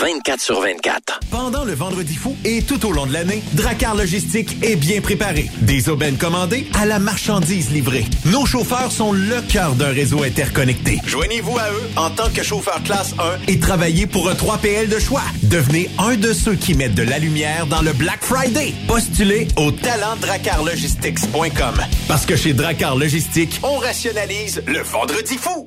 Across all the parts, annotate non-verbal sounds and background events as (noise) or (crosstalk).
24 sur 24. Pendant le Vendredi fou et tout au long de l'année, Dracar Logistique est bien préparé. Des aubaines commandées à la marchandise livrée. Nos chauffeurs sont le cœur d'un réseau interconnecté. Joignez-vous à eux en tant que chauffeur classe 1 et travaillez pour un 3PL de choix. Devenez un de ceux qui mettent de la lumière dans le Black Friday. Postulez au talentdracarlogistics.com. Parce que chez Dracar Logistique, on rationalise le Vendredi fou.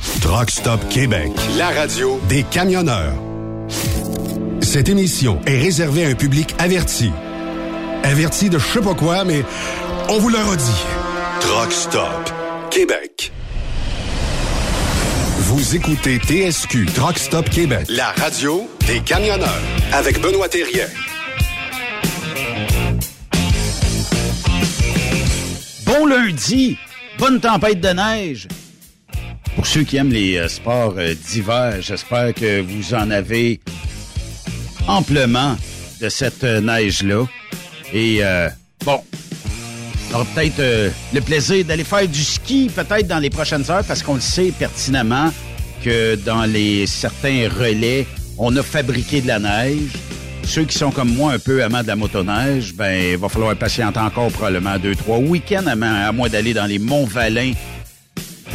Truck Stop Québec, la radio des camionneurs. Cette émission est réservée à un public averti. Averti de je sais pas quoi, mais on vous le redit. Truck Stop Québec. Vous écoutez TSQ Truck Stop Québec, la radio des camionneurs avec Benoît Thérien. Bon lundi, bonne tempête de neige. Pour ceux qui aiment les euh, sports euh, d'hiver, j'espère que vous en avez amplement de cette euh, neige-là. Et bon, on peut-être le plaisir d'aller faire du ski peut-être dans les prochaines heures parce qu'on le sait pertinemment que dans les certains relais, on a fabriqué de la neige. Ceux qui sont comme moi un peu amants de la motoneige, ben il va falloir patienter encore probablement deux, trois week-ends à moins d'aller dans les Monts Valin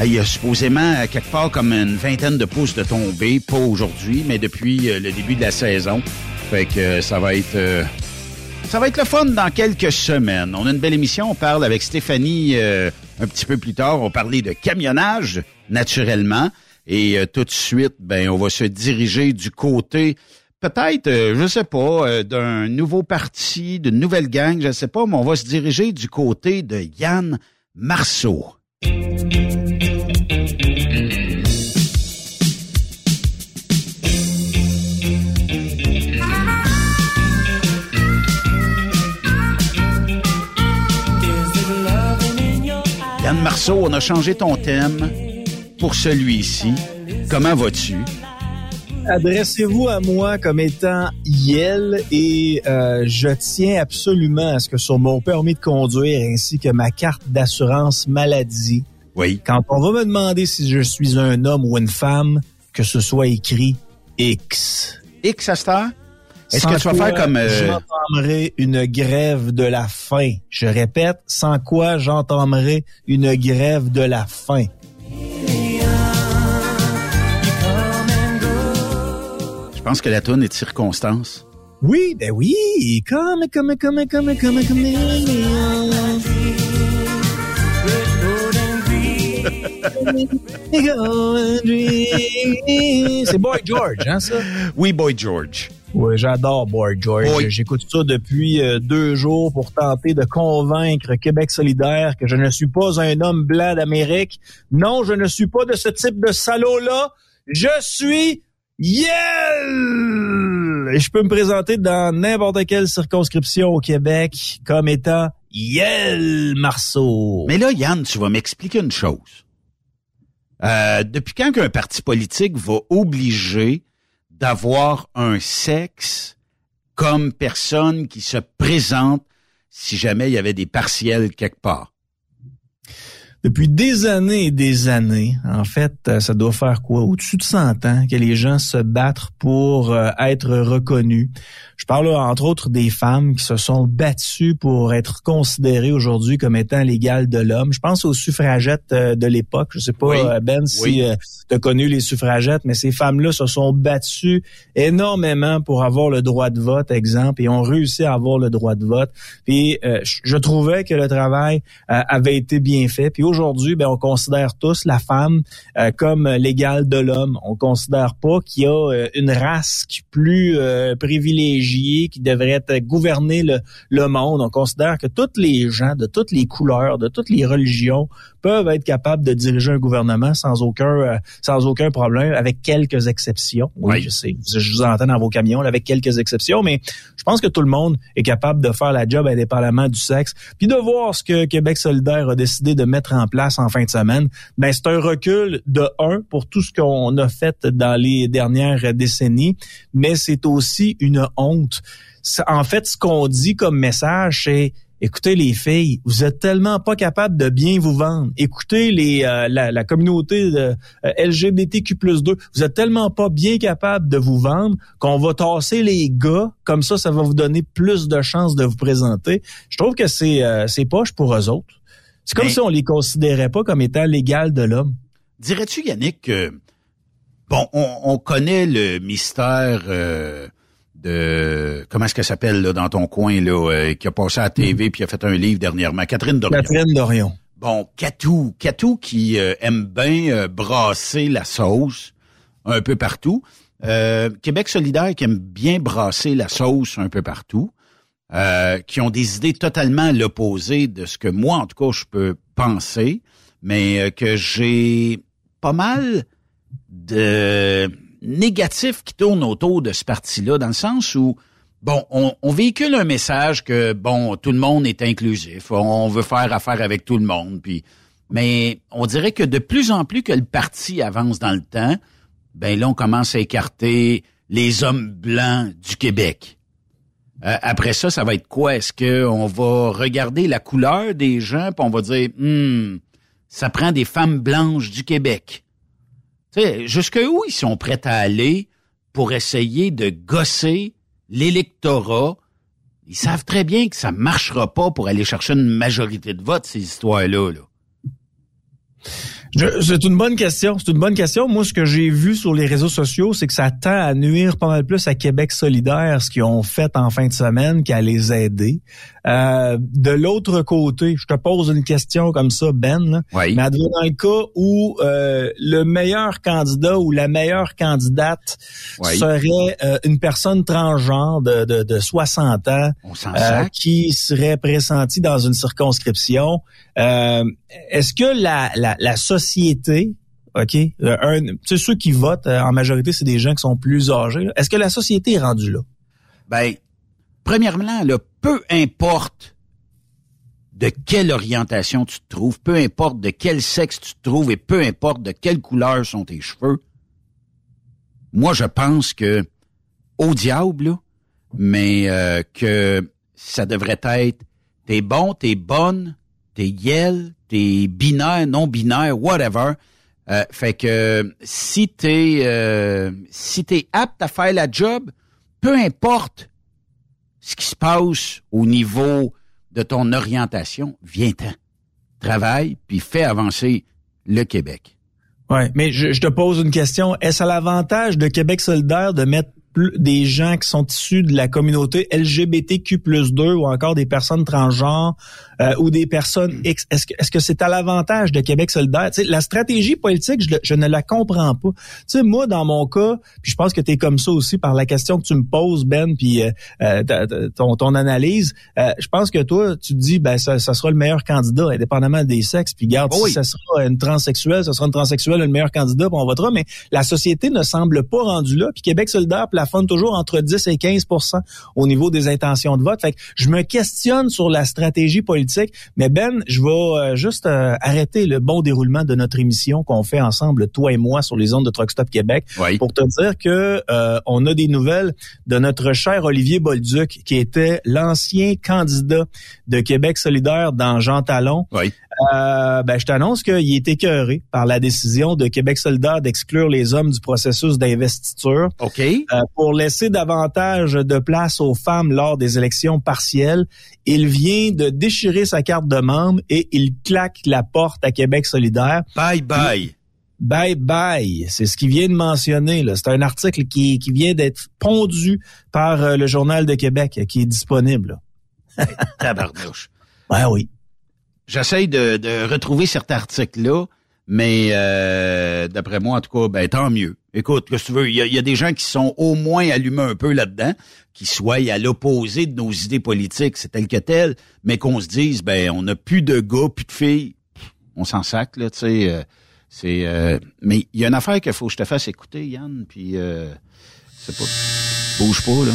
il y a supposément quelque part comme une vingtaine de pouces de tombée, pas aujourd'hui, mais depuis euh, le début de la saison. Fait que euh, ça va être euh, ça va être le fun dans quelques semaines. On a une belle émission, on parle avec Stéphanie un petit peu plus tard, on va parler de camionnage naturellement et tout de suite ben on va se diriger du côté peut-être je sais pas d'un nouveau parti, d'une nouvelle gang, je sais pas, mais on va se diriger du côté de Yann Marceau. Yann Marceau, on a changé ton thème pour celui-ci. Comment vas-tu? Adressez-vous à moi comme étant Yel et euh, je tiens absolument à ce que sur mon permis de conduire ainsi que ma carte d'assurance maladie, oui. quand on va me demander si je suis un homme ou une femme, que ce soit écrit X. X à est-ce que tu vas faire comme... Euh... J'entendrai une grève de la faim. Je répète, sans quoi j'entendrai une grève de la faim. Pense que la tourne est de circonstance? Oui, ben oui. Comme, comme, comme, comme, comme, comme. C'est Boy George, hein, ça? Oui, Boy George. Oui, j'adore Boy George. J'écoute ça depuis euh, deux jours pour tenter de convaincre Québec solidaire que je ne suis pas un homme blanc d'Amérique. Non, je ne suis pas de ce type de salaud-là. Je suis Yel! Et je peux me présenter dans n'importe quelle circonscription au Québec comme étant Yel Marceau. Mais là, Yann, tu vas m'expliquer une chose. Euh, depuis quand qu'un parti politique va obliger d'avoir un sexe comme personne qui se présente si jamais il y avait des partiels quelque part? Depuis des années et des années, en fait, euh, ça doit faire quoi? Au-dessus de 100 ans que les gens se battent pour euh, être reconnus. Je parle entre autres des femmes qui se sont battues pour être considérées aujourd'hui comme étant l'égale de l'homme. Je pense aux suffragettes euh, de l'époque. Je sais pas, euh, Ben, si euh, tu as connu les suffragettes, mais ces femmes-là se sont battues énormément pour avoir le droit de vote, exemple, et ont réussi à avoir le droit de vote. Puis je trouvais que le travail avait été bien fait. Puis aujourd'hui, ben, on considère tous la femme comme l'égale de l'homme. On considère pas qu'il y a une race plus privilégiée qui devrait gouverner le, le monde. On considère que tous les gens de toutes les couleurs, de toutes les religions peuvent être capables de diriger un gouvernement sans aucun euh, sans aucun problème, avec quelques exceptions. Oui, je sais, je vous entends dans vos camions, avec quelques exceptions, mais je pense que tout le monde est capable de faire la job indépendamment du sexe. Puis de voir ce que Québec solidaire a décidé de mettre en place en fin de semaine, ben c'est un recul de un pour tout ce qu'on a fait dans les dernières décennies, mais c'est aussi une honte. En fait, ce qu'on dit comme message, c'est Écoutez les filles, vous êtes tellement pas capables de bien vous vendre. Écoutez les euh, la, communauté de, euh, LGBTQ+ 2, vous êtes tellement pas bien capables de vous vendre qu'on va tasser les gars comme ça ça va vous donner plus de chances de vous présenter. Je trouve que c'est euh, c'est poche pour eux autres. C'est comme si on les considérait pas comme étant l'égal de l'homme. Dirais-tu Yannick que bon, on, on connaît le mystère de comment est-ce qu'elle s'appelle là dans ton coin là euh, qui a passé à la TV puis a fait un livre dernièrement? Catherine Dorion. Catherine Dorion. Bon, Catou, Catou qui euh, aime bien euh, brasser la sauce un peu partout. Québec solidaire qui aime bien brasser la sauce un peu partout. Qui ont des idées totalement l'opposé de ce que moi, en tout cas, je peux penser, mais que j'ai pas mal de négatif qui tourne autour de ce parti-là, dans le sens où, bon, on, véhicule un message que, bon, tout le monde est inclusif, on veut faire affaire avec tout le monde, puis Mais on dirait que de plus en plus que le parti avance dans le temps, ben là, on commence à écarter les hommes blancs du Québec. Euh, après ça, ça va être quoi? Est-ce qu'on va regarder la couleur des gens puis on va dire, hmm, ça prend des femmes blanches du Québec. Jusque où ils sont prêts à aller pour essayer de gosser l'électorat? Ils savent très bien que ça marchera pas pour aller chercher une majorité de votes, ces histoires-là. Là. C'est une bonne question. C'est une bonne question. Moi, ce que j'ai vu sur les réseaux sociaux, c'est que ça tend à nuire pas mal plus à Québec solidaire, ce qu'ils ont fait en fin de semaine, qu'à les aider. Euh, de l'autre côté, je te pose une question comme ça, Ben. Oui. Mais dans le cas où euh, le meilleur candidat ou la meilleure candidate Oui. serait euh, une personne transgenre de, de, de 60 ans euh, qui serait pressentie dans une circonscription, euh, est-ce que la, la, la société, OK, un, tu sais, ceux qui votent en majorité, c'est des gens qui sont plus âgés. là. Est-ce que la société est rendue là? Ben, premièrement, là, peu importe de quelle orientation tu te trouves, peu importe de quel sexe tu te trouves et peu importe de quelle couleur sont tes cheveux, moi, je pense que, au diable, là, mais euh, que ça devrait être t'es bon, t'es bonne, t'es yel, t'es binaire, non binaire, whatever. Euh, fait que si t'es euh, si t'es apte à faire la job, peu importe ce qui se passe au niveau de ton orientation, viens-t'en. Travaille, puis fais avancer le Québec. Ouais, mais je, te pose une question. Est-ce à l'avantage de Québec solidaire de mettre des gens qui sont issus de la communauté LGBTQ plus 2 ou encore des personnes transgenres euh, ou des personnes X? Est-ce que est-ce que c'est à l'avantage de Québec solidaire? Tu sais, la stratégie politique, je, ne la comprends pas. Sais, moi, dans mon cas, puis je pense que tu es comme ça aussi par la question que tu me poses, Ben, puis euh, euh, ton, ton analyse, euh, je pense que toi, tu te dis, ben ça, ça sera le meilleur candidat, indépendamment des sexes, puis garde, Oui. si ça sera une transsexuelle, ça sera une transsexuelle le meilleur candidat, puis on votera, mais la société ne semble pas rendue là, puis Québec solidaire plafonne toujours entre 10 et 15% au niveau des intentions de vote. Fait que je me questionne sur la stratégie politique, mais Ben, je vais euh, juste euh, arrêter le bon déroulement de notre émission qu'on fait ensemble, toi et moi, sur les ondes de Truck Stop Québec, Oui. pour te dire que euh, on a des nouvelles de notre cher Olivier Bolduc, qui était l'ancien candidat de Québec solidaire dans Jean Talon. Oui. Euh, ben, je t'annonce qu'il est écœuré par la décision de Québec solidaire d'exclure les hommes du processus d'investiture OK. euh, pour laisser davantage de place aux femmes lors des élections partielles. Il vient de déchirer sa carte de membre et il claque la porte à Québec solidaire. Bye bye. Bye bye. C'est ce qu'il vient de mentionner. C'est un article qui, qui vient d'être pondu par euh, le Journal de Québec euh, qui est disponible. (laughs) Tabarnouche. Ben oui. J'essaye de, de retrouver cet article-là, mais euh, d'après moi, en tout cas, ben tant mieux. Écoute, que tu veux, il y, y a des gens qui sont au moins allumés un peu là-dedans, qui soient à l'opposé de nos idées politiques, c'est tel que tel, mais qu'on se dise, ben on n'a plus de gars, plus de filles, on s'en sac, là, tu sais. euh, c'est, euh, mais il y a une affaire qu'il faut que je te fasse écouter, Yann, puis euh, c'est pas, bouge pas là.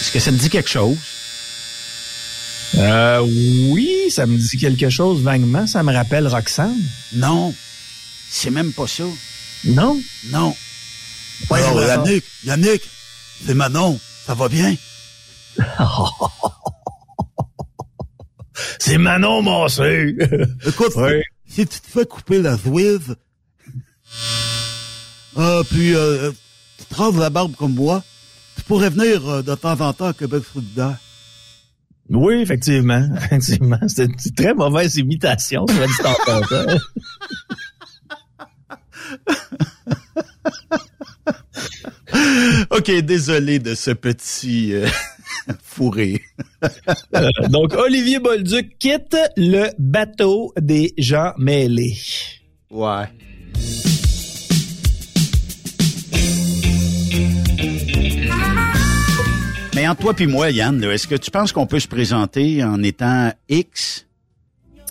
Est-ce que ça te dit quelque chose? Euh, oui, ça me dit quelque chose vaguement. Ça me rappelle Roxane. Non, c'est même pas ça. Non? Non. Ouais, Alors, ça. Yannick, Yannick, c'est Manon, ça va bien? (laughs) C'est Manon Massé. (laughs) Écoute, Oui. si tu te fais couper la zouive, euh, puis euh, tu te rases la barbe comme moi, tu pourrais venir euh, de temps en temps à Québec solidaire. Oui, effectivement. (laughs) Effectivement. C'est une très mauvaise imitation, ça dit en passant. (laughs) OK, désolé de ce petit euh, (laughs) fourré. Euh, Donc, Olivier Bolduc quitte le bateau des gens mêlés. Ouais. Entre toi puis moi, Yann, est-ce que tu penses qu'on peut se présenter en étant X?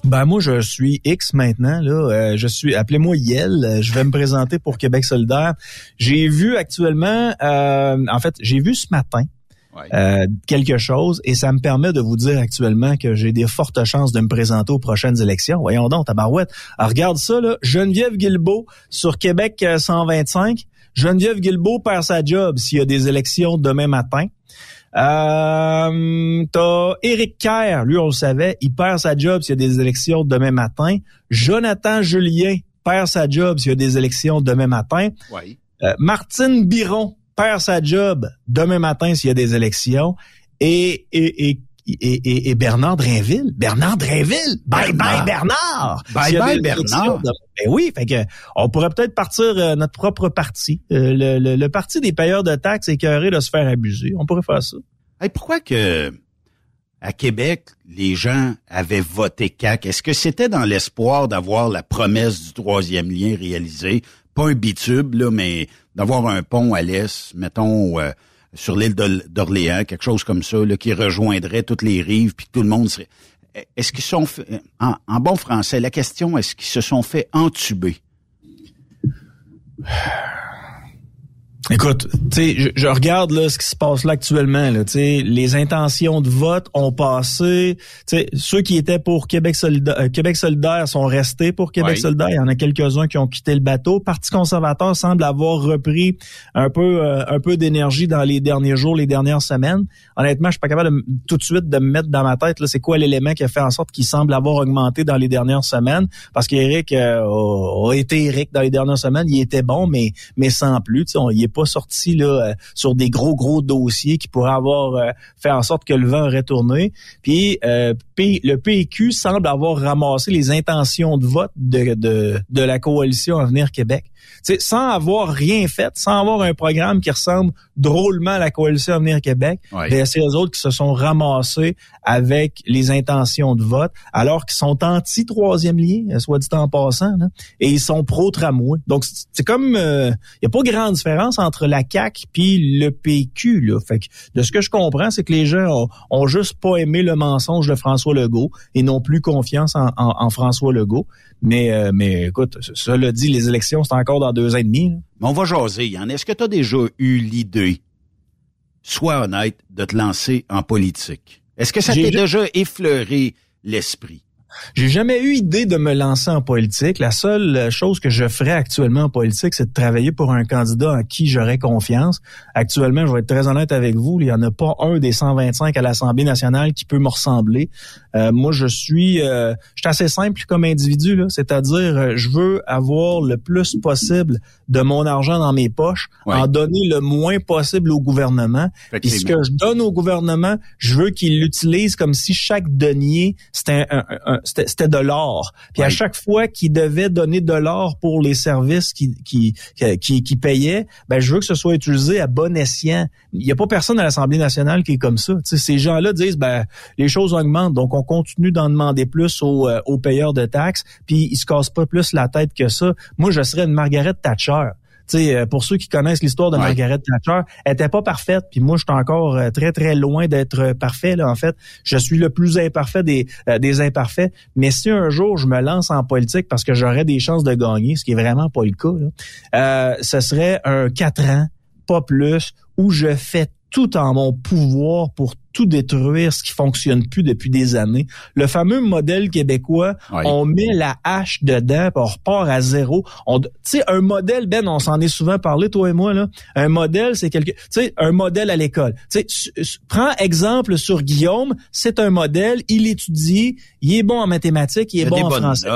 Ben moi je suis X maintenant là, Euh, je suis appelez-moi Yel, je vais me présenter pour Québec solidaire. J'ai vu actuellement euh, en fait, j'ai vu ce matin euh, quelque chose et ça me permet de vous dire actuellement que j'ai des fortes chances de me présenter aux prochaines élections. Voyons donc, tabarouette. Alors, regarde ça, là. Geneviève Guilbeault sur Québec 125. Euh, Geneviève Guilbeault perd sa job s'il y a des élections demain matin. Euh, T'as Éric Kerr, lui on le savait, il perd sa job s'il y a des élections demain matin. Jonathan Julien perd sa job s'il y a des élections demain matin. Oui. Euh, Martine Biron perd sa job demain matin s'il y a des élections. Et, et, et et, et, Bernard Drainville. Bernard Drainville. Bye bye Bernard. Bye bye Bernard. Ben oui, fait que on pourrait peut-être partir euh, notre propre parti. Euh, le, le, parti des payeurs de taxes écœurés de se faire abuser. On pourrait faire ça. Hey, pourquoi que à Québec, les gens avaient voté CAC? Est-ce que c'était dans l'espoir d'avoir la promesse du troisième lien réalisée? Pas un bitube, là, mais d'avoir un pont à l'est, mettons, euh, sur l'île d'Orléans, quelque chose comme ça, là, qui rejoindrait toutes les rives, puis tout le monde serait... Est-ce qu'ils sont fait, en, en, bon français, la question, est-ce qu'ils se sont fait entuber? Écoute, tu sais, je, je, regarde là ce qui se passe là actuellement. Là, les intentions de vote ont passé. sais, ceux qui étaient pour Québec solidaire, euh, Québec solidaire sont restés pour Québec solidaire. Il y en a quelques-uns qui ont quitté le bateau. Parti conservateur semble avoir repris un peu euh, un peu d'énergie dans les derniers jours, les dernières semaines. Honnêtement, je suis pas capable de, tout de suite de me mettre dans ma tête là, c'est quoi l'élément qui a fait en sorte qu'il semble avoir augmenté dans les dernières semaines. Parce qu'Éric euh, a, été Éric dans les dernières semaines. Il était bon, mais mais sans plus. On, il est pas sorti là euh, sur des gros gros dossiers qui pourraient avoir euh, fait en sorte que le vent aurait tourné. Puis euh, le PQ semble avoir ramassé les intentions de vote de, de, de la coalition Avenir Québec sans avoir rien fait, sans avoir un programme qui ressemble drôlement à la coalition Avenir Québec, ben, c'est eux autres qui se sont ramassés avec les intentions de vote, alors qu'ils sont anti-troisième lien, soit dit en passant, et ils sont pro-tramway. Donc, c'est comme... Il euh, n'y a pas grande différence entre la CAQ puis le PQ. Là. Fait que, de ce que je comprends, c'est que les gens ont, juste pas aimé le mensonge de François Legault et n'ont plus confiance en, en François Legault. Mais, euh, mais écoute, cela dit, les élections, c'est encore dans deux ans et demi. Mais on va jaser, Yann. Est-ce que tu as déjà eu l'idée, sois honnête, de te lancer en politique? Est-ce que ça t'est déjà effleuré l'esprit? J'ai jamais eu idée de me lancer en politique. La seule chose que je ferais actuellement en politique, c'est de travailler pour un candidat en qui j'aurais confiance. Actuellement, je vais être très honnête avec vous, il n'y en a pas un des 125 à l'Assemblée nationale qui peut me ressembler. Euh, moi, je suis, euh, je suis assez simple comme individu, c'est-à-dire, euh, je veux avoir le plus possible de mon argent dans mes poches, en donner le moins possible au gouvernement. Puis ce que je donne au gouvernement, je veux qu'il l'utilise comme si chaque denier c'était un c'était de l'or. Puis à chaque fois qu'il devait donner de l'or pour les services qui qui, qui qui payait, ben je veux que ce soit utilisé à bon escient. Il n'y a pas personne à l'Assemblée nationale qui est comme ça. ces gens-là disent ben les choses augmentent, donc on continue d'en demander plus aux, euh, aux payeurs de taxes, puis ils se cassent pas plus la tête que ça. Moi, je serais une Margaret Thatcher. Euh, pour ceux qui connaissent l'histoire de Margaret Thatcher, elle était pas parfaite. Puis moi, je suis encore euh, très très loin d'être euh, parfait. Là, en fait, je suis le plus imparfait des des imparfaits. Mais si un jour je me lance en politique parce que j'aurais des chances de gagner, ce qui est vraiment pas le cas, là, ce serait un quatre ans, pas plus, où je fais tout en mon pouvoir pour tout détruire ce qui fonctionne plus depuis des années. Le fameux modèle québécois, on met la hache dedans, puis on repart à zéro. Tu sais, un modèle, Ben, on s'en est souvent parlé, toi et moi, là. Un modèle, c'est quelque... Tu sais, un modèle à l'école. Tu sais, prends exemple sur Guillaume, c'est un modèle, il étudie, il est bon en mathématiques, il est bon en français.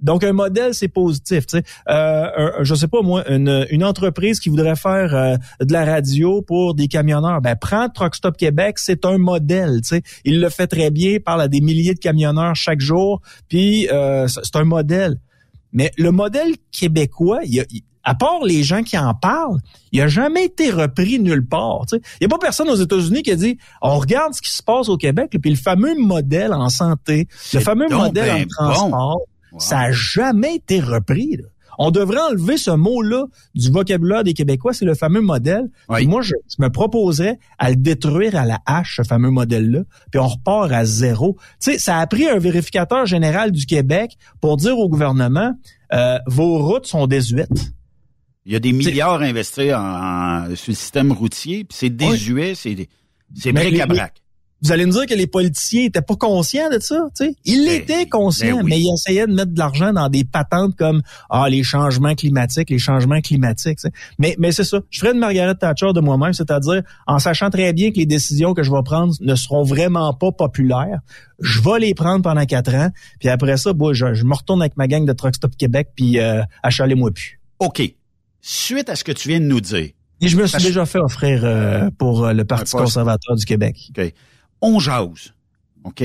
Donc un modèle c'est positif. Tu sais, euh, je sais pas moi, une, une entreprise qui voudrait faire euh, de la radio pour des camionneurs, ben prends Truck Stop Québec, c'est un modèle. Tu sais, il le fait très bien, parle à des milliers de camionneurs chaque jour, puis euh, c'est un modèle. Mais le modèle québécois, il y a, à part les gens qui en parlent, il a jamais été repris nulle part. Il n'y a pas personne aux États-Unis qui a dit on regarde ce qui se passe au Québec, puis le fameux modèle en santé, le fameux modèle en transport. Ça a jamais été repris. On devrait enlever ce mot-là du vocabulaire des Québécois, c'est le fameux modèle. moi, je, me proposais à le détruire à la hache, ce fameux modèle-là, puis on repart à zéro. Tu sais, ça a pris un vérificateur général du Québec pour dire au gouvernement, euh, vos routes sont désuètes. Il y a des milliards investis en, sur le système routier, puis c'est désuet, c'est C'est bric-à-brac vous allez me dire que les politiciens étaient pas conscients de ça, tu sais. Ils ben, étaient conscients, ben mais ils essayaient de mettre de l'argent dans des patentes comme ah les changements climatiques, les changements climatiques. Mais mais c'est ça. Je ferais de Margaret Thatcher de moi-même, c'est-à-dire en sachant très bien que les décisions que je vais prendre ne seront vraiment pas populaires. Je vais les prendre pendant quatre ans, puis après ça, bon, je, me retourne avec ma gang de Truck Stop Québec, puis euh, achalez-moi plus. OK. Suite à ce que tu viens de nous dire. Et je me suis déjà fait offrir euh, pour euh, le Parti conservateur du Québec. OK on jase. OK?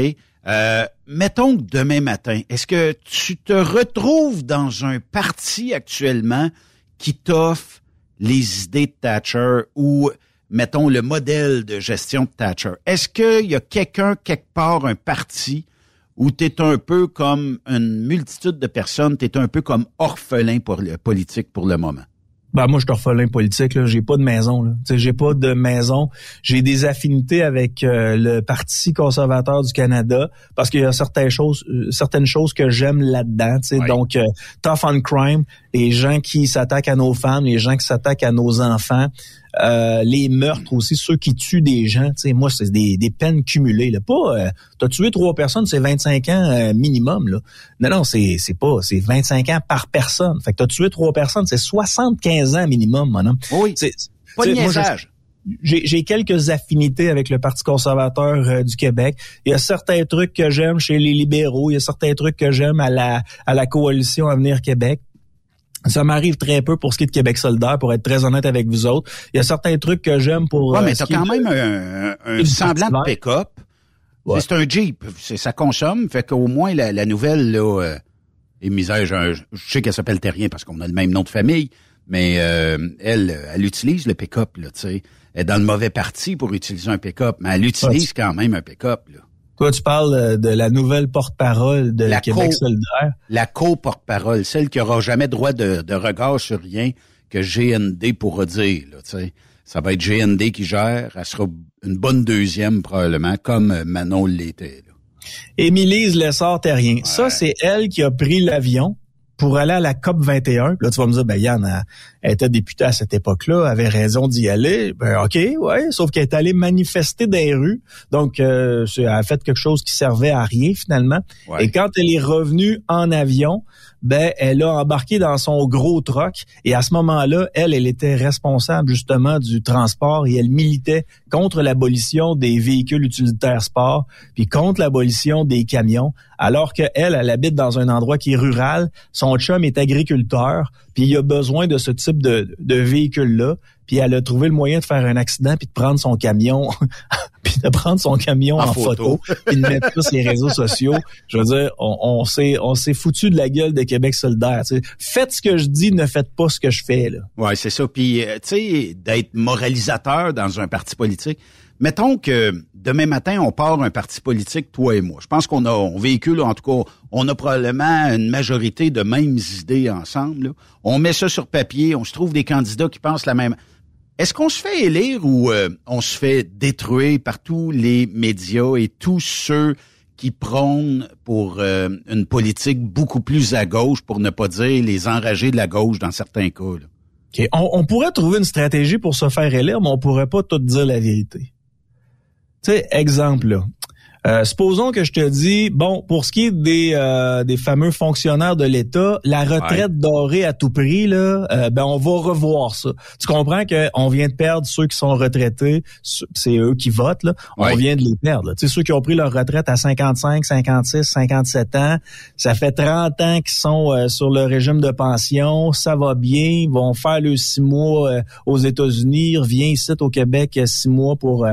Euh, mettons que demain matin, est-ce que tu te retrouves dans un parti actuellement qui t'offre les idées de Thatcher ou, mettons, le modèle de gestion de Thatcher? Est-ce qu'il y a quelqu'un, quelque part, un parti où tu es un peu comme une multitude de personnes, tu es un peu comme orphelin pour le politique pour le moment? Ben moi je suis orphelin politique là, j'ai pas de maison là. j'ai pas de maison, j'ai des affinités avec euh, le Parti conservateur du Canada parce qu'il y a certaines choses euh, certaines choses que j'aime là-dedans, donc euh, tough on crime, les gens qui s'attaquent à nos femmes, les gens qui s'attaquent à nos enfants, euh, les meurtres aussi, ceux qui tuent des gens, tu sais, moi, c'est des, des, peines cumulées. Là. Pas, euh, t'as tué trois personnes, c'est 25 ans euh, minimum. Là. Non, non, c'est, c'est pas, c'est 25 ans par personne. Fait que t'as tué trois personnes, c'est 75 ans minimum, mon homme. Oui, c'est pas de j'ai quelques affinités avec le Parti conservateur du Québec. Il y a certains trucs que j'aime chez les libéraux, il y a certains trucs que j'aime à la à la coalition Avenir Québec. Ça m'arrive très peu pour ce qui est de Québec solidaire, pour être très honnête avec vous autres. Il y a certains trucs que j'aime pour... Ouais, euh, mais t'as quand même un, semblant de pick-up. C'est un Jeep. Ça consomme. Fait qu'au moins, la, nouvelle, là, euh, et misère, je, sais qu'elle s'appelle Terrien parce qu'on a le même nom de famille, mais euh, elle, elle utilise le pick-up, là, tu sais. Elle est dans le mauvais parti pour utiliser un pick-up, mais elle utilise quand même un pick-up, là. Toi, tu parles euh, de la nouvelle porte-parole de la Québec solidaire. La co-porte-parole, celle qui aura jamais droit de, regard sur rien que GND pourra dire. Là, ça va être GND qui gère. Elle sera une bonne deuxième probablement, comme Manon l'était. Émilise Lessard-Terrien. Ça, c'est elle qui a pris l'avion pour aller à la COP 21. Là, tu vas me dire, ben Yann, elle, était députée à cette époque-là, avait raison d'y aller. Ben ok, ouais, sauf qu'elle est allée manifester dans les rues. Donc, euh, elle a fait quelque chose qui servait à rien finalement. Et quand elle est revenue en avion, ben elle a embarqué dans son gros troc et à ce moment-là, elle, elle était responsable justement du transport et elle militait contre l'abolition des véhicules utilitaires sport puis contre l'abolition des camions. Alors qu'elle, elle, elle habite dans un endroit qui est rural, son chum est agriculteur, puis il a besoin de ce type de, de véhicule-là, puis elle a trouvé le moyen de faire un accident puis de prendre son camion (laughs) puis de prendre son camion en, photo, puis de mettre sur les réseaux sociaux. Je veux dire, on, on s'est on s'est foutu de la gueule de Québec solidaire. Faites ce que je dis, ne faites pas ce que je fais là. Ouais, c'est ça. Puis euh, tu sais, d'être moralisateur dans un parti politique. Mettons que demain matin, on part un parti politique, toi et moi. Je pense qu'on a, on véhicule, en tout cas, on a probablement une majorité de mêmes idées ensemble. On met ça sur papier, on se trouve des candidats qui pensent la même. Est-ce qu'on se fait élire ou euh, on se fait détruire par tous les médias et tous ceux qui prônent pour euh, une politique beaucoup plus à gauche, pour ne pas dire les enragés de la gauche dans certains cas? On, pourrait trouver une stratégie pour se faire élire, mais on pourrait pas tout dire la vérité. Tu sais, exemple, là. Euh, supposons que je te dis, bon, pour ce qui est des, euh, des fameux fonctionnaires de l'État, la retraite dorée à tout prix, là, euh, ben on va revoir ça. Tu comprends qu'on vient de perdre ceux qui sont retraités, c'est eux qui votent, là. On vient de les perdre. Tu sais, ceux qui ont pris leur retraite à 55, 56, 57 ans, ça fait 30 ans qu'ils sont sur le régime de pension, ça va bien, ils vont faire le six mois aux États-Unis, reviennent ici au Québec six mois pour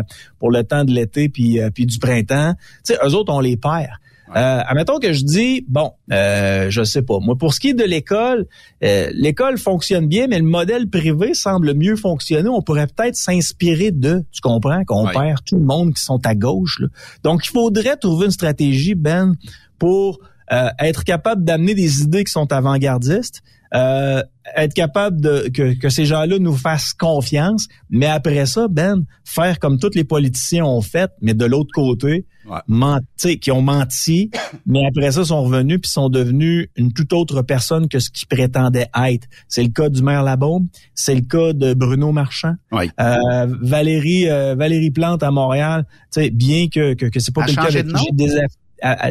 pour le temps de l'été puis puis du printemps. Tu sais, eux autres, on les perd. Euh, admettons que je dis, bon, euh, je sais pas. Moi, pour ce qui est de l'école, euh, l'école fonctionne bien, mais le modèle privé semble mieux fonctionner. On pourrait peut-être s'inspirer de, tu comprends, qu'on perd tout le monde qui sont à gauche. Donc, il faudrait trouver une stratégie, Ben, pour euh, être capable d'amener des idées qui sont avant-gardistes, euh, être capable de que, que ces gens-là nous fassent confiance, mais après ça, Ben, faire comme tous les politiciens ont fait, mais de l'autre côté, Ouais. menti, qui ont menti, (coughs) mais après ça sont revenus puis sont devenus une toute autre personne que ce qu'ils prétendaient être. C'est le cas du maire Labaume, c'est le cas de Bruno Marchand, Oui. euh, Valérie euh, Valérie Plante à Montréal. Tu sais, bien que que, que c'est pas quelqu'un avec qui j'ai des aff- à- à-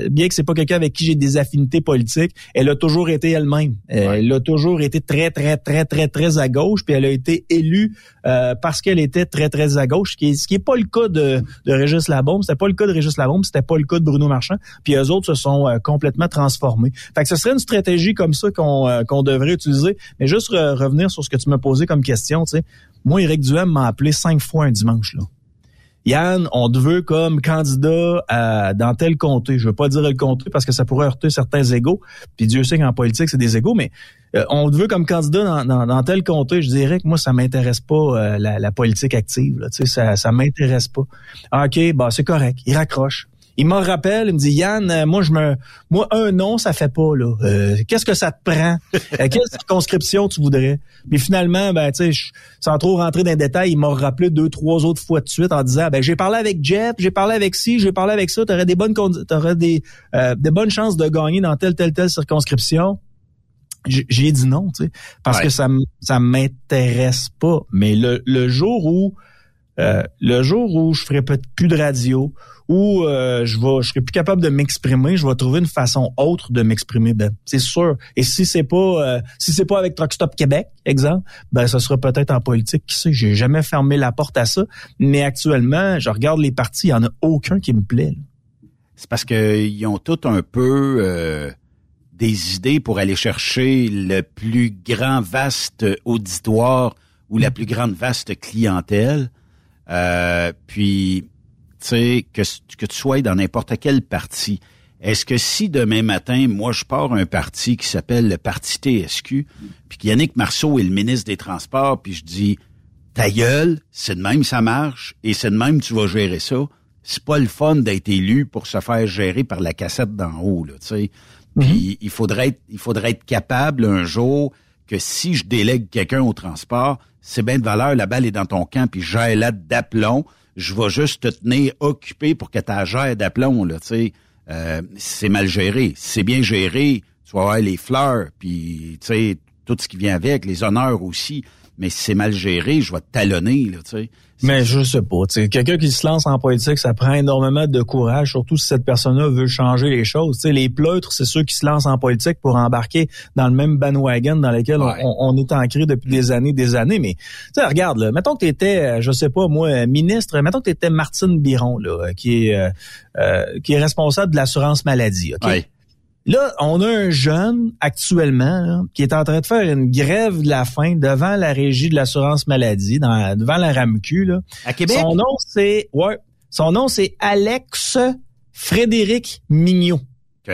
bien que c'est pas quelqu'un avec qui j'ai des affinités politiques, elle a toujours été elle-même. Euh. Elle a toujours été très très très très très à gauche, puis elle a été élue euh, parce qu'elle était très très à gauche, ce qui est, ce qui est pas le cas de, de Régis Labaume, c'était pas le cas de Régis Labaume, c'était pas le cas de Bruno Marchand, puis eux autres se sont euh, complètement transformés. Fait que ce serait une stratégie comme ça qu'on euh, qu'on devrait utiliser, mais juste re- revenir sur ce que tu m'as posé comme question, tu sais. Moi, Éric Duhem m'a appelé cinq fois un dimanche là. Yann, on te veut comme candidat à- dans tel comté. Je veux pas dire le comté parce que ça pourrait heurter certains égaux. Puis Dieu sait qu'en politique, c'est des égaux, mais euh, on te veut comme candidat dans, dans, dans tel comté. Je dirais que moi, ça m'intéresse pas euh, la, la politique active. Là. Ça, ça m'intéresse pas. Ah, OK, bah c'est correct. Il raccroche. Il me rappelle, il me dit Yann, euh, moi je me moi un nom ça fait pas là. Euh, qu'est-ce que ça te prend? (laughs) Euh, Quelle circonscription tu voudrais? Mais finalement ben tu sais sans trop rentrer dans les détails, il m'a rappelé deux trois autres fois de suite en disant ben j'ai parlé avec Jeff, j'ai parlé avec ci, j'ai parlé avec ça, tu aurais des bonnes t'aurais des euh, des bonnes chances de gagner dans telle telle telle circonscription. J'ai dit non, tu sais, parce Ouais. que ça ça m'intéresse pas. Mais le, le jour où euh, le jour où je ferai peut-être plus de radio, où euh, je vais, je serai plus capable de m'exprimer, je vais trouver une façon autre de m'exprimer, Ben. C'est sûr. Et si c'est pas, euh, si c'est pas avec Truck Stop Québec, exemple, ben ce sera peut-être en politique. Qui sait J'ai jamais fermé la porte à ça. Mais actuellement, je regarde les partis, il y en a aucun qui me plaît. C'est parce qu'ils ont tout un peu des idées pour aller chercher le plus grand vaste auditoire ou la plus grande vaste clientèle. Euh, puis, tu sais, que, que tu sois dans n'importe quel parti. Est-ce que si demain matin, moi, je pars un parti qui s'appelle le Parti TSQ, puis qu'Yannick Marceau est le ministre des Transports, puis je dis, ta gueule, c'est de même ça marche, et c'est de même tu vas gérer ça. C'est pas le fun d'être élu pour se faire gérer par la cassette d'en haut, là, tu sais. Puis il faudrait être, il faudrait être capable un jour que si je délègue quelqu'un au transport, c'est bien de valeur, la balle est dans ton camp, puis j'ai là d'aplomb. Je vais juste te tenir occupé pour que ta gère d'aplomb, là, tu sais. Euh, c'est mal géré. C'est bien géré, tu vas avoir les fleurs, puis, tu tout ce qui vient avec, les honneurs aussi. Mais si c'est mal géré, je vais te talonner, là, tu. Mais je sais pas. Quelqu'un qui se lance en politique, ça prend énormément de courage, surtout si cette personne-là veut changer les choses. Tu sais, les pleutres, c'est ceux qui se lancent en politique pour embarquer dans le même bandwagon dans lequel on- Ouais. on, on est ancré depuis des années, des années. Mais regarde, là, mettons que tu étais, je sais pas moi, euh, ministre, mettons que tu étais Martine Biron, là, euh, qui est euh, euh, qui est responsable de l'assurance maladie. ok? Ouais. Là, on a un jeune actuellement là, qui est en train de faire une grève de la faim devant la régie de l'assurance maladie, dans, devant la RAMQ. Là. À Québec? Son nom, c'est ouais, son nom, c'est Alex Frédéric Mignot. OK.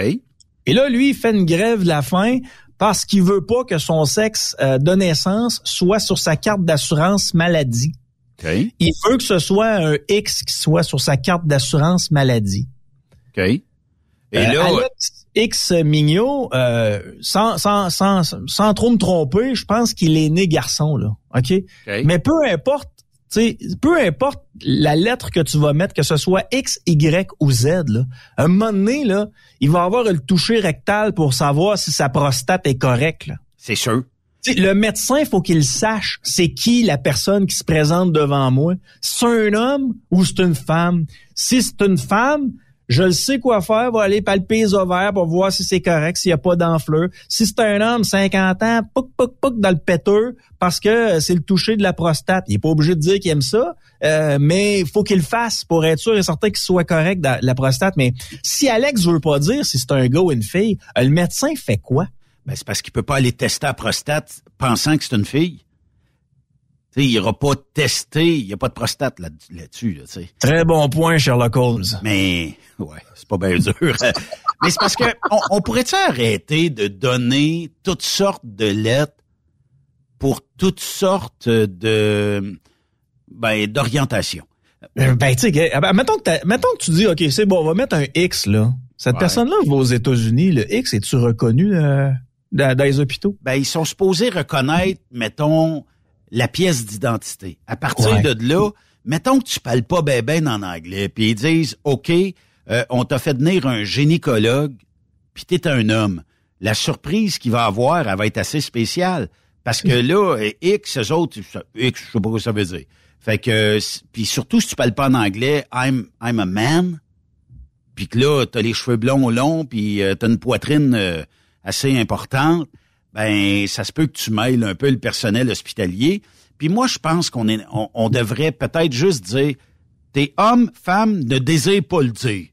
Et là, lui, il fait une grève de la faim parce qu'il veut pas que son sexe euh, de naissance soit sur sa carte d'assurance maladie. OK. Il veut que ce soit un X qui soit sur sa carte d'assurance maladie. OK. Et Euh, là, Alex X Mignot, euh, sans, sans, sans, sans trop me tromper, je pense qu'il est né garçon, là. OK? Mais peu importe, tu sais, peu importe la lettre que tu vas mettre, que ce soit X, Y ou Z, là, à un moment donné, là, il va avoir le toucher rectal pour savoir si sa prostate est correcte, c'est sûr. Le médecin, faut qu'il sache c'est qui la personne qui se présente devant moi. C'est un homme ou c'est une femme? Si c'est une femme, je le sais quoi faire, va aller palper les ovaires pour voir si c'est correct, s'il n'y a pas d'enflure. Si c'est un homme, 50 ans, pouc, pouc, pouc dans le péteux, parce que c'est le toucher de la prostate. Il est pas obligé de dire qu'il aime ça, euh, mais il faut qu'il le fasse pour être sûr et certain qu'il soit correct dans la prostate. Mais si Alex veut pas dire si c'est un gars ou une fille, euh, le médecin fait quoi? Ben, c'est parce qu'il peut pas aller tester la prostate pensant que c'est une fille. Tu sais, il ira pas tester, il y a pas de prostate là- là-dessus, là, tu sais. Très bon point, Sherlock Holmes. Mais, ouais, c'est pas bien dur. (laughs) Mais c'est parce que on, on pourrait-tu arrêter de donner toutes sortes de lettres pour toutes sortes de, ben, d'orientation? Euh, Ben, tu sais, ah ben, mettons, que t'as- mettons que tu dis, OK, c'est bon, on va mettre un X, là. Cette Ouais. personne-là va aux États-Unis. Le X, es-tu reconnu euh, dans, dans les hôpitaux? Ben, ils sont supposés reconnaître, mettons, la pièce d'identité. À partir Ouais. de là, mettons que tu parles pas ben ben en anglais, puis ils disent, OK, euh, on t'a fait venir un gynécologue, puis t'es un homme. La surprise qu'il va avoir, elle va être assez spéciale. Parce que là, euh, X, eux autres, X, je sais pas quoi ça veut dire. Fait que, puis surtout si tu parles pas en anglais, I'm, I'm a man, puis que là, t'as les cheveux blonds longs, puis euh, t'as une poitrine euh, assez importante, ben ça se peut que tu mêles un peu le personnel hospitalier. Puis moi, je pense qu'on est, on, on devrait peut-être juste dire, t'es homme, femme, ne désire pas le dire.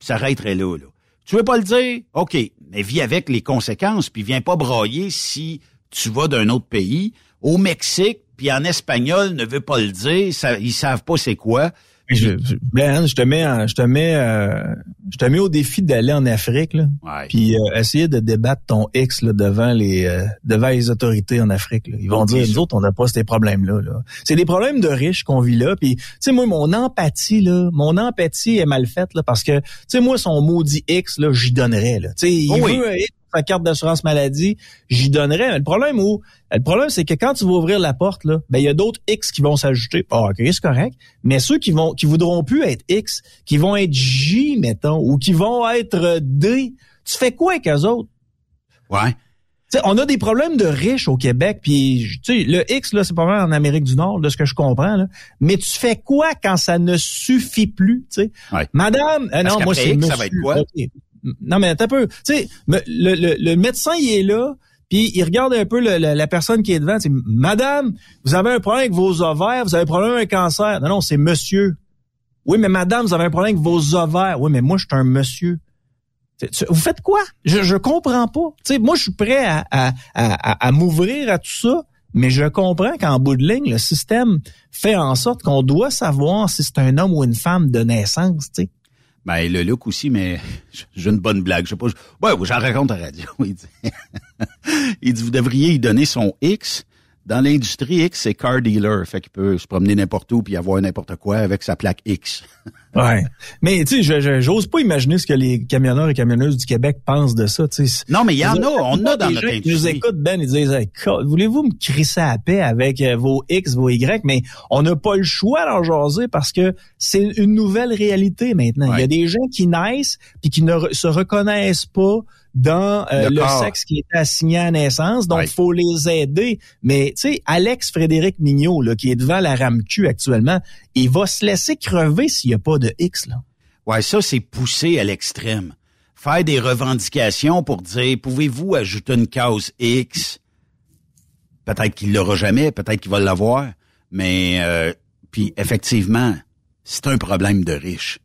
Ça arrêterait là, là. Tu veux pas le dire? OK, mais vis avec les conséquences, puis viens pas brailler si tu vas d'un autre pays. Au Mexique, puis en espagnol, ne veut pas le dire, ça, ils savent pas c'est quoi. Je, je, Blaine, je te mets, en- je te mets, euh, je te mets au défi d'aller en Afrique, là, Ouais. puis euh, essayer de débattre ton ex là, devant les, euh, devant les autorités en Afrique. là. Ils vont Ok, dire, nous autres, on n'a pas ces problèmes-là. Là. C'est des problèmes de riches qu'on vit là. Puis, tu sais, moi, mon empathie, là, mon empathie est mal faite là, parce que, tu sais, moi, son maudit X, là, j'y donnerais. Là. Tu sais, il Oh oui. veut sa carte d'assurance maladie, j'y donnerais. Mais le problème où, le problème, c'est que quand tu vas ouvrir la porte, là, ben il y a d'autres X qui vont s'ajouter. Ah, ok, c'est correct. Mais ceux qui vont, qui voudront plus être X, qui vont être J, mettons, ou qui vont être D, tu fais quoi avec eux autres? Ouais. Tu sais, on a des problèmes de riches au Québec, puis le X là, c'est pas mal en Amérique du Nord, de ce que je comprends. Là. Mais tu fais quoi quand ça ne suffit plus, sais? Ouais. Madame, euh, non, moi c'est ça va être quoi? Non mais un peu, tu sais, le, le, le médecin il est là, puis il regarde un peu la personne qui est devant, c'est Madame, vous avez un problème avec vos ovaires, vous avez un problème avec un cancer. Non non, c'est monsieur. Oui, mais madame, vous avez un problème avec vos ovaires. Oui, mais moi je suis un monsieur. Vous faites quoi? Je, je comprends pas. Tu sais, moi, je suis prêt à, à, à, m'ouvrir à tout ça, mais je comprends qu'en bout de ligne, le système fait en sorte qu'on doit savoir si c'est un homme ou une femme de naissance, tu sais. Ben, le look aussi, mais (laughs) j'ai une bonne blague. Je sais pas. je- Ouais, j'en raconte à la radio. (laughs) Il dit, il dit, vous devriez y donner son X. Dans l'industrie, X, c'est car dealer. Fait qu'il peut se promener n'importe où puis avoir n'importe quoi avec sa plaque X. (laughs) Ouais. Mais tu sais, j'ose pas imaginer ce que les camionneurs et camionneuses du Québec pensent de ça, tu sais. Non, mais il y en a. On a dans notre gens qui nous industrie. écoutent, Ben, ils disent, Hey, voulez-vous me crisser à paix avec euh, vos X, vos Y? Mais on n'a pas le choix d'en jaser parce que c'est une nouvelle réalité maintenant. Il y a des gens qui naissent puis qui ne se reconnaissent pas dans euh, Le sexe qui est assigné à naissance. Donc, il faut les aider. Mais, tu sais, Alex Frédéric Mignot, là, qui est devant la RAMQ actuellement, il va se laisser crever s'il n'y a pas de X, là. Ouais, ça, c'est poussé à l'extrême. Faire des revendications pour dire, pouvez-vous ajouter une case X? Peut-être qu'il l'aura jamais, peut-être qu'il va l'avoir, mais euh, puis effectivement, c'est un problème de riches.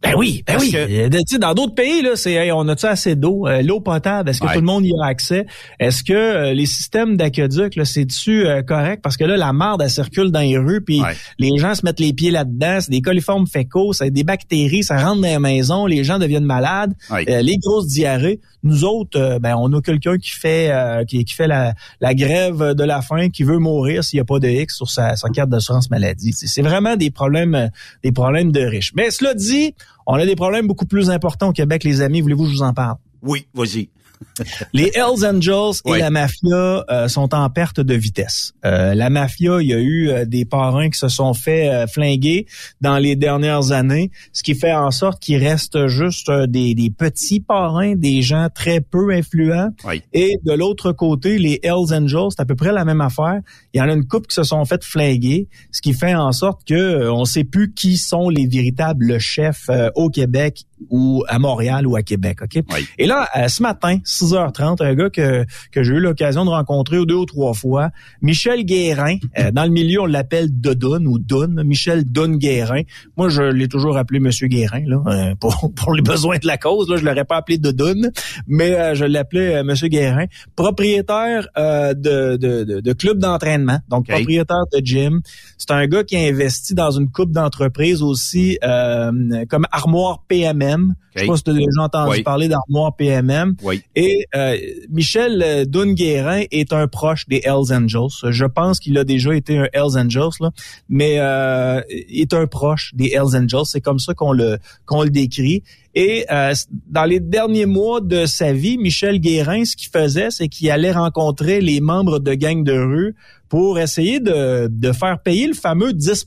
Ben oui, ben Parce oui. que- Euh, dans d'autres pays, là, c'est hey, on a-tu assez d'eau? Euh, L'eau potable, est-ce que Ouais. tout le monde y a accès? Est-ce que euh, les systèmes d'aqueduc, là, c'est-tu euh, correct? Parce que là, la marde, elle circule dans les rues, puis Ouais. les gens se mettent les pieds là-dedans, c'est des coliformes fécaux, c'est des bactéries, ça rentre dans les maisons, les gens deviennent malades, Ouais. les grosses diarrhées. Nous autres, ben, on a quelqu'un qui fait qui, qui fait la, la grève de la faim, qui veut mourir s'il n'y a pas de X sur sa, sa carte d'assurance maladie. C'est c'est vraiment des problèmes des problèmes de riches. Mais cela dit, on a des problèmes beaucoup plus importants au Québec, les amis. Voulez-vous que je vous en parle? Oui, vas-y. (laughs) Les Hells Angels et la mafia euh, sont en perte de vitesse. Euh, la mafia, il y a eu euh, des parrains qui se sont fait euh, flinguer dans les dernières années, ce qui fait en sorte qu'il reste juste euh, des, des petits parrains, des gens très peu influents. Oui. Et de l'autre côté, les Hells Angels, c'est à peu près la même affaire. Il y en a une couple qui se sont fait flinguer, ce qui fait en sorte que euh, on sait plus qui sont les véritables chefs euh, au Québec ou à Montréal ou à Québec. Ok? Oui. Et là, euh, ce matin, 6h30, un gars que, que j'ai eu l'occasion de rencontrer deux ou trois fois, Michel Guérin. euh, dans le milieu, on l'appelle Dodun ou Dun. Michel Dun Guérin. Moi, je l'ai toujours appelé Monsieur Guérin, là, euh, pour, (laughs) pour les besoins de la cause. Là, je l'aurais pas appelé Dodun, mais je l'appelais Monsieur Guérin. Propriétaire euh, de, de, de, de club d'entraînement, donc propriétaire de gym. C'est un gars qui a investi dans une coupe d'entreprises aussi, euh, comme Armoire PMM. Je sais pas si tu as déjà entendu Oui. parler d'Armoire PMM. Oui. Et euh, Michel euh, Dunguerin est un proche des Hells Angels. Je pense qu'il a déjà été un Hells Angels, là, mais euh, il est un proche des Hells Angels. C'est comme ça qu'on le qu'on le décrit. Et euh, dans les derniers mois de sa vie, Michel Guérin, ce qu'il faisait, c'est qu'il allait rencontrer les membres de gangs de rue pour essayer de, de faire payer le fameux 10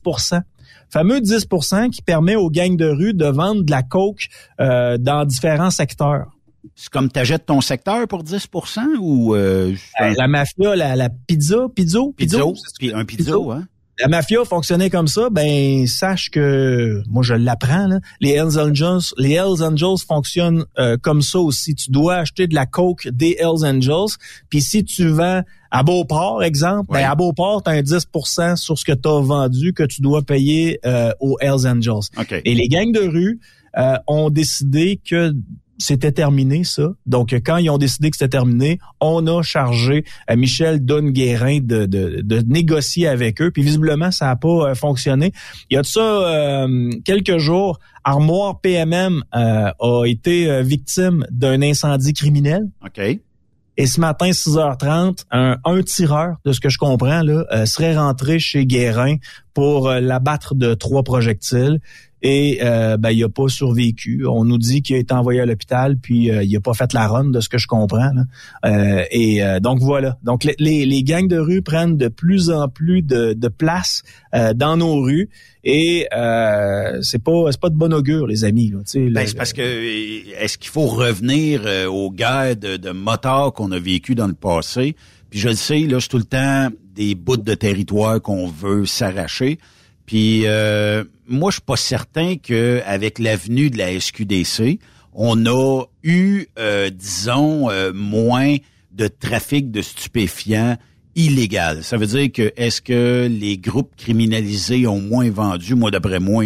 fameux 10% qui permet aux gangs de rue de vendre de la coke euh, dans différents secteurs. C'est comme t'achètes ton secteur pour 10% ou euh, un La mafia, la, la pizza, pizzo, pizzo, un pizzo, hein? la mafia fonctionnait comme ça, ben sache que moi je l'apprends là, les Hells Angels, les Hells Angels fonctionnent euh, comme ça aussi. Tu dois acheter de la coke des Hells Angels, puis si tu vends à Beauport exemple, Ouais. ben à Beauport tu as un 10% sur ce que tu as vendu que tu dois payer euh, aux Hells Angels. Et les gangs de rue euh, ont décidé que c'était terminé ça. Donc quand ils ont décidé que c'était terminé, on a chargé euh, Michel Dunguerin de, de, de négocier avec eux. Puis visiblement ça n'a pas euh, fonctionné. Il y a de ça euh, quelques jours, Armoire PMM euh, a été victime d'un incendie criminel. OK. Et ce matin, 6h30, un, un tireur, de ce que je comprends, là, euh, serait rentré chez Guérin pour euh, l'abattre de trois projectiles. Et euh, ben, il a pas survécu. On nous dit qu'il a été envoyé à l'hôpital, puis euh, il a pas fait la run, de ce que je comprends. là. Euh, et euh, donc voilà. Donc les, les, gangs de rue prennent de plus en plus de, de place euh, dans nos rues. Et euh, c'est pas c'est pas de bon augure, les amis. Ben, c'est parce que est-ce qu'il faut revenir aux guerres de, de motards qu'on a vécu dans le passé? Puis je le sais, là, c'est tout le temps des bouts de territoire qu'on veut s'arracher. Puis euh, moi, je suis pas certain que avec l'avenue de la SQDC, on a eu, euh, disons, euh, moins de trafic de stupéfiants illégal. Ça veut dire que est-ce que les groupes criminalisés ont moins vendu? Moi, d'après moi,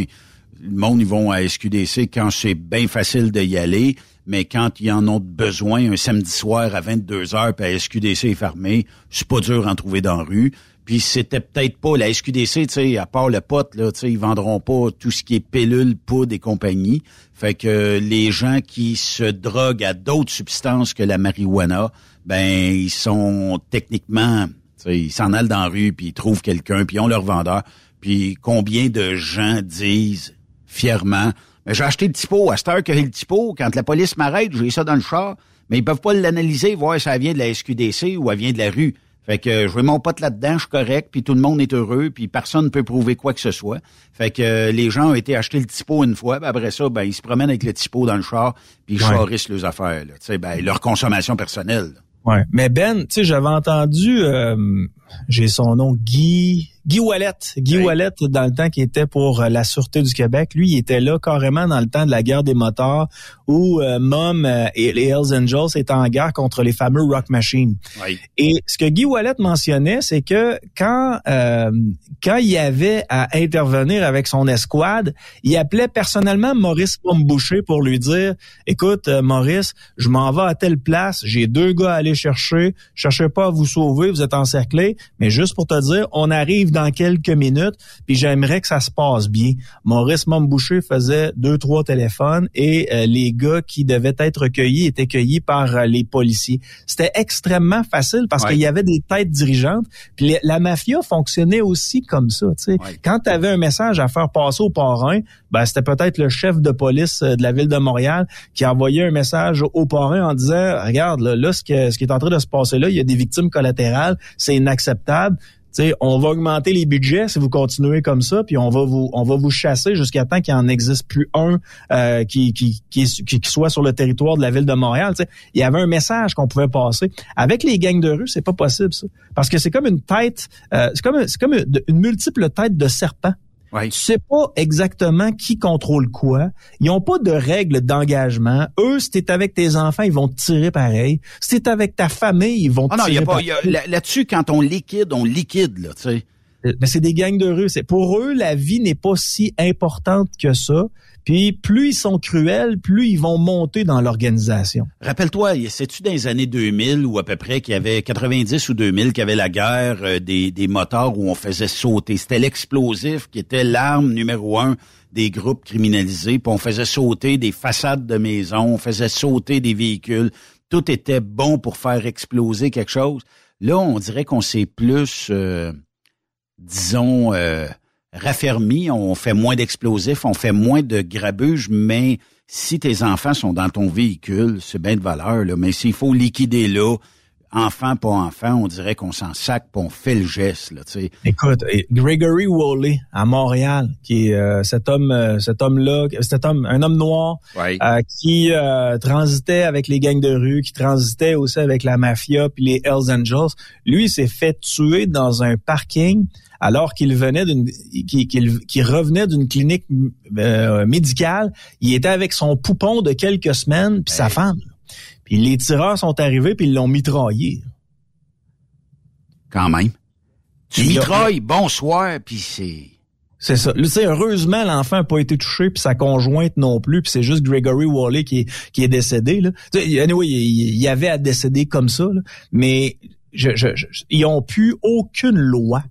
le monde, ils vont à SQDC quand c'est bien facile d'y aller, mais quand ils en ont besoin un samedi soir à 22 heures, puis la SQDC est fermée, c'est pas dur d'en trouver dans la rue. Puis c'était peut-être pas la SQDC, tu sais, à part le pote, là, tu sais, ils vendront pas tout ce qui est pilule, poudre et compagnie. Fait que les gens qui se droguent à d'autres substances que la marijuana, ben ils sont techniquement, tu sais, ils s'en allent dans la rue puis ils trouvent quelqu'un puis ils ont leur vendeur. Puis combien de gens disent fièrement, Ben, j'ai acheté le typo à cette heure que j'ai le typo, quand la police m'arrête, j'ai ça dans le char, mais ils peuvent pas l'analyser, voir si ça vient de la SQDC ou elle vient de la rue. Fait que je vais mon pote là-dedans, je suis correct, puis tout le monde est heureux, puis personne ne peut prouver quoi que ce soit. Fait que euh, les gens ont été acheter le typo une fois, puis après ça, ben ils se promènent avec le typo dans le char, puis ils Ouais. leurs affaires, là. Ben leur consommation personnelle. là. Ouais. Mais Ben, tu sais, j'avais entendu, euh, j'ai son nom, Guy, Guy Wallet. Guy Oui. Wallet, dans le temps qui était pour euh, la Sûreté du Québec, lui, il était là carrément dans le temps de la guerre des motards où euh, Mom euh, et les Hells Angels étaient en guerre contre les fameux Rock Machine. Oui. Et ce que Guy Wallet mentionnait, c'est que quand euh, quand il avait à intervenir avec son escouade, il appelait personnellement Maurice Pomboucher pour lui dire "Écoute Maurice, je m'en vais à telle place, j'ai deux gars à aller chercher, cherchez pas à vous sauver, vous êtes encerclés, mais juste pour te dire, on arrive dans quelques minutes, puis j'aimerais que ça se passe bien." Maurice Momboucher faisait deux trois téléphones et euh, les gars qui devaient être recueillis étaient cueillis par euh, les policiers. C'était extrêmement facile parce Ouais. qu'il y avait des têtes dirigeantes. Puis les- la mafia fonctionnait aussi comme ça. tu sais. Ouais. Quand tu avais un message à faire passer au parrain, ben, c'était peut-être le chef de police euh, de la ville de Montréal qui envoyait un message au parrain en disant Regarde, là, là, ce, que- ce qui est en train de se passer là, il y a des victimes collatérales, c'est inacceptable. On va augmenter les budgets si vous continuez comme ça, puis on va vous on va vous chasser jusqu'à temps qu'il en existe plus un euh, qui, qui, qui, soit sur le territoire de la ville de Montréal. Il y avait un message qu'on pouvait passer. Avec les gangs de rue, c'est pas possible ça, parce que c'est comme une tête, euh, c'est comme c'est comme une multiple tête de serpent. Tu sais pas exactement qui contrôle quoi. Ils ont pas de règles d'engagement. Eux, si t'es avec tes enfants, ils vont te tirer pareil. Si t'es avec ta famille, ils vont te Ah non, il y tirer a pas, pareil. là-dessus, quand on liquide, on liquide, là, tu sais. mais c'est des gangs de rue. C'est pour eux, la vie n'est pas si importante que ça. Puis plus ils sont cruels, plus ils vont monter dans l'organisation. Rappelle-toi, c'est-tu dans les années 2000 ou à peu près qu'il y avait 90 ou 2000 qu'il y avait la guerre euh, des, des moteurs où on faisait sauter? C'était l'explosif qui était l'arme numéro un des groupes criminalisés. Puis on faisait sauter des façades de maisons, on faisait sauter des véhicules. Tout était bon pour faire exploser quelque chose. Là, on dirait qu'on s'est plus, euh, disons, euh, raffermi, on fait moins d'explosifs, on fait moins de grabuge, mais si tes enfants sont dans ton véhicule, c'est bien de valeur, là. Mais s'il faut liquider là, enfant pas enfant, on dirait qu'on s'en sac, puis on fait le geste, là, tu sais. Écoute, Gregory Woolley à Montréal, qui est euh, cet homme, euh, cet homme-là, cet homme, un homme noir, euh, qui transitait avec les gangs de rue, qui transitait aussi avec la mafia puis les Hells Angels. Lui, s'est fait tuer dans un parking alors qu'il venait d'une, qu'il, revenait d'une clinique médicale. Il était avec son poupon de quelques semaines puis sa femme. Puis les tireurs sont arrivés puis ils l'ont mitraillé. Quand même. Tu mitrailles, bonsoir, puis c'est... C'est ça. Tu sais, heureusement, l'enfant n'a pas été touché, puis sa conjointe non plus, puis c'est juste Gregory Wally qui est, qui est décédé. Là. anyway, il, y avait à décéder comme ça, mais je, je, ils ont pu aucune loi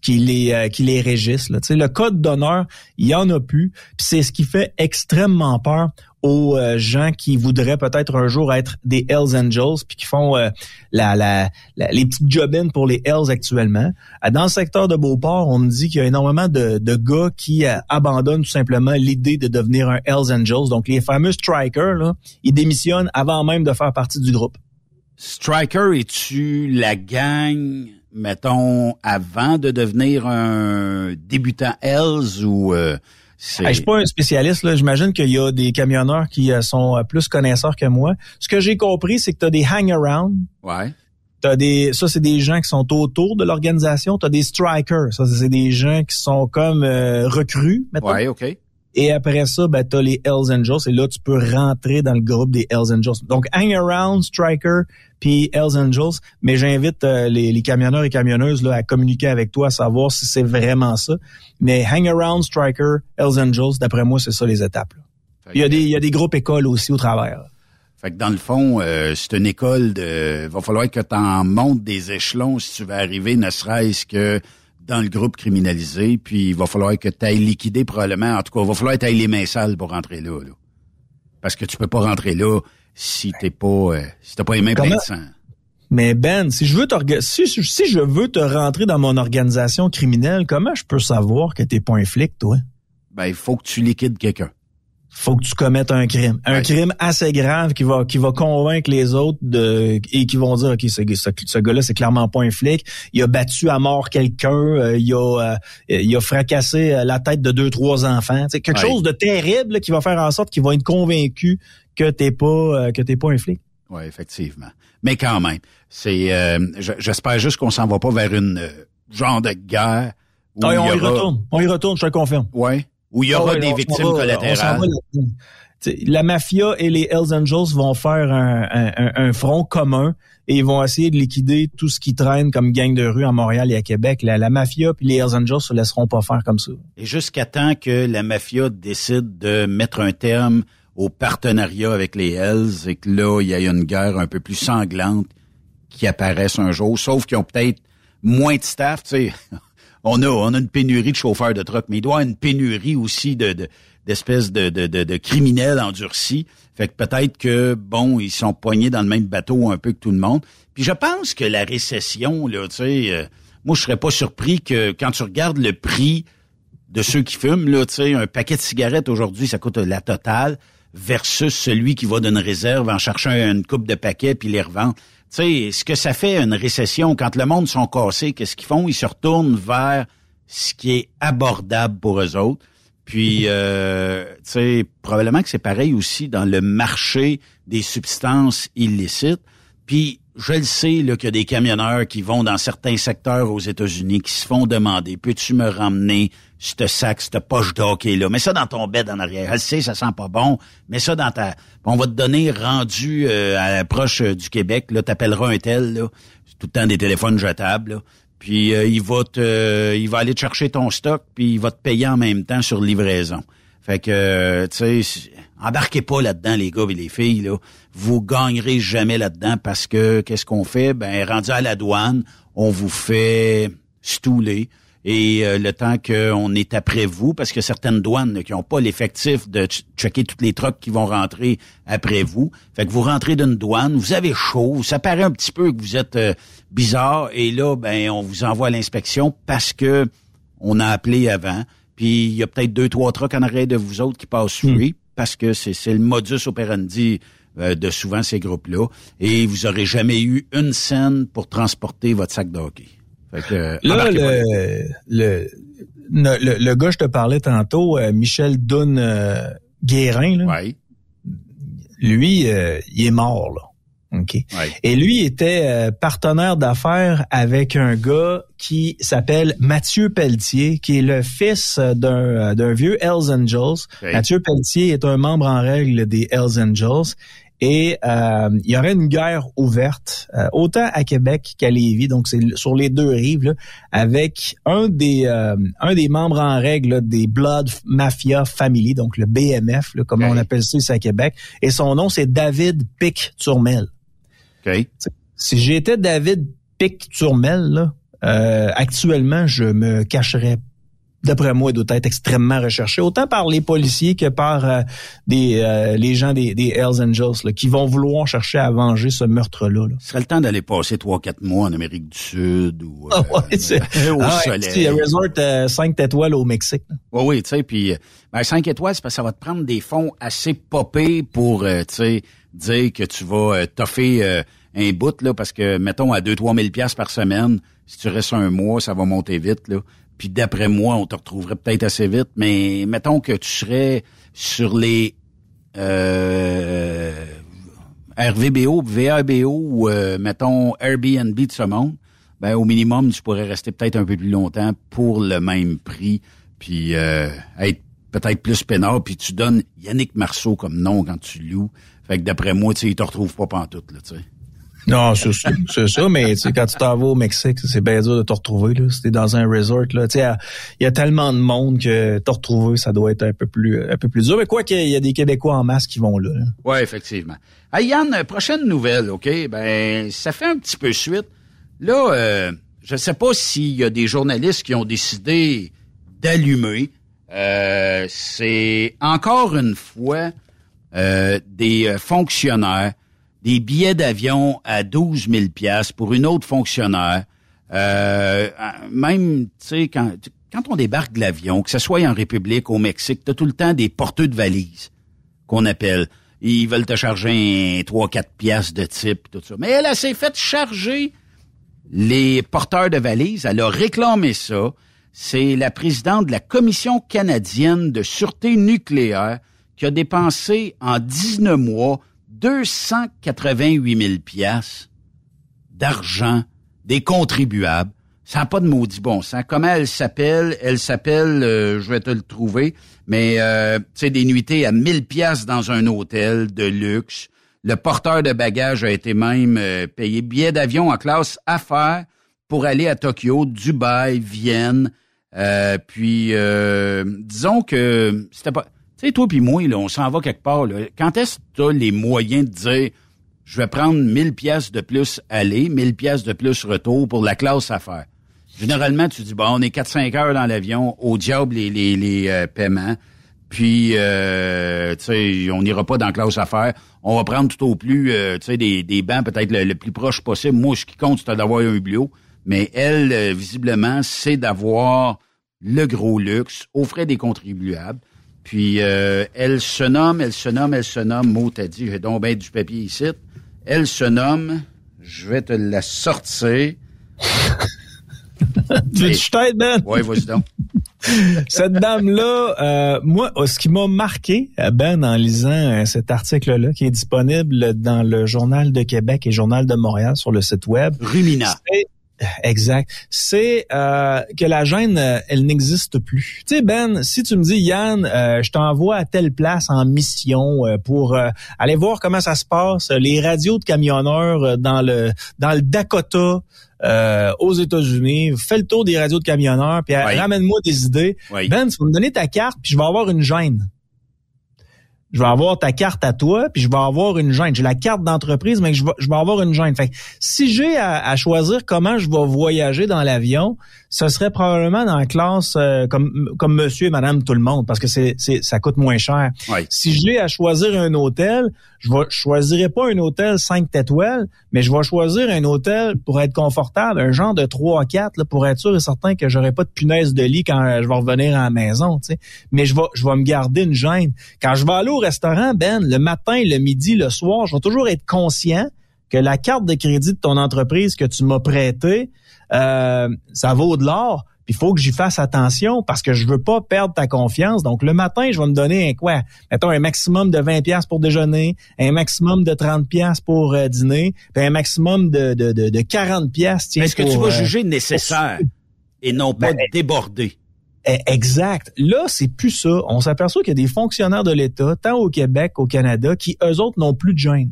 qui les euh, les régisse. Là. Le code d'honneur, il y en a plus. C'est ce qui fait extrêmement peur aux euh, gens qui voudraient peut-être un jour être des Hells Angels puis qui font euh, la, la, les petites job pour les Hells actuellement. Dans le secteur de Beauport, on me dit qu'il y a énormément de, de gars qui abandonnent tout simplement l'idée de devenir un Hells Angels. Donc les fameux strikers, là, ils démissionnent avant même de faire partie du groupe. Striker, es-tu la gang mettons, avant de devenir un débutant Hells ou... Euh, je suis pas un spécialiste, là. J'imagine qu'il y a des camionneurs qui euh, sont euh, plus connaisseurs que moi. Ce que j'ai compris, c'est que tu as des hang-around. Ouais. T'as des, ça, c'est des gens qui sont autour de l'organisation. Tu as des strikers. Ça, c'est des gens qui sont comme recrues, mettons. Ouais, OK. Et après ça, ben, tu as les Hells Angels. Et là, tu peux rentrer dans le groupe des Hells Angels. Donc, hang around, striker, puis Hells Angels. Mais j'invite euh, les, camionneurs et camionneuses là, à communiquer avec toi, à savoir si c'est vraiment ça. Mais hang around, striker, Hells Angels, d'après moi, c'est ça les étapes. Il y, a des, il y a des groupes écoles aussi au travers. Fait que dans le fond, euh, c'est une école de. Va falloir que tu en montes des échelons si tu veux arriver, ne serait-ce que dans le groupe criminalisé, puis il va falloir que tu ailles liquider probablement, en tout cas, il va falloir que tu les mains sales pour rentrer là, Parce que tu peux pas rentrer là si t'es pas euh, si t'as pas les mains pleines de sang. Mais Ben, si je veux te si, si je veux te rentrer dans mon organisation criminelle, comment je peux savoir que t'es pas un flic, toi? Ben, il faut que tu liquides quelqu'un faut que tu commettes un crime. Un crime assez grave qui va qui va convaincre les autres de et qui vont dire OK, ce, ce, gars-là, c'est clairement pas un flic. Il a battu à mort quelqu'un, euh, il a euh, il a fracassé euh, la tête de deux, trois enfants. C'est quelque chose de terrible qui va faire en sorte qu'il va être convaincu que t'es pas que t'es pas un flic. Oui, effectivement. Mais quand même, c'est j'espère juste qu'on s'en va pas vers une genre de guerre. Où ah, on y, retourne. On y retourne, je te confirme. Ouais où il y aura ah des victimes collatérales. la mafia et les Hells Angels vont faire un, front commun et ils vont essayer de liquider tout ce qui traîne comme gang de rue à Montréal et à Québec. La, mafia puis les Hells Angels se laisseront pas faire comme ça. Et jusqu'à temps que la mafia décide de mettre un terme au partenariat avec les Hells et que là, il y a une guerre un peu plus sanglante qui apparaisse un jour, sauf qu'ils ont peut-être moins de staff, tu sais on a, on a une pénurie de chauffeurs de truck, mais il doit avoir une pénurie aussi de, d'espèces de, de, de, criminels endurcis. Fait que peut-être que, bon, ils sont poignés dans le même bateau un peu que tout le monde. Puis je pense que la récession, là, tu sais, euh, moi, je serais pas surpris que quand tu regardes le prix de ceux qui fument, là, tu sais, un paquet de cigarettes aujourd'hui, ça coûte la totale, versus celui qui va d'une réserve en cherchant une coupe de paquets puis les revend tu sais, ce que ça fait une récession, quand le monde sont cassés, qu'est-ce qu'ils font? Ils se retournent vers ce qui est abordable pour eux autres. Puis, euh, tu sais, probablement que c'est pareil aussi dans le marché des substances illicites. Puis, je le sais, qu'il y a des camionneurs qui vont dans certains secteurs aux États-Unis qui se font demander, peux-tu me ramener ce sac, cette poche d'hockey là, mets ça dans ton bed en arrière. Je sais, ça sent pas bon. Mets ça dans ta. On va te donner rendu euh, à proche euh, du Québec. Là, t'appelleras un tel là. tout le temps des téléphones jetables. Là. puis euh, il va te, il va aller te chercher ton stock, puis il va te payer en même temps sur livraison. Fait que, euh, tu sais, embarquez pas là-dedans, les gars et les filles, là. Vous gagnerez jamais là-dedans parce que, qu'est-ce qu'on fait? Ben, rendu à la douane, on vous fait stouler. Et euh, le temps qu'on est après vous, parce que certaines douanes qui n'ont pas l'effectif de checker toutes les trucks qui vont rentrer après vous. Fait que vous rentrez d'une douane, vous avez chaud, ça paraît un petit peu que vous êtes euh, bizarre, et là, ben, on vous envoie à l'inspection parce que on a appelé avant. Puis il y a peut-être deux, trois trucks en arrière de vous autres qui passent free, parce que c'est le modus operandi euh, de souvent ces groupes-là. Et vous aurez jamais eu une scène pour transporter votre sac de hockey. Fait que, euh, Là, le, le, le, le, gars, je te parlais tantôt, euh, Michel Dunn euh, Guérin, là, ouais. lui, euh, il est mort, là. OK? Ouais. Et lui était euh, partenaire d'affaires avec un gars qui s'appelle Mathieu Pelletier, qui est le fils d'un d'un vieux Hells Angels. Ok. Mathieu Pelletier est un membre en règle des Hells Angels. Et euh, il y aurait une guerre ouverte, euh, autant à Québec qu'à Lévis, donc c'est sur les deux rives, là, avec un des euh, un des membres en règle là, des Blood Mafia Family, donc le BMF, là, comme on appelle ça ici à Québec. Et son nom, c'est David Pic Turmel. OK. Si j'étais David Pic Turmel, là, euh, actuellement, je me cacherais. D'après moi, il doit être extrêmement recherché, autant par les policiers que par euh, des euh, les gens des, des Hells Angels là, qui vont vouloir chercher à venger ce meurtre-là. là. Ce serait le temps d'aller passer trois, quatre mois en Amérique du Sud ou euh, Ah ouais, c'est- (laughs) au Ah ouais, soleil. resort euh, 5 étoiles au Mexique. Oui, oui, tu sais, puis euh, ben, 5 étoiles, c'est parce que ça va te prendre des fonds assez popés pour, euh, tu sais, dire que tu vas euh, toffer euh, un bout, là, parce que, mettons, à 2-3 000 piastres par semaine, si tu restes un mois, ça va monter vite, là. Puis d'après moi, on te retrouverait peut-être assez vite, mais mettons que tu serais sur les euh, RVBO, VRBO ou, euh, mettons, Airbnb de ce monde, ben au minimum, tu pourrais rester peut-être un peu plus longtemps pour le même prix, puis euh, être peut-être plus peinard, puis tu donnes Yannick Marceau comme nom quand tu loues. Fait que d'après moi, tu sais, il te retrouve pas pantoute, là, tu sais. Non, c'est ça, mais tu sais, quand tu t'en vas au Mexique, c'est bien dur de te retrouver. Là. Si dans un resort, là, tu sais, il y a tellement de monde que te retrouver, ça doit être un peu plus un peu plus dur. Mais quoi qu'il y a des Québécois en masse qui vont là. là. Oui, effectivement. Hey, Yann, prochaine nouvelle, OK? Ben, ça fait un petit peu suite. Là, euh, je sais pas s'il y a des journalistes qui ont décidé d'allumer. Euh, c'est encore une fois euh, des euh, fonctionnaires, des billets d'avion à 12 000 piastres pour une autre fonctionnaire. Euh, même, tu sais, quand, quand on débarque de l'avion, que ce soit en République, au Mexique, tu as tout le temps des porteurs de valises qu'on appelle. Ils veulent te charger un 3-4 piastres de type, tout ça. Mais elle, elle s'est fait charger les porteurs de valises. Elle a réclamé ça. C'est la présidente de la Commission canadienne de sûreté nucléaire qui a dépensé en 19 mois 288 000 piastres d'argent des contribuables. Ça n'a pas de maudit bon sens. Comment elle s'appelle? Elle s'appelle, euh, je vais te le trouver, mais euh, sais, des nuitées à 1000 pièces dans un hôtel de luxe. Le porteur de bagages a été même euh, payé billet d'avion en classe affaires pour aller à Tokyo, Dubaï, Vienne. Euh, puis, disons que c'était pas... Tu sais, toi puis moi, on s'en va quelque part. Là. Quand est-ce que tu as les moyens de dire je vais prendre 1000 pièces de plus aller, 1000 pièces de plus retour pour la classe affaires. Généralement, tu dis bon, on est 4-5 heures dans l'avion, au diable les les, les euh, paiements. Puis euh, tu sais, on n'ira pas dans la classe affaires. On va prendre tout au plus euh, tu sais des, des bancs peut-être le, plus proche possible. Moi, ce qui compte c'est d'avoir un biblio, mais elle euh, visiblement, c'est d'avoir le gros luxe aux frais des contribuables. Puis euh, elle se nomme, elle se nomme, elle se nomme, mot t'as dit, j'ai donc bien du papier ici. Elle se nomme, je vais te la sortir. (laughs) Tu veux que je t'aide, Ben? Ouais, vas-y donc. (laughs) Cette dame-là, euh, moi, ce qui m'a marqué, euh, Ben, en lisant euh, cet article-là, qui est disponible dans le Journal de Québec et Journal de Montréal sur le site web, Rumina. Exact. C'est euh, que la gêne, euh, elle n'existe plus. Tu sais, Ben, si tu me dis, Yann, euh, je t'envoie à telle place en mission pour aller voir comment ça se passe, les radios de camionneurs dans le dans le Dakota, aux États-Unis, fais le tour des radios de camionneurs, puis ramène-moi des idées. Ben, tu vas me donner ta carte, puis je vais avoir une gêne je vais avoir ta carte à toi, puis je vais avoir une gêne. J'ai la carte d'entreprise, mais je vais, je vais avoir une gêne. Fait si j'ai à, choisir comment je vais voyager dans l'avion, ce serait probablement dans la classe euh, comme comme monsieur et madame tout le monde parce que c'est c'est ça coûte moins cher. Si j'ai à choisir un hôtel, je ne choisirais pas un hôtel 5 étoiles, mais je vais choisir un hôtel pour être confortable, un genre de 3 4 là, pour être sûr et certain que j'aurai pas de punaise de lit quand je vais revenir à la maison. Mais je vais je vais me garder une gêne. Quand je vais aller au restaurant, Ben, le matin, le midi, le soir, je vais toujours être conscient que la carte de crédit de ton entreprise que tu m'as prêtée, euh, ça vaut de l'or. Il faut que j'y fasse attention parce que je veux pas perdre ta confiance. Donc le matin, je vais me donner un quoi? Mettons un maximum de 20 pièces pour déjeuner, un maximum de 30 pièces pour euh, dîner, puis un maximum de de, de, de 40 pièces. Est-ce que tu vas euh, juger nécessaire et non pas ben, déborder? Eh, exact. Là, c'est plus ça. On s'aperçoit qu'il y a des fonctionnaires de l'État, tant au Québec qu'au Canada, qui eux autres n'ont plus de gêne.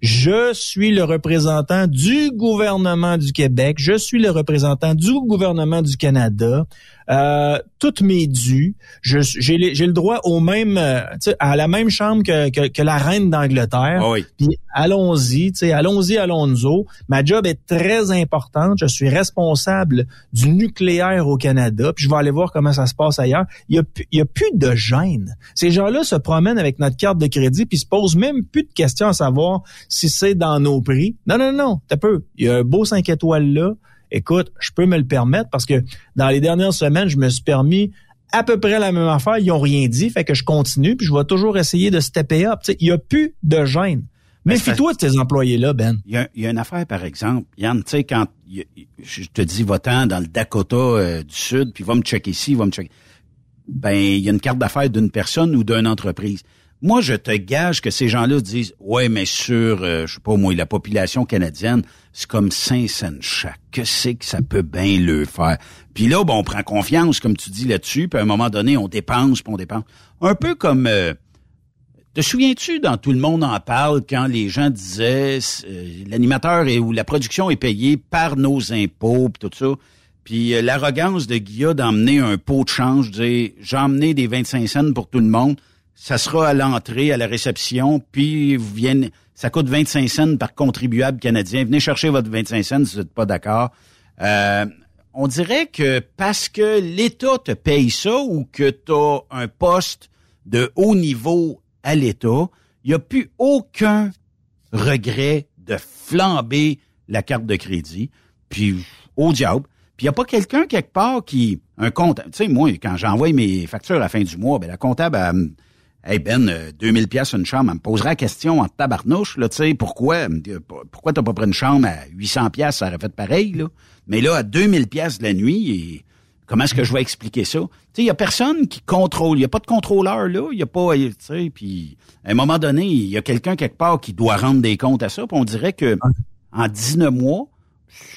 Je suis le représentant du gouvernement du Québec. Je suis le représentant du gouvernement du Canada euh, toutes mes dues. J'ai le droit au même, euh, à la même chambre que, que, que la reine d'Angleterre. Ah puis allons-y, allons-y, Alonso. Ma job est très importante. Je suis responsable du nucléaire au Canada. Puis je vais aller voir comment ça se passe ailleurs. Il y a, y a plus de gêne. Ces gens-là se promènent avec notre carte de crédit puis se posent même plus de questions à savoir si c'est dans nos prix. Non, non, non, t'as peu. Il y a un beau 5 étoiles là écoute, je peux me le permettre parce que dans les dernières semaines, je me suis permis à peu près la même affaire. Ils ont rien dit, fait que je continue, puis je vais toujours essayer de stepper up. il n'y a plus de gêne. Ben, Méfie-toi de tes employés-là, Ben. Il y, a, une affaire, par exemple. Yann, tu sais, quand je te dis, va-t'en dans le Dakota euh, du Sud, puis va me checker ici, va me checker. Ben, il y a une carte d'affaires d'une personne ou d'une entreprise. Moi, je te gage que ces gens-là disent, ouais, mais sur, euh, je sais pas moi, la population canadienne, c'est comme 5 cents chaque. Que c'est que ça peut bien le faire? Puis là, bon, on prend confiance, comme tu dis là-dessus, puis à un moment donné, on dépense, puis on dépense. Un peu comme, euh, te souviens-tu, dans Tout le monde en parle, quand les gens disaient, euh, l'animateur ou la production est payée par nos impôts, puis tout ça. Puis l'arrogance de Guilla d'emmener un pot de change, dire, j'ai emmené des 25 cents pour tout le monde ça sera à l'entrée, à la réception, puis vous viennent, ça coûte 25 cents par contribuable canadien. Venez chercher votre 25 cents si vous n'êtes pas d'accord. Euh, on dirait que parce que l'État te paye ça ou que tu as un poste de haut niveau à l'État, il n'y a plus aucun regret de flamber la carte de crédit. Puis au diable. Puis il n'y a pas quelqu'un quelque part qui... Un compte... Tu sais, moi, quand j'envoie mes factures à la fin du mois, ben la comptable... Hey Ben, 2000 euh, pièces une chambre, elle me posera la question en tabarnouche, là, tu sais, pourquoi, pourquoi t'as pas pris une chambre à 800 pièces, ça aurait fait pareil, là? Mais là, à 2000 pièces la nuit, et comment est-ce que je vais expliquer ça? Tu sais, il y a personne qui contrôle, il y a pas de contrôleur, là, il y a pas, tu sais, puis à un moment donné, il y a quelqu'un quelque part qui doit rendre des comptes à ça, puis on dirait que en 19 mois,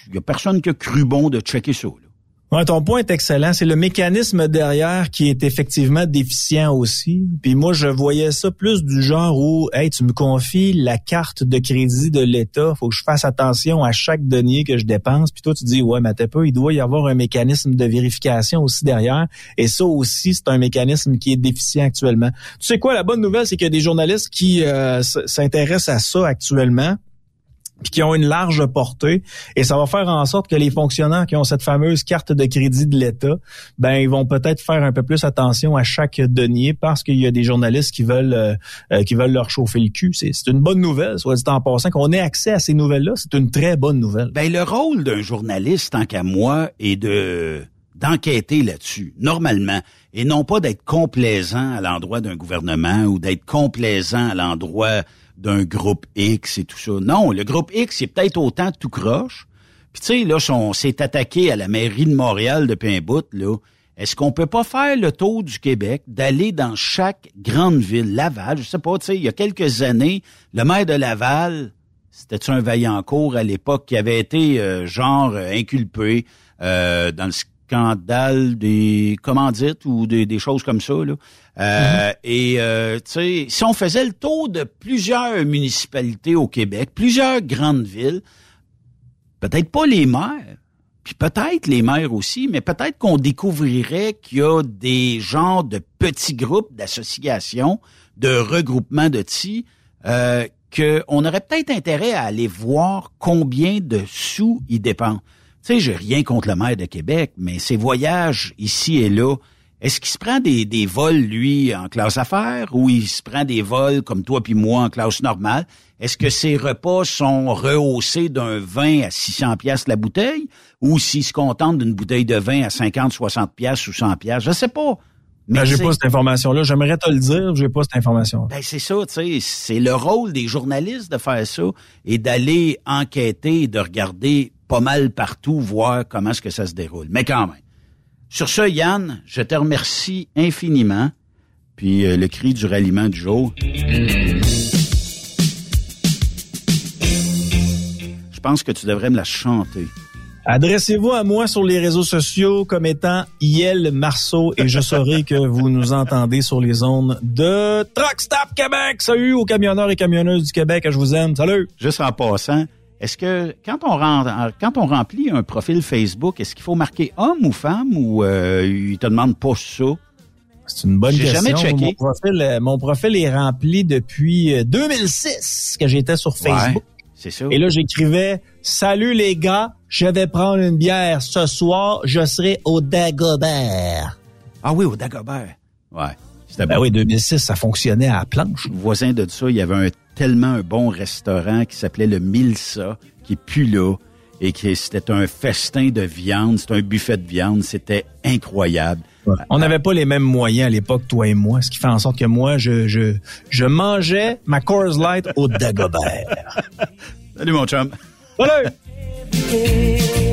il y a personne qui a cru bon de checker ça, Ton point est excellent. C'est le mécanisme derrière qui est effectivement déficient aussi. Puis moi, je voyais ça plus du genre où, hey, tu me confies la carte de crédit de l'État, faut que je fasse attention à chaque denier que je dépense. Puis toi, tu dis, ouais, mais t'es pas, il doit y avoir un mécanisme de vérification aussi derrière. Et ça aussi, c'est un mécanisme qui est déficient actuellement. Tu sais quoi, la bonne nouvelle, c'est qu'il y a des journalistes qui euh, s'intéressent à ça actuellement puis qui ont une large portée et ça va faire en sorte que les fonctionnaires qui ont cette fameuse carte de crédit de l'État, ben ils vont peut-être faire un peu plus attention à chaque denier parce qu'il y a des journalistes qui veulent euh, euh, qui veulent leur chauffer le cul. C'est une bonne nouvelle, soit dit en passant qu'on ait accès à ces nouvelles-là, c'est une très bonne nouvelle. Ben le rôle d'un journaliste tant qu'à moi est de d'enquêter là-dessus, normalement, et non pas d'être complaisant à l'endroit d'un gouvernement ou d'être complaisant à l'endroit d'un groupe X et tout ça. Non, le groupe X, c'est peut-être autant tout croche. Puis tu sais, là, on s'est attaqué à la mairie de Montréal depuis un là. Est-ce qu'on peut pas faire le tour du Québec, d'aller dans chaque grande ville, Laval, je sais pas, tu sais, il y a quelques années, le maire de Laval c'était un Vaillancourt à l'époque qui avait été euh, genre inculpé euh, dans le scandale des commandites ou des, des choses comme ça. Là. Euh, Mm-hmm. Et euh, tu sais, si on faisait le tour de plusieurs municipalités au Québec, plusieurs grandes villes, peut-être pas les maires, puis peut-être les maires aussi, mais peut-être qu'on découvrirait qu'il y a des genres de petits groupes d'associations, de regroupements de TI, euh, qu'on aurait peut-être intérêt à aller voir combien de sous ils dépensent. Tu sais, j'ai rien contre le maire de Québec, mais ses voyages ici et là, est-ce qu'il se prend des, des vols, lui, en classe affaires, ou il se prend des vols comme toi puis moi en classe normale? Est-ce que ses repas sont rehaussés d'un vin à 600 pièces la bouteille, ou s'il se contente d'une bouteille de vin à 50, 60 pièces ou 100 pièces? Je sais pas. Ben, j'ai pas cette information-là. J'aimerais te le dire, j'ai pas cette information. ben c'est ça, tu sais, c'est le rôle des journalistes de faire ça et d'aller enquêter et de regarder pas mal partout, voir comment est-ce que ça se déroule. Mais quand même. Sur ce, Yann, je te remercie infiniment. Puis euh, le cri du ralliement du jour. Je pense que tu devrais me la chanter. Adressez-vous à moi sur les réseaux sociaux comme étant Yel Marceau et je saurai que vous nous entendez sur les zones de Truck Stop Québec. Salut aux camionneurs et camionneuses du Québec, je vous aime. Salut! Juste en passant, est-ce que quand on, rend- quand on remplit un profil Facebook, est-ce qu'il faut marquer homme ou femme ou euh, il te demande pas ça? C'est une bonne J'ai question. jamais checké. Mon profil, euh, mon profil est rempli depuis euh, 2006 que j'étais sur Facebook. Ouais, c'est ça. Et là, j'écrivais Salut les gars, je vais prendre une bière ce soir, je serai au Dagobert. Ah oui, au Dagobert. Ouais. Ben bon. oui, 2006, ça fonctionnait à la planche. Voisin de ça, il y avait un tellement un bon restaurant qui s'appelait le Milsa, qui est plus là, et qui c'était un festin de viande, c'était un buffet de viande, c'était incroyable. On n'avait pas les mêmes moyens à l'époque, toi et moi, ce qui fait en sorte que moi, je, je, je mangeais ma Coors Light au Dagobert. (laughs) Salut mon chum. Salut! (laughs)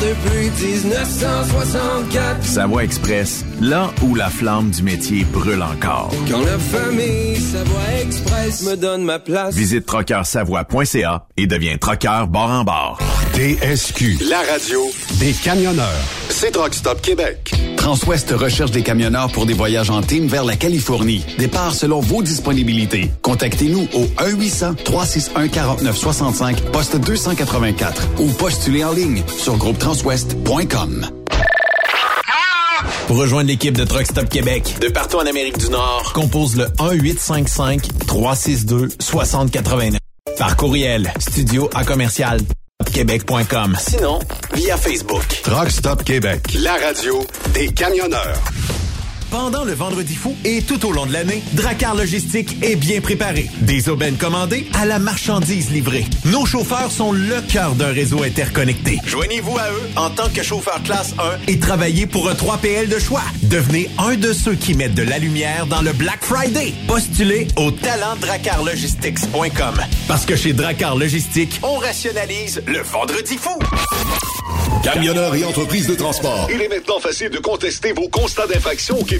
depuis 1964. Savoie Express, là où la flamme du métier brûle encore. Quand la famille Savoie Express me donne ma place. Visite trockeursavoie.ca et deviens trockeur bord en bord. TSQ, la radio des camionneurs. C'est Truck Stop Québec. Transwest recherche des camionneurs pour des voyages en team vers la Californie. Départ selon vos disponibilités. Contactez-nous au 1-800-361-4965, poste 284 ou postulez en ligne sur groupetranswest.com. Pour rejoindre l'équipe de Truck Stop Québec, de partout en Amérique du Nord, compose le 1-855-362-6089. Par courriel, studio à commercial québec.com. Sinon, via Facebook. Truck Stop Québec, la radio des camionneurs. Pendant le Vendredi fou et tout au long de l'année, Dracar Logistique est bien préparé. Des aubaines commandées à la marchandise livrée. Nos chauffeurs sont le cœur d'un réseau interconnecté. Joignez-vous à eux en tant que chauffeur classe 1 et travaillez pour un 3PL de choix. Devenez un de ceux qui mettent de la lumière dans le Black Friday. Postulez au talentdracarlogistics.com. Parce que chez Dracar Logistique, on rationalise le Vendredi fou. Camionneurs et entreprises de transport. Il est maintenant facile de contester vos constats d'infraction au Québec.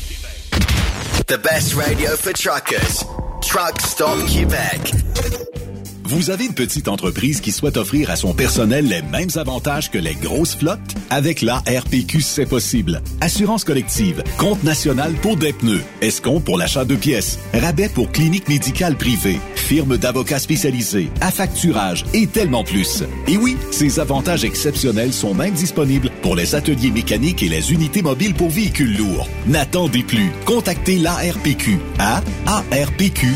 The best radio for truckers. Truck. Vous avez une petite entreprise qui souhaite offrir à son personnel les mêmes avantages que les grosses flottes? Avec la RPQ, c'est possible. Assurance collective, compte national pour des pneus, escompte pour l'achat de pièces, rabais pour clinique médicale privée, firme d'avocats spécialisés, affacturage et tellement plus. Et oui, ces avantages exceptionnels sont même disponibles pour les ateliers mécaniques et les unités mobiles pour véhicules lourds. N'attendez plus. Contactez l'ARPQ à arpq.org.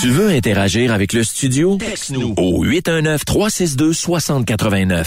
Tu veux interagir avec le studio? Texte-nous au 819-362-6089.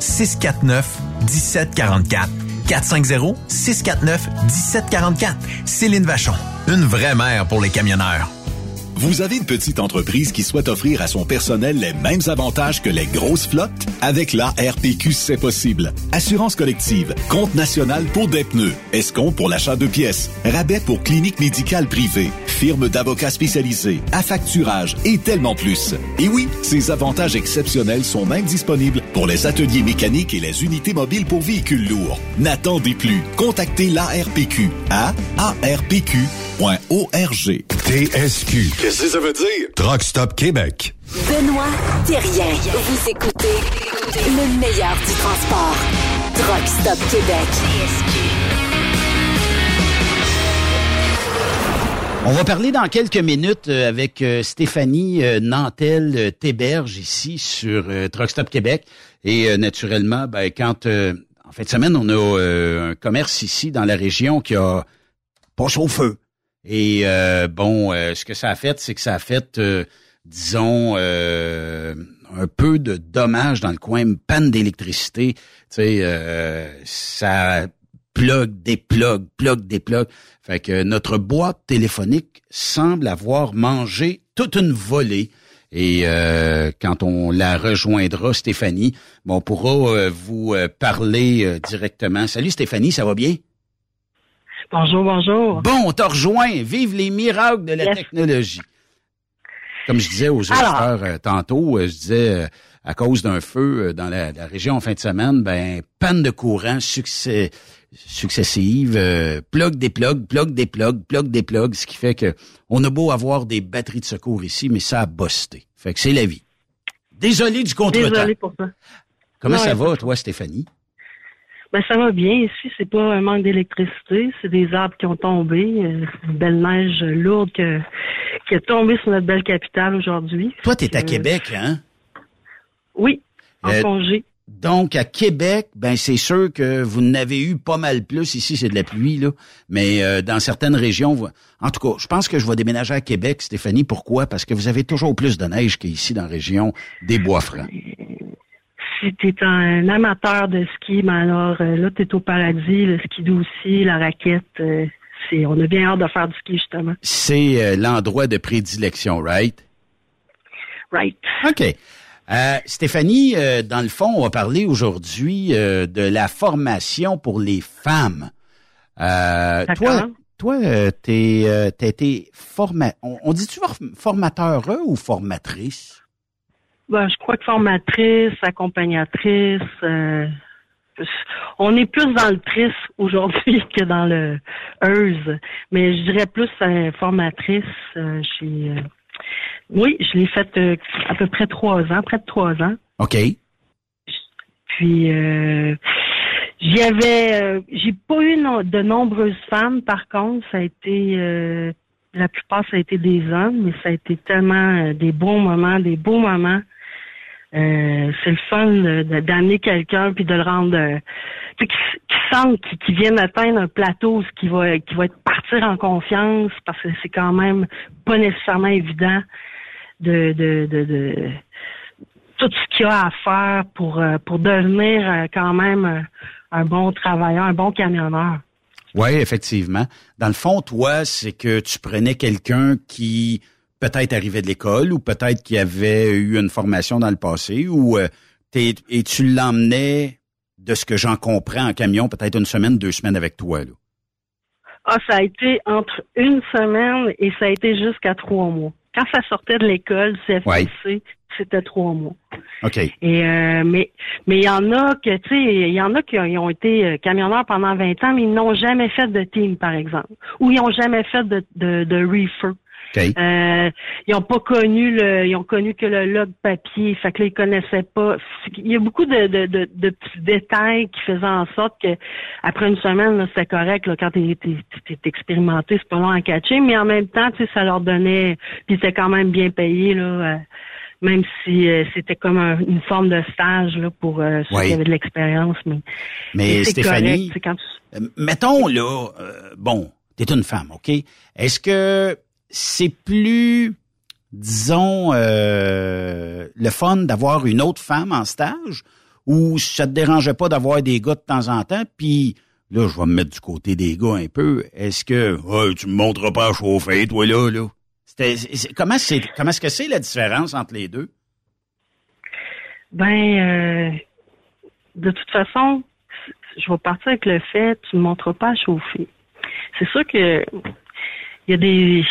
450-649-1744. 450-649-1744. Céline Vachon. Une vraie mère pour les camionneurs. Vous avez une petite entreprise qui souhaite offrir à son personnel les mêmes avantages que les grosses flottes? Avec la RPQ, c'est possible. Assurance collective, compte national pour des pneus, escompte pour l'achat de pièces, rabais pour clinique médicale privée, firme d'avocats spécialisés, affacturage et tellement plus. Et oui, ces avantages exceptionnels sont même disponibles pour les ateliers mécaniques et les unités mobiles pour véhicules lourds. N'attendez plus. Contactez l'ARPQ à arpq.org. TSQ. Qu'est-ce que ça veut dire? Truck Stop Québec. Benoît Thérien. Vous écoutez le meilleur du transport. Truck Stop Québec. On va parler dans quelques minutes euh, avec euh, Stéphanie euh, Nantel Théberge ici sur Truck Stop Québec. Et naturellement, ben, quand en fin de semaine, on a un commerce ici dans la région qui a pas au feu. Et bon, ce que ça a fait, c'est que ça a fait, disons, un peu de dommages dans le coin, une panne d'électricité. Tu sais, ça plug, déplug, plug, déplug. Fait que notre boîte téléphonique semble avoir mangé toute une volée. Et euh, quand on la rejoindra, Stéphanie, bon, on pourra euh, vous euh, parler euh, directement. Salut Stéphanie, ça va bien? Bonjour, bonjour. Bon, on t'a rejoint. Vive les miracles de la Yes. technologie. Comme je disais aux auditeurs euh, tantôt, euh, je disais, euh, à cause d'un feu dans la, la région en fin de semaine, ben, panne de courant succès, successive, euh, plug des plugs, plug des plugs, plug des plugs, ce qui fait que on a beau avoir des batteries de secours ici, mais ça a busté. Fait que c'est la vie. Désolé du contretemps. Désolé pour ça. Comment Non, ça va, toi, Stéphanie? Ben, ça va bien. Ici, c'est pas un manque d'électricité. C'est des arbres qui ont tombé. euh, une belle neige lourde que- qui est tombée sur notre belle capitale aujourd'hui. Toi, t'es à Euh, Québec, hein? Oui, en Euh, congé. Donc, à Québec, ben c'est sûr que vous n'avez eu pas mal plus. Ici, c'est de la pluie, là. Mais euh, dans certaines régions, vous- en tout cas, je pense que je vais déménager à Québec, Stéphanie. Pourquoi? Parce que vous avez toujours plus de neige qu'ici dans la région des Bois-Francs. Si tu es un amateur de ski, ben alors euh, là, tu es au paradis, le ski d'Oussy, la raquette. euh, c'est, on a bien hâte de faire du ski, justement. C'est euh, l'endroit de prédilection, right? Right. OK. Euh, Stéphanie, euh, dans le fond, on va parler aujourd'hui euh, de la formation pour les femmes. Euh, toi, toi, euh, t'es, euh, t'as été forma... On, on dit-tu for- formateur ou formatrice? Ben, je crois que formatrice, accompagnatrice, euh, on est plus dans le tris aujourd'hui (laughs) que dans le heuse, mais je dirais plus formatrice. euh, euh, oui, je l'ai faite euh, à peu près trois ans, près de trois ans. OK. Puis euh, J'y avais, euh, j'ai pas eu no- de nombreuses femmes. Par contre, ça a été, euh, la plupart ça a été des hommes, mais ça a été tellement des bons moments, des beaux moments. C'est le fun d'amener quelqu'un puis de le rendre, qui, qui sente qu'il qu'il vienne atteindre un plateau, ce qui va, qui va être partir en confiance, parce que c'est quand même pas nécessairement évident de, de, de, de tout ce qu'il y a à faire pour, euh, pour devenir euh, quand même euh, un bon travailleur, un bon camionneur. Oui, effectivement. Dans le fond, toi, c'est que tu prenais quelqu'un qui peut-être arrivait de l'école ou peut-être qui avait eu une formation dans le passé ou et tu l'emmenais, de ce que j'en comprends, en camion, peut-être une semaine, deux semaines avec toi. Là. Ah, ça a été entre une semaine et ça a été jusqu'à trois mois. Quand ça sortait de l'école, CFTC, c'était trois mois. OK. Et euh, mais mais il y en a que tu sais, il y en a qui ont été euh, camionneurs pendant 20 ans, mais ils n'ont jamais fait de team, par exemple, ou ils n'ont jamais fait de de, de reefer. Euh, ils n'ont pas connu le, ils ont connu que le log papier, fait que là ils connaissaient pas. Il y a beaucoup de, de, de, de petits détails qui faisaient en sorte que après une semaine c'était correct là, quand t'es- t'es expérimenté, c'est pas long à catcher, mais en même temps, tu sais, ça leur donnait, puis c'était quand même bien payé là. euh, même si euh, c'était comme un- une forme de stage là, pour euh, ceux Oui. qui avaient de l'expérience. Mais, Mais c'est Stéphanie, correct, quand tu- euh, mettons là, euh, bon, t'es une femme, OK? Est-ce que c'est plus, disons, euh, le fun d'avoir une autre femme en stage ou ça te dérangeait pas d'avoir des gars de temps en temps? Puis là, je vais me mettre du côté des gars un peu. Est-ce que Ouais, tu me montres pas à chauffer, toi là, là? Comment c'est comment est-ce que c'est la différence entre les deux? Ben, euh, de toute façon, je vais partir avec le fait, tu ne me montres pas à chauffer. C'est sûr que il y a des.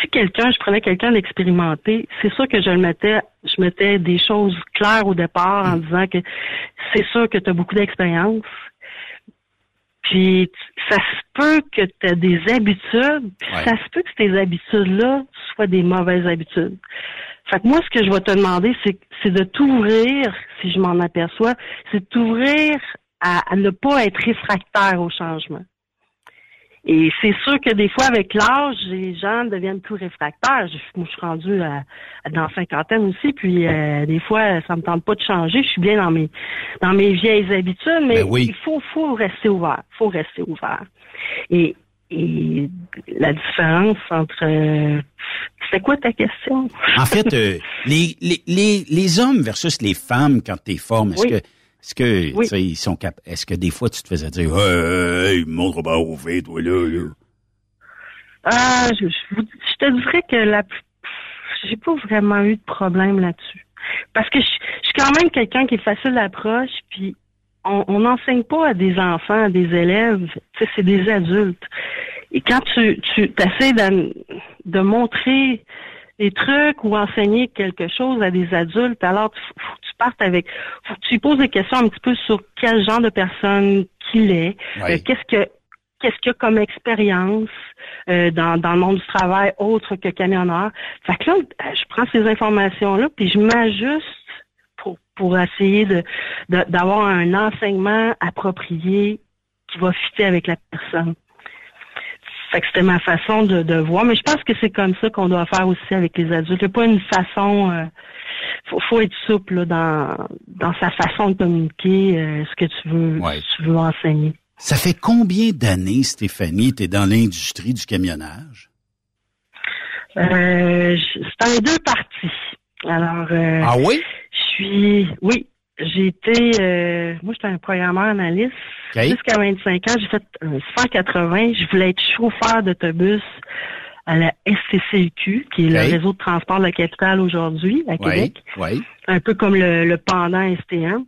Si quelqu'un, je prenais quelqu'un d'expérimenté, c'est sûr que je le mettais, je mettais des choses claires au départ en disant que c'est sûr que tu as beaucoup d'expérience. Puis ça se peut que tu as des habitudes, puis Ouais. ça se peut que ces habitudes-là soient des mauvaises habitudes. Fait que moi, ce que je vais te demander, c'est c'est de t'ouvrir, si je m'en aperçois, c'est de t'ouvrir à, à ne pas être réfractaire au changement. Et c'est sûr que des fois, avec l'âge, les gens deviennent plus réfractaires. Je, moi, je suis rendue à, à- dans la cinquantaine aussi, puis euh, des fois, ça me tente pas de changer. Je suis bien dans mes dans mes vieilles habitudes, mais Ben oui. il faut faut rester ouvert. faut rester ouvert. Et, et la différence entre... euh, C'était quoi ta question? En fait, euh, les, les, les, les hommes versus les femmes quand t'es forme, est-ce Oui. que est-ce que Oui. tu sais, ils sont cap est-ce que des fois tu te faisais dire hey, hey, montre pas au fait toi là, là? Ah, je, je, vous- je te dirais que la j'ai pas vraiment eu de problème là-dessus. Parce que je, je suis quand même quelqu'un qui est facile d'approche, puis on n'enseigne pas à des enfants, à des élèves, tu sais, c'est des adultes. Et quand tu, tu essaies de, de montrer des trucs ou enseigner quelque chose à des adultes, alors faut tu partes avec, faut que tu lui poses des questions un petit peu sur quel genre de personne qu'il est, euh, qu'est-ce que qu'est-ce qu'il y a comme expérience euh, dans, dans le monde du travail autre que camionneur. Fait que là, euh, je prends ces informations-là, puis je m'ajuste pour, pour essayer de de- d'avoir un enseignement approprié qui va fitter avec la personne. Fait que c'était ma façon de, de voir, mais je pense que c'est comme ça qu'on doit faire aussi avec les adultes. Il n'y a pas une façon, euh, faut, faut être souple là, dans, dans sa façon de communiquer euh, ce que tu veux, Ouais. tu veux enseigner. Ça fait combien d'années Stéphanie tu es dans l'industrie du camionnage? Euh, je- c'est en deux parties. Alors, euh, Ah oui? Je suis, oui, j'ai été, euh, moi j'étais un programmeur analyste jusqu'à 25 ans. J'ai fait un 180. Je voulais être chauffeur d'autobus à la SCCQ, qui est le réseau de transport de la capitale aujourd'hui à. Québec. Oui. Un peu comme le, le pendant STM.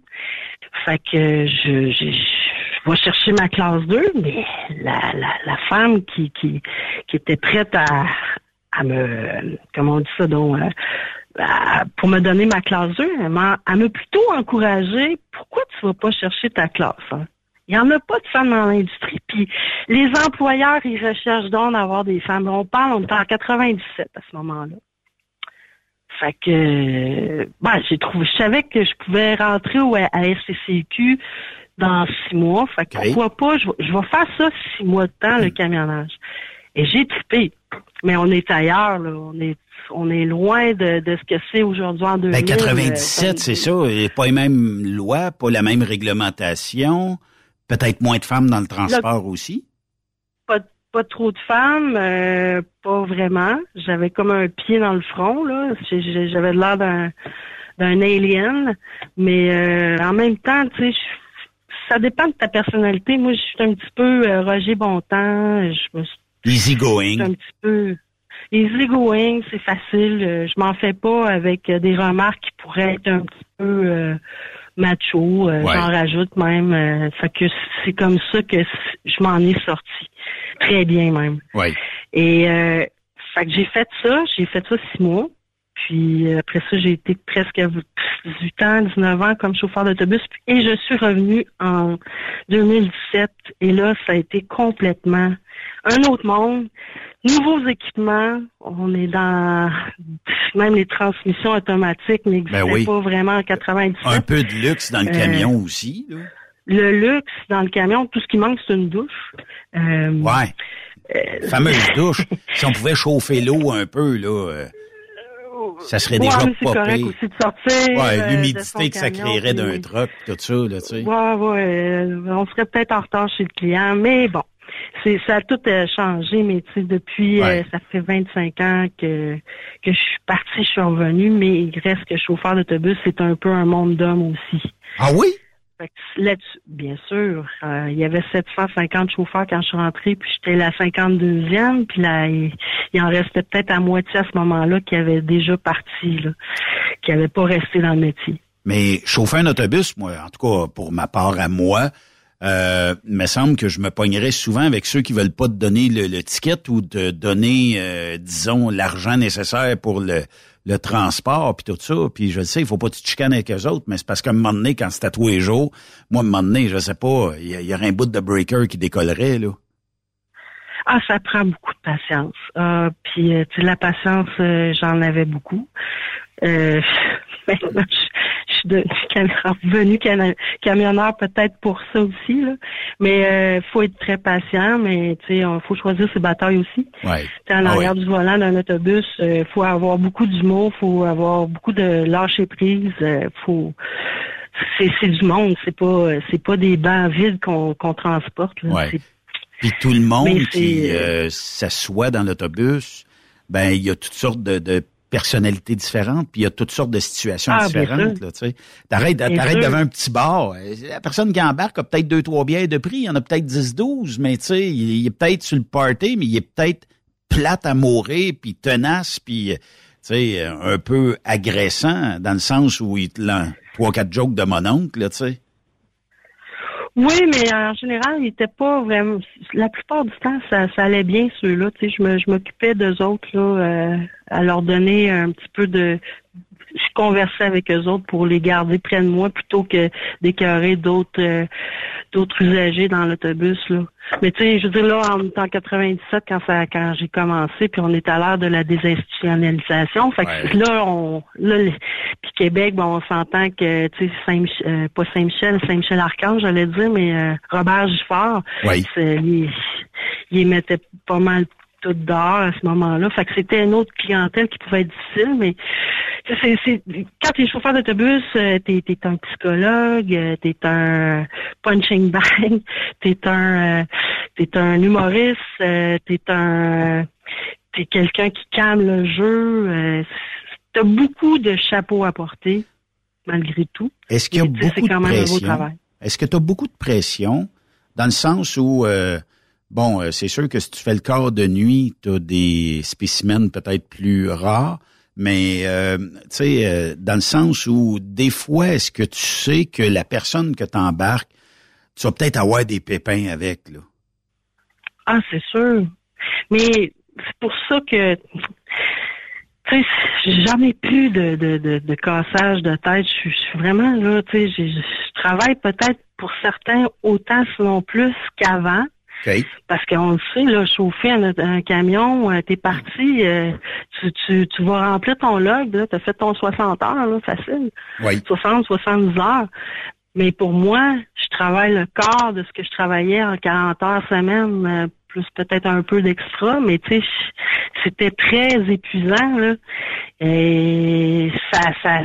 Fait que je, je, je vais chercher ma classe 2, mais la, la, la femme qui, qui, qui était prête à, à me, comment on dit ça donc, euh, pour me donner ma classe 2, elle m'a plutôt encouragé, pourquoi tu vas pas chercher ta classe? hein? Il n'y en a pas de femmes dans l'industrie. Puis les employeurs, ils recherchent donc d'avoir des femmes. On parle, on est en 97 à ce moment-là. Fait que, euh, ben, j'ai trouvé, je savais que je pouvais rentrer au, à SCCQ dans six mois. Fait que pourquoi pas, je, vais- je vais faire ça six mois de temps, le camionnage. Et j'ai trippé. Mais on est ailleurs, là. On est, on est loin de, de ce que c'est aujourd'hui en 2000. Ben, euh, 97, c'est ça. Et pas les mêmes lois, pas la même réglementation. Peut-être moins de femmes dans le transport aussi. pas, pas trop de femmes, euh, pas vraiment. J'avais comme un pied dans le front, là. J'avais l'air d'un d'un alien. Mais euh, en même temps, tu sais, je- ça dépend de ta personnalité. Moi, je suis un petit peu euh, Roger Bontemps. Je me suis Easy going. un petit peu easy going, c'est facile. Euh, Je m'en fais pas avec euh, des remarques qui pourraient être un petit peu euh, macho. Euh, Ouais. J'en rajoute même. Fait que c'est comme ça que je m'en ai sorti. Très bien même. Oui. Et euh, fait que j'ai fait ça, j'ai fait ça six mois. Puis euh, après ça, j'ai été presque 18 ans, 19 ans comme chauffeur d'autobus. Et je suis revenue en 2017. Et là, ça a été complètement un autre monde. Nouveaux équipements. On est dans même les transmissions automatiques n'existaient Ben oui. pas vraiment en 97. Un peu de luxe dans le Euh, camion aussi. là. Le luxe dans le camion, tout ce qui manque, c'est une douche. Euh, Ouais. euh, Fameuse douche. (laughs) si on pouvait chauffer l'eau un peu, là, ça serait Ouais, déjà pas correct pire. aussi de sortir. Ouais, euh, l'humidité que ça créerait d'un truck, tout ça, là, tu sais. Ouais, ouais. euh, on serait peut-être en retard chez le client, mais bon. C'est, ça a tout euh, changé, mais tu sais, depuis, Ouais. euh, ça fait 25 ans que, que je suis partie, je suis revenue, mais il reste que chauffeur d'autobus, c'est un peu un monde d'hommes aussi. Ah oui? Là-dessus, bien sûr, euh, il y avait 750 chauffeurs quand je suis rentrée, puis j'étais la 52e, puis là, il, en restait peut-être à moitié à ce moment-là qui avait déjà parti, là, qui n'avait pas resté dans le métier. Mais chauffer un autobus, moi, en tout cas, pour ma part à moi, euh, il me semble que je me pognerais souvent avec ceux qui veulent pas te donner le, le ticket ou te donner, euh, disons, l'argent nécessaire pour le, le transport puis tout ça. Puis je le sais, il faut pas que tu te chicanes avec eux autres, mais c'est parce qu'à un moment donné, quand c'était tous les jours, moi, à un moment donné, je sais pas, il y, y aurait un bout de breaker qui décollerait, là. Ah, ça prend beaucoup de patience. Ah, puis, euh, tu sais, la patience, euh, j'en avais beaucoup. Euh, (laughs) je suis revenue cana- camionneur peut-être pour ça aussi, là. Mais euh, faut être très patient, mais tu sais, il faut choisir ses batailles aussi. Ouais. En Ah arrière ouais. du volant d'un autobus, il faut avoir beaucoup d'humour, faut avoir beaucoup de lâcher prise, euh, faut c'est du monde, c'est pas c'est pas des bancs vides qu'on transporte. là. Ouais. Puis tout le monde qui euh, s'assoit dans l'autobus, ben il y a toutes sortes de, de personnalités différentes, puis il y a toutes sortes de situations Ah, différentes. Là, tu sais. T'arrêtes, t'arrêtes devant un petit bar. euh, La personne qui embarque a peut-être deux, trois bières de prix, il y en a peut-être 10, 12, mais tu sais, il, est peut-être sur le party, mais il est peut-être plate à mourir, puis tenace, puis euh, tu sais, un peu agressant, dans le sens où il te lance trois, quatre jokes de mon oncle, là, tu sais. Oui, mais en général, il était pas vraiment. La plupart du temps, ça, ça allait bien ceux-là. Tu sais, je m'occupais d'eux autres là, euh, à leur donner un petit peu de. Je conversais avec eux autres pour les garder près de moi plutôt que d'écœurer d'autres euh, d'autres usagers dans l'autobus là. Mais tu sais, je veux dire là, en, en 97 quand ça quand j'ai commencé, puis on est à l'heure de la désinstitutionnalisation. Fait que Ouais. là, on là, le- puis Québec, bon, on s'entend que tu sais Saint euh, pas Saint-Michel, Saint-Michel-Archange, j'allais dire, mais euh, Robert Giffard, c'est- il, il mettait pas mal tout dehors à ce moment-là. Fait que c'était une autre clientèle qui pouvait être difficile, mais c'est, c'est, quand t'es chauffeur d'autobus, euh, t'es, t'es un psychologue, euh, t'es un punching bag, (laughs) t'es un euh, t'es un humoriste, t'es un t'es quelqu'un qui calme le jeu. T'as beaucoup de chapeaux à porter, malgré tout. Est-ce qu'il y a beaucoup c'est quand de même un beau pression? travail. Est-ce que tu as beaucoup de pression dans le sens où, euh, bon, euh, c'est sûr que si tu fais le corps de nuit, tu as des spécimens peut-être plus rares, mais euh, tu sais, euh, dans le sens où des fois, est-ce que tu sais que la personne que tu embarques, tu vas peut-être avoir des pépins avec, là? Ah, c'est sûr. Mais c'est pour ça que tu sais, j'ai jamais plus de, de, de, de cassage de tête. Je suis vraiment là, tu sais, je travaille peut-être pour certains autant sinon plus qu'avant. Parce qu'on le sait, là, chauffer un, un camion, euh, t'es parti, euh, tu, tu, tu vas remplir ton log, t'as fait ton 60 heures, là, facile. Oui. 60, 70 heures. Mais pour moi, je travaille le quart de ce que je travaillais en 40 heures semaine, euh, plus peut-être un peu d'extra, mais tu sais, c'était très épuisant, là. Et ça, ça,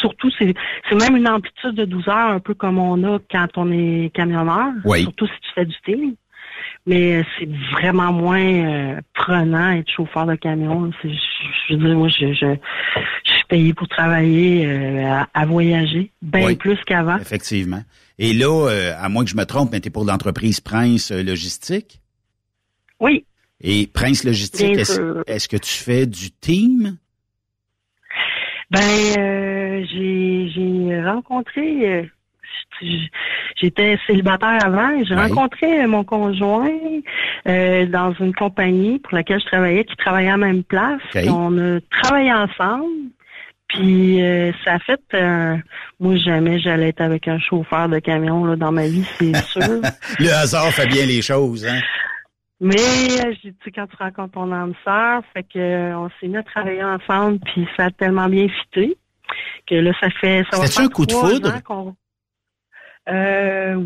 surtout, c'est, c'est même une amplitude de 12 heures, un peu comme on a quand on est camionneur. Oui. Surtout si tu fais du team. Mais euh, c'est vraiment moins euh, prenant être chauffeur de camion. Je, je veux dire, moi, je, je, je suis payé pour travailler, euh, à, à voyager, bien Oui. plus qu'avant. Effectivement. Et là, euh, à moins que je me trompe, mais tu es pour l'entreprise Prince euh, Logistique? Oui. Et Prince Logistique, est-ce est-ce que tu fais du team? Ben, euh, j'ai, j'ai rencontré, euh, j'étais célibataire avant, et j'ai rencontré mon conjoint euh, dans une compagnie pour laquelle je travaillais, qui travaillait à la même place. On a travaillé ensemble. Puis euh, ça a fait, euh, moi jamais j'allais être avec un chauffeur de camion là, dans ma vie, c'est (laughs) sûr. Le hasard fait bien les choses, hein? Mais j'ai dit quand tu rencontres ton âme sœur, fait que on s'est mis à travailler ensemble, puis ça a tellement bien fité que là ça fait ça va C'était-tu faire un coup de foudre? Euh,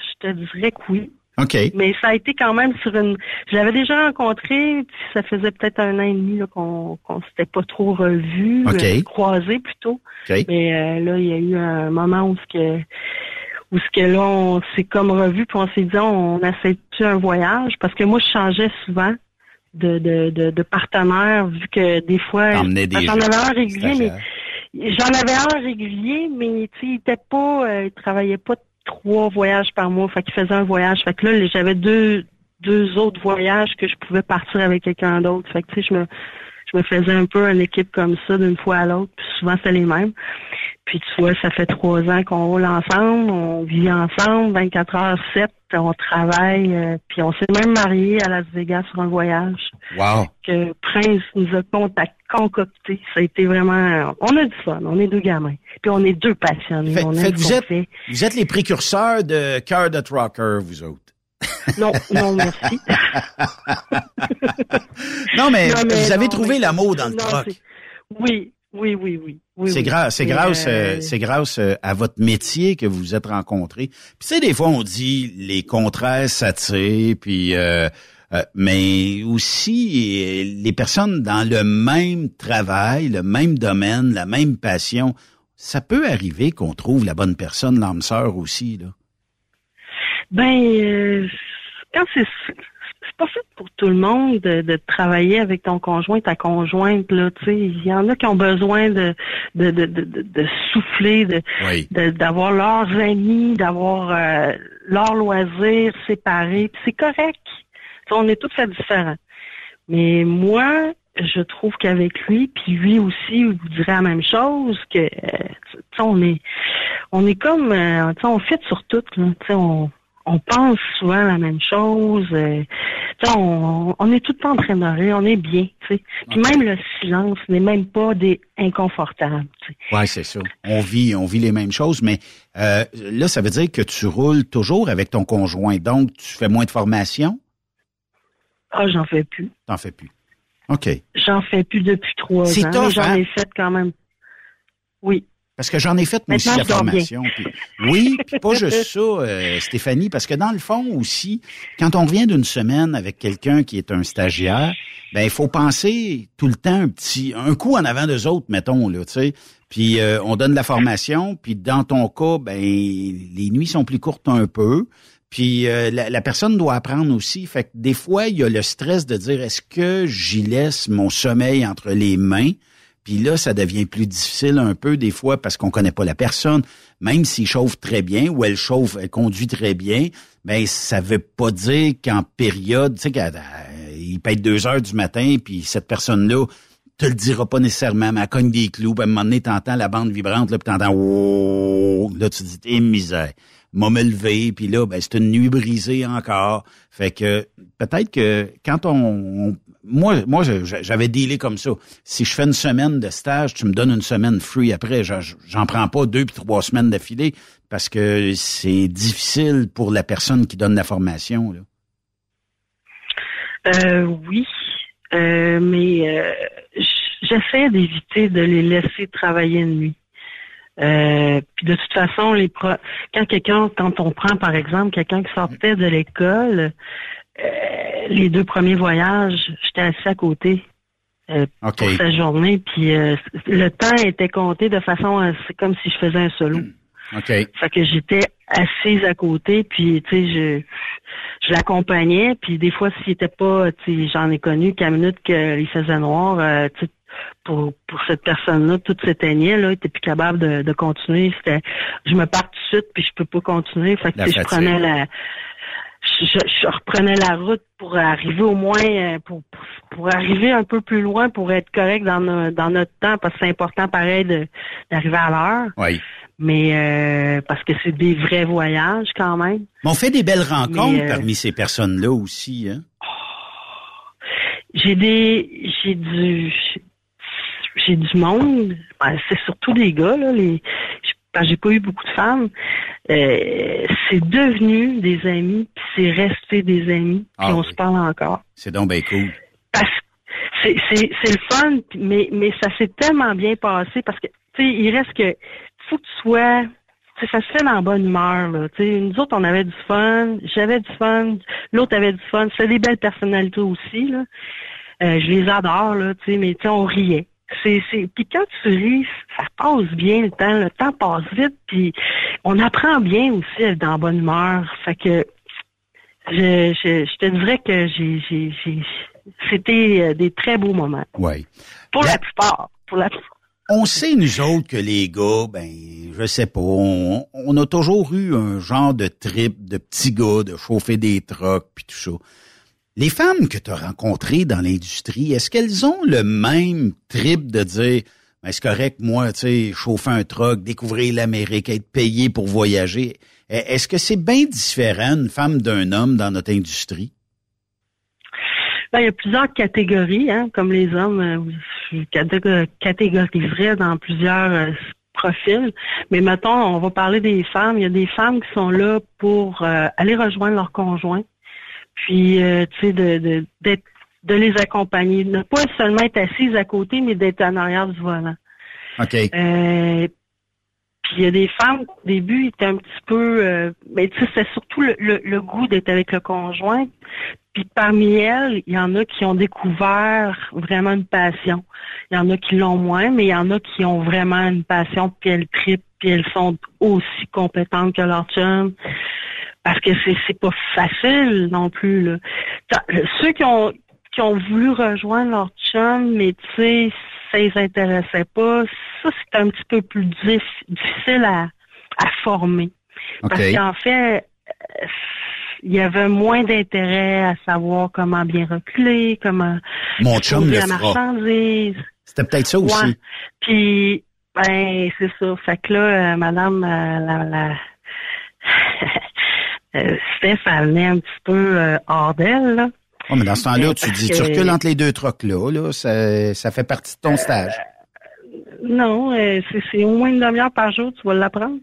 je te dirais que oui. OK. Mais ça a été quand même sur une. Je l'avais déjà rencontré, puis ça faisait peut-être un an et demi là, qu'on qu'on s'était pas trop revu, OK. croisé plutôt. OK. Mais euh, là, il y a eu un moment où ce que où ce que là, on s'est comme revu, puis on s'est dit on essaie-tu un voyage? Parce que moi, je changeais souvent de, de, de, de partenaire, vu que des fois j'en avais un régulier, mais. J'en avais un régulier, mais tu sais, il était pas, euh, il travaillait pas trois voyages par mois. Fait qu'il faisait un voyage. Fait que là, j'avais deux, deux autres voyages que je pouvais partir avec quelqu'un d'autre. Fait que tu sais, je me, je me faisais un peu une équipe comme ça d'une fois à l'autre. Puis souvent, c'est les mêmes. Puis tu vois, ça fait trois ans qu'on roule ensemble, on vit ensemble, 24 heures 7, on travaille, euh, puis on s'est même mariés à Las Vegas sur un voyage Wow. que Prince nous a contact- concocté. Ça a été vraiment... On a du fun, on est deux gamins. Puis on est deux passionnés. Fait, on vous, êtes, fait. vous êtes les précurseurs de Cœur de Trucker, vous autres. Non, non, merci. (laughs) Non, mais, Non, mais vous avez non, trouvé mais- l'amour dans le non, c'est- Oui, oui, oui, oui. oui, c'est grâce, c'est grâce, euh, euh, c'est grâce euh, à votre métier que vous vous êtes rencontrés. Puis tu sais, des fois on dit les contraires s'attirent, puis euh, euh, mais aussi les personnes dans le même travail, le même domaine, la même passion, ça peut arriver qu'on trouve la bonne personne, l'âme sœur aussi là. Ben, euh, quand c'est c'est pas fait pour tout le monde de, de travailler avec ton conjoint, ta conjointe là. Tu sais, il y en a qui ont besoin de de de de, de- souffler, de Oui. d'avoir leurs amis, d'avoir euh, leurs loisirs séparés. Puis c'est correct. On est tous fait différents. Mais moi, je trouve qu'avec lui, puis lui aussi, vous dirait la même chose, que euh, tu sais, on est on est comme euh, tu sais, on fit sur tout. Là. Tu sais, on on pense souvent la même chose. euh, on, on est tout le temps en train de rire, on est bien. Puis même le silence n'est même pas des inconfortable. Ouais, c'est ça. On vit, on vit les mêmes choses, mais euh, là, ça veut dire que tu roules toujours avec ton conjoint, donc tu fais moins de formation. Ah, j'en fais plus. T'en fais plus. OK. J'en fais plus depuis trois ans. J'en hein? ai fait quand même. Oui. Parce que j'en ai fait moi aussi la formation. oui, puis pas juste (laughs) ça, euh, Stéphanie, parce que dans le fond aussi, quand on revient d'une semaine avec quelqu'un qui est un stagiaire, ben il faut penser tout le temps un petit, un coup en avant d'eux autres, mettons là, tu sais. Puis euh, on donne la formation, puis dans ton cas, ben les nuits sont plus courtes un peu. Puis euh, la, la personne doit apprendre aussi. Fait que des fois, il y a le stress de dire est-ce que j'y laisse mon sommeil entre les mains? Puis là, ça devient plus difficile un peu des fois parce qu'on connaît pas la personne. Même s'il chauffe très bien ou elle chauffe, elle conduit très bien, ben ça veut pas dire qu'en période, tu sais, il peut deux heures du matin, puis cette personne-là te le dira pas nécessairement, mais elle cogne des clous, puis à un moment donné, t'entends la bande vibrante, là, puis t'entends oh, là, tu dis, t'es misère. M'a me levé, puis là, ben, c'est une nuit brisée encore. Fait que peut-être que quand on, moi, moi, j'avais dealé comme ça. Si je fais une semaine de stage, tu me donnes une semaine free après. J'en prends pas deux puis trois semaines d'affilée parce que c'est difficile pour la personne qui donne la formation. Euh, oui, Euh, mais euh, j'essaie d'éviter de les laisser travailler de nuit. Euh, puis de toute façon, les pro- quand quelqu'un, quand on prend par exemple quelqu'un qui sortait de l'école, euh, les deux premiers voyages, j'étais assis à côté euh, OK. pour sa journée, puis euh, le temps était compté de façon, c'est comme si je faisais un solo. OK. Fait que j'étais assise à côté, puis tu sais, je, je l'accompagnais, puis des fois, s'il était pas, tu sais, j'en ai connu qu'à minute qu'il faisait noir, euh, tu sais, pour, pour cette personne-là, tout s'éteignait, là, il était plus capable de, de continuer. C'était, je me pars tout de suite, puis je peux pas continuer. Fait que je prenais la, je, reprenais la route pour arriver au moins, euh, pour, pour, pour arriver un peu plus loin, pour être correct dans, no- dans notre temps, parce que c'est important, pareil, de, d'arriver à l'heure. Oui. Mais euh, parce que c'est des vrais voyages quand même. Mais on fait des belles rencontres Mais, euh, parmi ces personnes-là aussi. Hein? J'ai des j'ai du j'ai du monde. Ben, c'est surtout des gars là. Les parce que j'ai pas eu beaucoup de femmes. Euh, c'est devenu des amis, puis c'est resté des amis, puis Ah on oui. se parle encore. C'est donc bien cool. Parce c'est c'est c'est le fun, mais mais ça s'est tellement bien passé parce que tu sais il reste que faut que tu sois ça se fait dans la bonne humeur là. Tu sais, nous autres on avait du fun, j'avais du fun, l'autre avait du fun. C'est des belles personnalités aussi là. Euh, je les adore là, tu sais, mais tu sais on riait. C'est c'est puis quand tu ris, ça passe bien le temps, le temps passe vite puis on apprend bien aussi à être dans bonne humeur. Fait que je, je, je te dirais que j'ai, j'ai, j'ai c'était euh, des très beaux moments. Oui. Pour la plupart. Pour la plupart. On sait, nous autres, que les gars, ben, je sais pas, on, on a toujours eu un genre de trip de petits gars, de chauffer des trucks, puis tout ça. Les femmes que tu as rencontrées dans l'industrie, est-ce qu'elles ont le même trip de dire, ben, c'est correct, moi, tu sais, chauffer un truck, découvrir l'Amérique, être payé pour voyager. E- Est-ce que c'est bien différent, une femme d'un homme dans notre industrie? Ben, il y a plusieurs catégories, hein, comme les hommes, euh, je catég- catégoriserais dans plusieurs euh, profils. Mais mettons, on va parler des femmes. Il y a des femmes qui sont là pour euh, aller rejoindre leur conjoint, puis euh, tu sais, de, de, d'être- de les accompagner, ne pas seulement être assises à côté, mais d'être en arrière du volant. OK. Euh, puis il y a des femmes au début étaient un petit peu, euh, mais tu sais, c'est surtout le, le, le goût d'être avec le conjoint. Puis parmi elles, il y en a qui ont découvert vraiment une passion. Il y en a qui l'ont moins, mais il y en a qui ont vraiment une passion, puis elles tripent, puis elles sont aussi compétentes que leur chum. Parce que c'est c'est pas facile non plus. Là. T'as- Ceux qui ont qui ont voulu rejoindre leur chum, mais tu sais, ça les intéressait pas, ça c'est un petit peu plus dif- difficile à, à former. Parce qu'en fait, euh, il y avait moins d'intérêt à savoir comment bien reculer, comment Mon chum le la marchandise. C'était peut-être ça aussi. Ouais. Puis, ben, c'est ça. Fait que là, euh, madame, euh, la, la, euh, Steph, elle venait un petit peu euh, hors d'elle, là. Oh, mais dans ce temps-là, tu dis, que- tu recules entre les deux trucks là, là ça, ça fait partie de ton stage. Non, euh, c'est c'est au moins une demi-heure par jour, tu vas l'apprendre.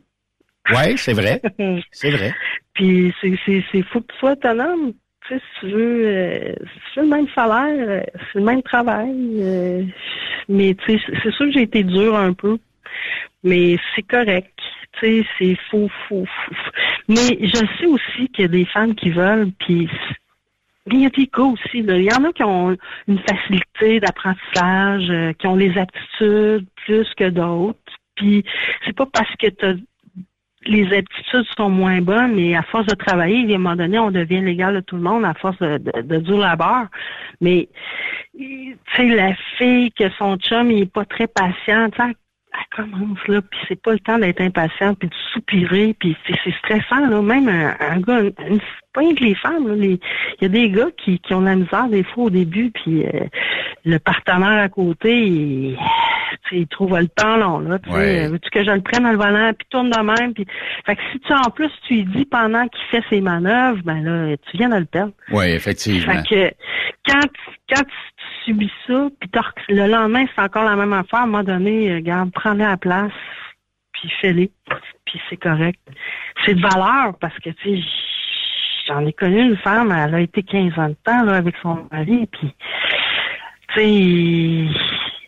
Ouais, c'est vrai. (laughs) C'est vrai. Puis c'est c'est c'est faut que tu sois autonome. Tu sais, si tu veux, euh, si tu veux le même salaire, euh, c'est le même travail. euh, mais tu sais, c'est- c'est sûr que j'ai été dur un peu, mais c'est correct. C'est faux, faux, faux. Mais je sais aussi qu'il y a des femmes qui veulent, puis il y a des gars aussi. Il y en a qui ont une facilité d'apprentissage, euh, qui ont les aptitudes plus que d'autres. Puis c'est pas parce que tu les aptitudes sont moins bonnes, mais à force de travailler, à un moment donné, on devient légal de tout le monde à force de, de, de dur labeur. Mais tu sais, la fille que son chum il est pas très patient, tu elle commence là, puis c'est pas le temps d'être impatiente, puis de soupirer, puis c'est stressant là. Même un, un gars, une, une- pas que les femmes, il y a des gars qui, qui ont de la misère des fois au début, puis euh, le partenaire à côté, il, trouve le temps long là. Ouais. veux-tu que je le prenne dans le volant, puis tourne de même, puis fait que si tu en plus tu lui dis pendant qu'il fait ses manœuvres, ben là, tu viens de le perdre. Oui, effectivement. Fait que quand, quand tu subis ça, puis le lendemain, c'est encore la même affaire, à un moment donné, euh, regarde, prends-le à la place, puis fais-les, puis c'est correct. C'est de valeur parce que, tu sais, j'en ai connu une femme, elle a été 15 ans de temps là, avec son mari, puis tu sais,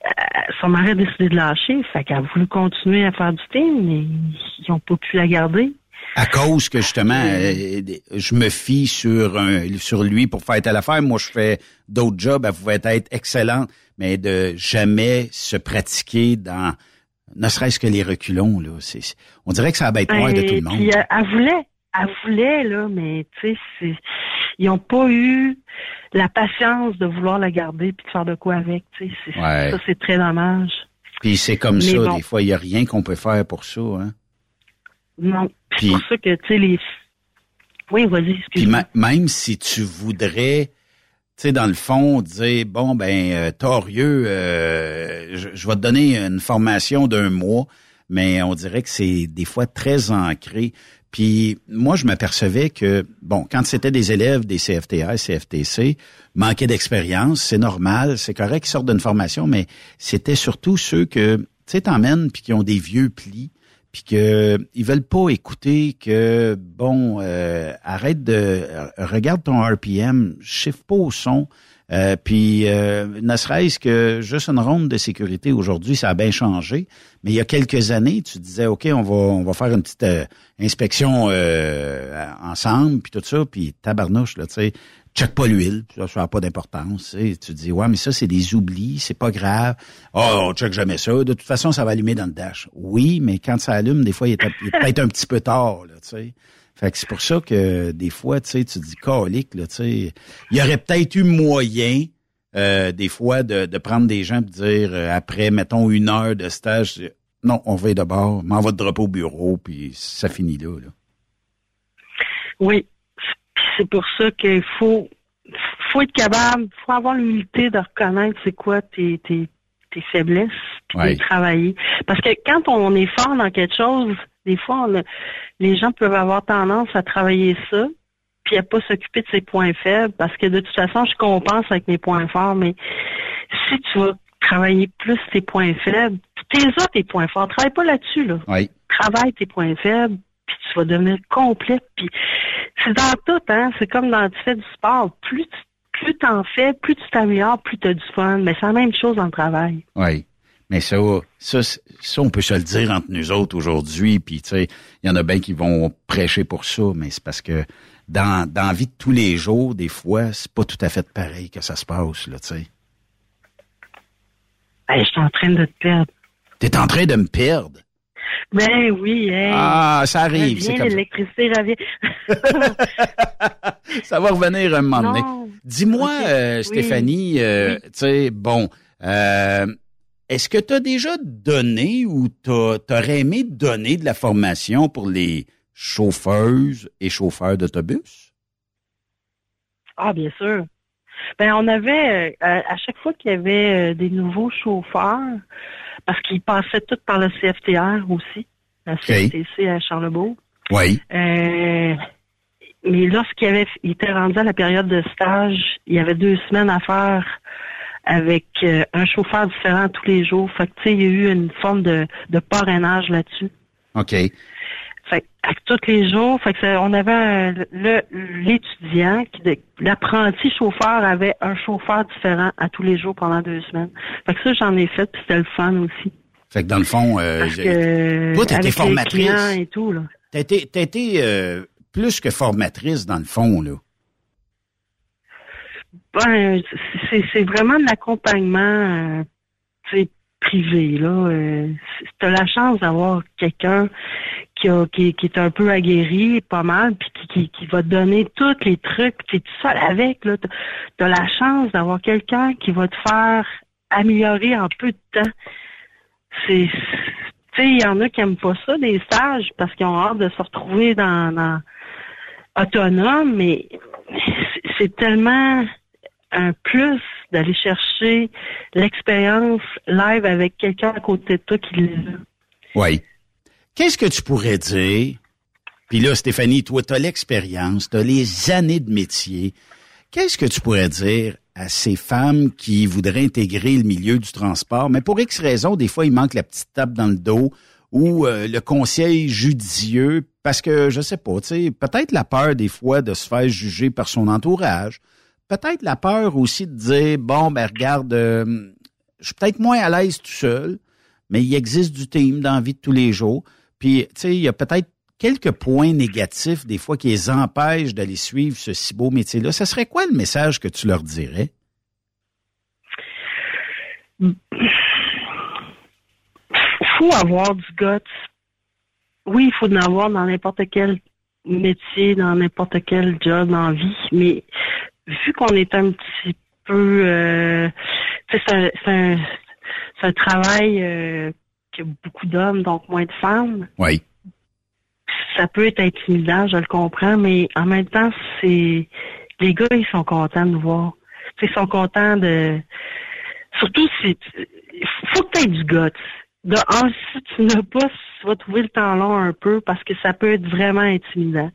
euh, son mari a décidé de lâcher, fait qu'elle a voulu continuer à faire du team, mais ils ont pas pu la garder. À cause que justement, euh, je me fie sur un, sur lui pour faire telle affaire. Moi, je fais d'autres jobs. Elle pouvait être excellente, mais de jamais se pratiquer dans, ne serait-ce que les reculons là. C'est, on dirait que ça bête noire de tout le monde. puis, euh, elle voulait, elle voulait, là, mais tu sais, c'est- ils n'ont pas eu la patience de vouloir la garder puis de faire de quoi avec. tu sais. Ouais. Ça, c'est très dommage. Puis c'est comme Mais ça. bon. Des fois, il y a rien qu'on peut faire pour ça. Hein. Non. C'est pour ça que, tu sais, les. Oui, vas-y, excuse-moi. même si tu voudrais, tu sais, dans le fond, dire bon ben euh, Torieux, euh, je, je vais te donner une formation d'un mois, mais on dirait que c'est des fois très ancré. Puis moi, je m'apercevais que bon, quand c'était des élèves des CFTA, CFTC, manquaient d'expérience, c'est normal, c'est correct qu'ils sortent d'une formation, mais c'était surtout ceux que tu sais t'emmènes puis qui ont des vieux plis puis que ils veulent pas écouter que bon euh, arrête de euh, regarde ton RPM, chiffre pas au son. Euh, puis euh, ne serait-ce que juste une ronde de sécurité aujourd'hui, ça a bien changé. Mais il y a quelques années, tu disais ok, on va on va faire une petite euh, inspection euh, ensemble, puis tout ça, puis tabarnouche là, tu sais, check pas l'huile, ça n'a pas d'importance. tu. Tu dis ouais, mais ça c'est des oublis, c'est pas grave. Oh, on check jamais ça. De toute façon, ça va allumer dans le dash. Oui, mais quand ça allume, des fois, il est, peut-être un petit peu tard. Fait que c'est pour ça que des fois, tu te dis calique. Il y aurait peut-être eu moyen, euh, des fois, de, de prendre des gens et de dire, euh, après, mettons, une heure de stage, non, on va d'abord, m'en va te dropper au bureau, puis ça finit là. Oui. C'est pour ça qu'il faut, faut être capable, faut avoir l'humilité de reconnaître c'est quoi tes, tes, tes faiblesses, puis Ouais. de travailler. Parce que quand on est fort dans quelque chose, des fois, on a- les gens peuvent avoir tendance à travailler ça, puis à pas s'occuper de ses points faibles, parce que de toute façon, je compense avec mes points forts, mais si tu vas travailler plus tes points faibles, tes tes points forts, travaille pas là-dessus, là Oui. travaille tes points faibles, puis tu vas devenir complète. Puis c'est dans tout, hein. C'est comme dans tu fais du sport. Plus tu plus t'en fais, plus tu t'améliores, plus tu as du fun. Mais c'est la même chose dans le travail. Oui. Mais ça, ça, ça, on peut se le dire entre nous autres aujourd'hui. Puis, tu sais, il y en a bien qui vont prêcher pour ça, mais c'est parce que dans, dans la vie de tous les jours, des fois, c'est pas tout à fait pareil que ça se passe, là, tu sais. Ben, je suis en train de te perdre. T'es en train de me perdre? Ben oui, hey. Ah, ça arrive, comme ça. l'électricité revient. (laughs) Ça va revenir un moment donné. Non. Dis-moi, euh, Oui. Stéphanie, euh, tu sais, bon, euh, est-ce que tu as déjà donné ou t'aurais aimé donner de la formation pour les chauffeuses et chauffeurs d'autobus? Ah, bien sûr. Ben, on avait, à chaque fois qu'il y avait des nouveaux chauffeurs, parce qu'ils passaient tous par le CFTR aussi, la CFTC à Charlebourg. Oui. Euh, mais lorsqu'il avait, il était rendu à la période de stage, il y avait deux semaines à faire avec euh, un chauffeur différent tous les jours. Fait que, tu sais, il y a eu une forme de, de parrainage là-dessus. OK. Fait que, à tous les jours, fait que ça- on avait le l'étudiant, qui l'apprenti chauffeur avait un chauffeur différent à tous les jours pendant deux semaines. Fait que ça, j'en ai fait, puis c'était le fun aussi. Fait que dans le fond, euh, Parce que toi, t'as formatrice. et tout, là. T'as été, t'as été euh, plus que formatrice dans le fond, là. Ben, c'est c'est vraiment de l'accompagnement euh, privé là. Euh, tu as la chance d'avoir quelqu'un qui, est un peu aguerri, pas mal, puis qui, va te donner tous les trucs, tu es tout seul avec. là. Tu as la chance d'avoir quelqu'un qui va te faire améliorer en peu de temps. C'est tu sais, il y en a qui aiment pas ça, des stages, parce qu'ils ont hâte de se retrouver dans, autonome, mais c'est- c'est tellement un plus d'aller chercher l'expérience live avec quelqu'un à côté de toi qui l'a. Oui. Qu'est-ce que tu pourrais dire? Puis là, Stéphanie, toi, tu as l'expérience, tu as les années de métier. Qu'est-ce que tu pourrais dire à ces femmes qui voudraient intégrer le milieu du transport, mais pour X raisons, des fois, il manque la petite tape dans le dos ou euh, le conseil judicieux, parce que je sais pas, tu sais, peut-être la peur des fois de se faire juger par son entourage, peut-être la peur aussi de dire bon ben regarde, euh, je suis peut-être moins à l'aise tout seul, mais il existe du team dans la vie de tous les jours. Puis tu sais, il y a peut-être quelques points négatifs des fois qui les empêchent d'aller suivre ce si beau métier-là. Ça serait quoi le message que tu leur dirais? faut avoir du guts. Oui, il faut en avoir dans n'importe quel métier, dans n'importe quel job en vie, mais vu qu'on est un petit peu... Euh, c'est un, un travail euh, qui a beaucoup d'hommes, donc moins de femmes. Oui. Ça peut être intimidant, je le comprends, mais en même temps, c'est... Les gars, ils sont contents de nous voir. Ils sont contents de... Surtout si... Il faut que tu aies du. De un, si tu n'as pas, tu vas trouver le temps long un peu parce que ça peut être vraiment intimidant.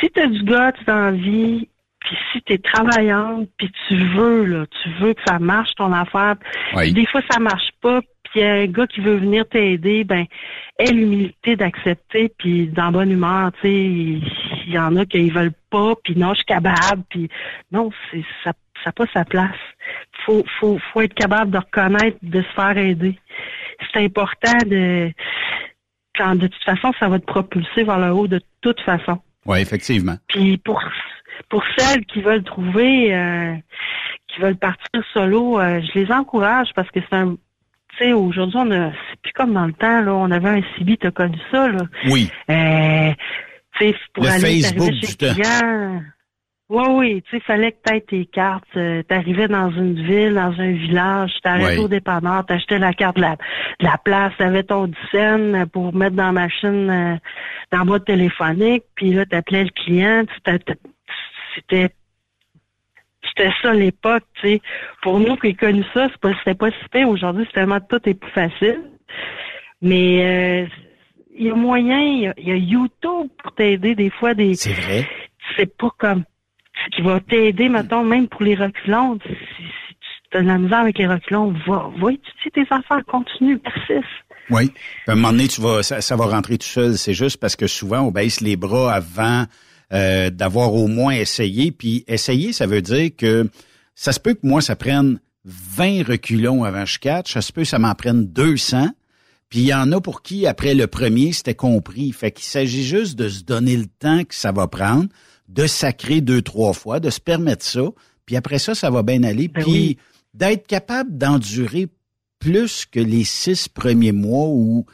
Si tu as du guts dans la vie, puis si tu es travaillante, puis tu veux, là, tu veux que ça marche ton affaire, Oui. des fois ça marche pas, puis y a un gars qui veut venir t'aider, ben, aie l'humilité d'accepter, puis dans bonne humeur, tu sais, il y en a qui veulent pas, puis non, je suis capable, puis non, c'est ça ça n'a pas sa place. Faut, faut, faut être capable de reconnaître, de se faire aider. C'est important de quand de toute façon, ça va te propulser vers le haut de toute façon. Oui, effectivement. Puis pour pour celles qui veulent trouver, euh, qui veulent partir solo, euh, je les encourage parce que c'est un, tu sais, aujourd'hui on a, c'est plus comme dans le temps là, on avait un CB, t'as connu ça là. Oui. Euh, tu sais, pour Le aller Facebook chez du client. Oui, oui, tu sais, fallait que t'aies tes cartes. Euh, T'arrivais dans une ville, dans un village, t'arrêtais au dépanneur, t'achetais la carte de la, de la place, t'avais ton dizaine pour mettre dans la machine, euh, dans la boîte téléphonique, puis là, t'appelais le client, tu c'était c'était ça l'époque, tu sais. Pour nous qui connu ça, pas, c'était pas si pire. Aujourd'hui, c'est tellement tout est plus facile. Mais euh, il y a moyen, il y a, il y a YouTube pour t'aider des fois des. C'est vrai. C'est pas comme ce qui va t'aider, mettons, même pour les reculons. Si, si tu as de la misère avec les reculons, va, va étudier tes affaires, continue, persiste. Oui. À un moment donné, tu vas, ça, ça va rentrer tout seul. C'est juste parce que souvent, on baisse les bras avant euh, d'avoir au moins essayé. Puis essayer, ça veut dire que ça se peut que moi, ça prenne 20 reculons avant je catch. Ça se peut que ça m'en prenne 200. Puis il y en a pour qui, après le premier, c'était compris. Fait qu'il s'agit juste de se donner le temps que ça va prendre, de sacrer deux, trois fois, de se permettre ça. Puis après ça, ça va bien aller. Ben puis oui. d'être capable d'endurer plus que les six premiers mois où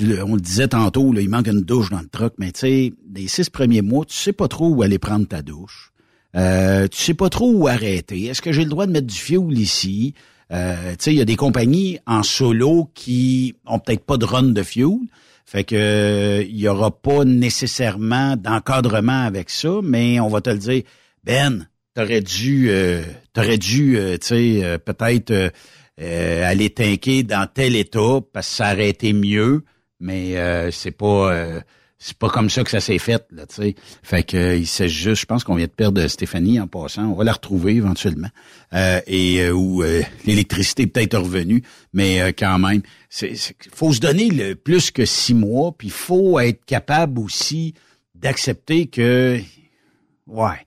on le disait tantôt, là, il manque une douche dans le truck, mais tu sais, les six premiers mois, tu sais pas trop où aller prendre ta douche. Euh, tu sais pas trop où arrêter. Est-ce que j'ai le droit de mettre du fioul ici? Euh, tu il y a des compagnies en solo qui ont peut-être pas de run de fioul. Fait que il y aura pas nécessairement d'encadrement avec ça, mais on va te le dire, Ben, t'aurais dû, euh, t'aurais dû, euh, tu euh, peut-être euh, euh, aller t'inquiéter dans tel état parce que ça aurait été mieux, mais euh, c'est pas, euh, c'est pas comme ça que ça s'est fait, là, tu sais. Fait que euh, il s'agit juste, je pense qu'on vient de perdre Stéphanie en passant. On va la retrouver éventuellement. Euh, et euh, où euh, l'électricité est peut-être revenue, mais euh, quand même, c'est, faut se donner le plus que six mois, puis faut être capable aussi d'accepter que, ouais,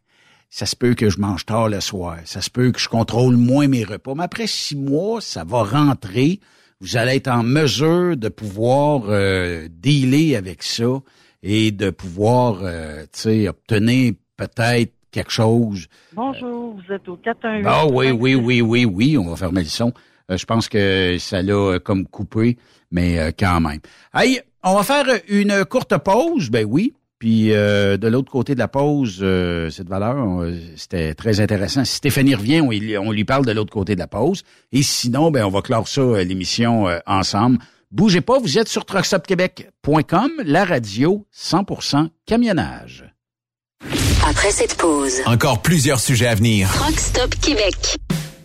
ça se peut que je mange tard le soir, ça se peut que je contrôle moins mes repas, mais après six mois, ça va rentrer. Vous allez être en mesure de pouvoir euh, dealer avec ça et de pouvoir, euh, tu sais, obtenir peut-être quelque chose. Bonjour, vous êtes au 418. Ah oui, oui, oui, oui, oui, on va fermer le son. Euh, je pense que ça l'a euh, comme coupé, mais euh, quand même. Hey, on va faire une courte pause, ben oui. Puis euh, de l'autre côté de la pause, euh, cette valeur, on- c'était très intéressant. Si Stéphanie revient, on, lui parle de l'autre côté de la pause. Et sinon, ben on va clore ça, euh, l'émission euh, ensemble. Bougez pas, vous êtes sur truckstopquebec.com, la radio 100% camionnage. Après cette pause, Encore plusieurs sujets à venir. Truck Stop Québec.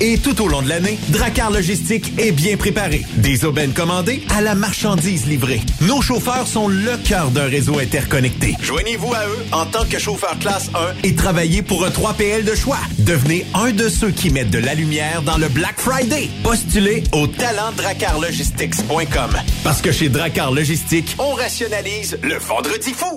et tout au long de l'année, Dracar Logistique est bien préparé. Des aubaines commandées à la marchandise livrée. Nos chauffeurs sont le cœur d'un réseau interconnecté. Joignez-vous à eux en tant que chauffeur classe 1 et travaillez pour un 3PL de choix. Devenez un de ceux qui mettent de la lumière dans le Black Friday. Postulez au talentdracarlogistics.com. Parce que chez Dracar Logistique, on rationalise le vendredi fou.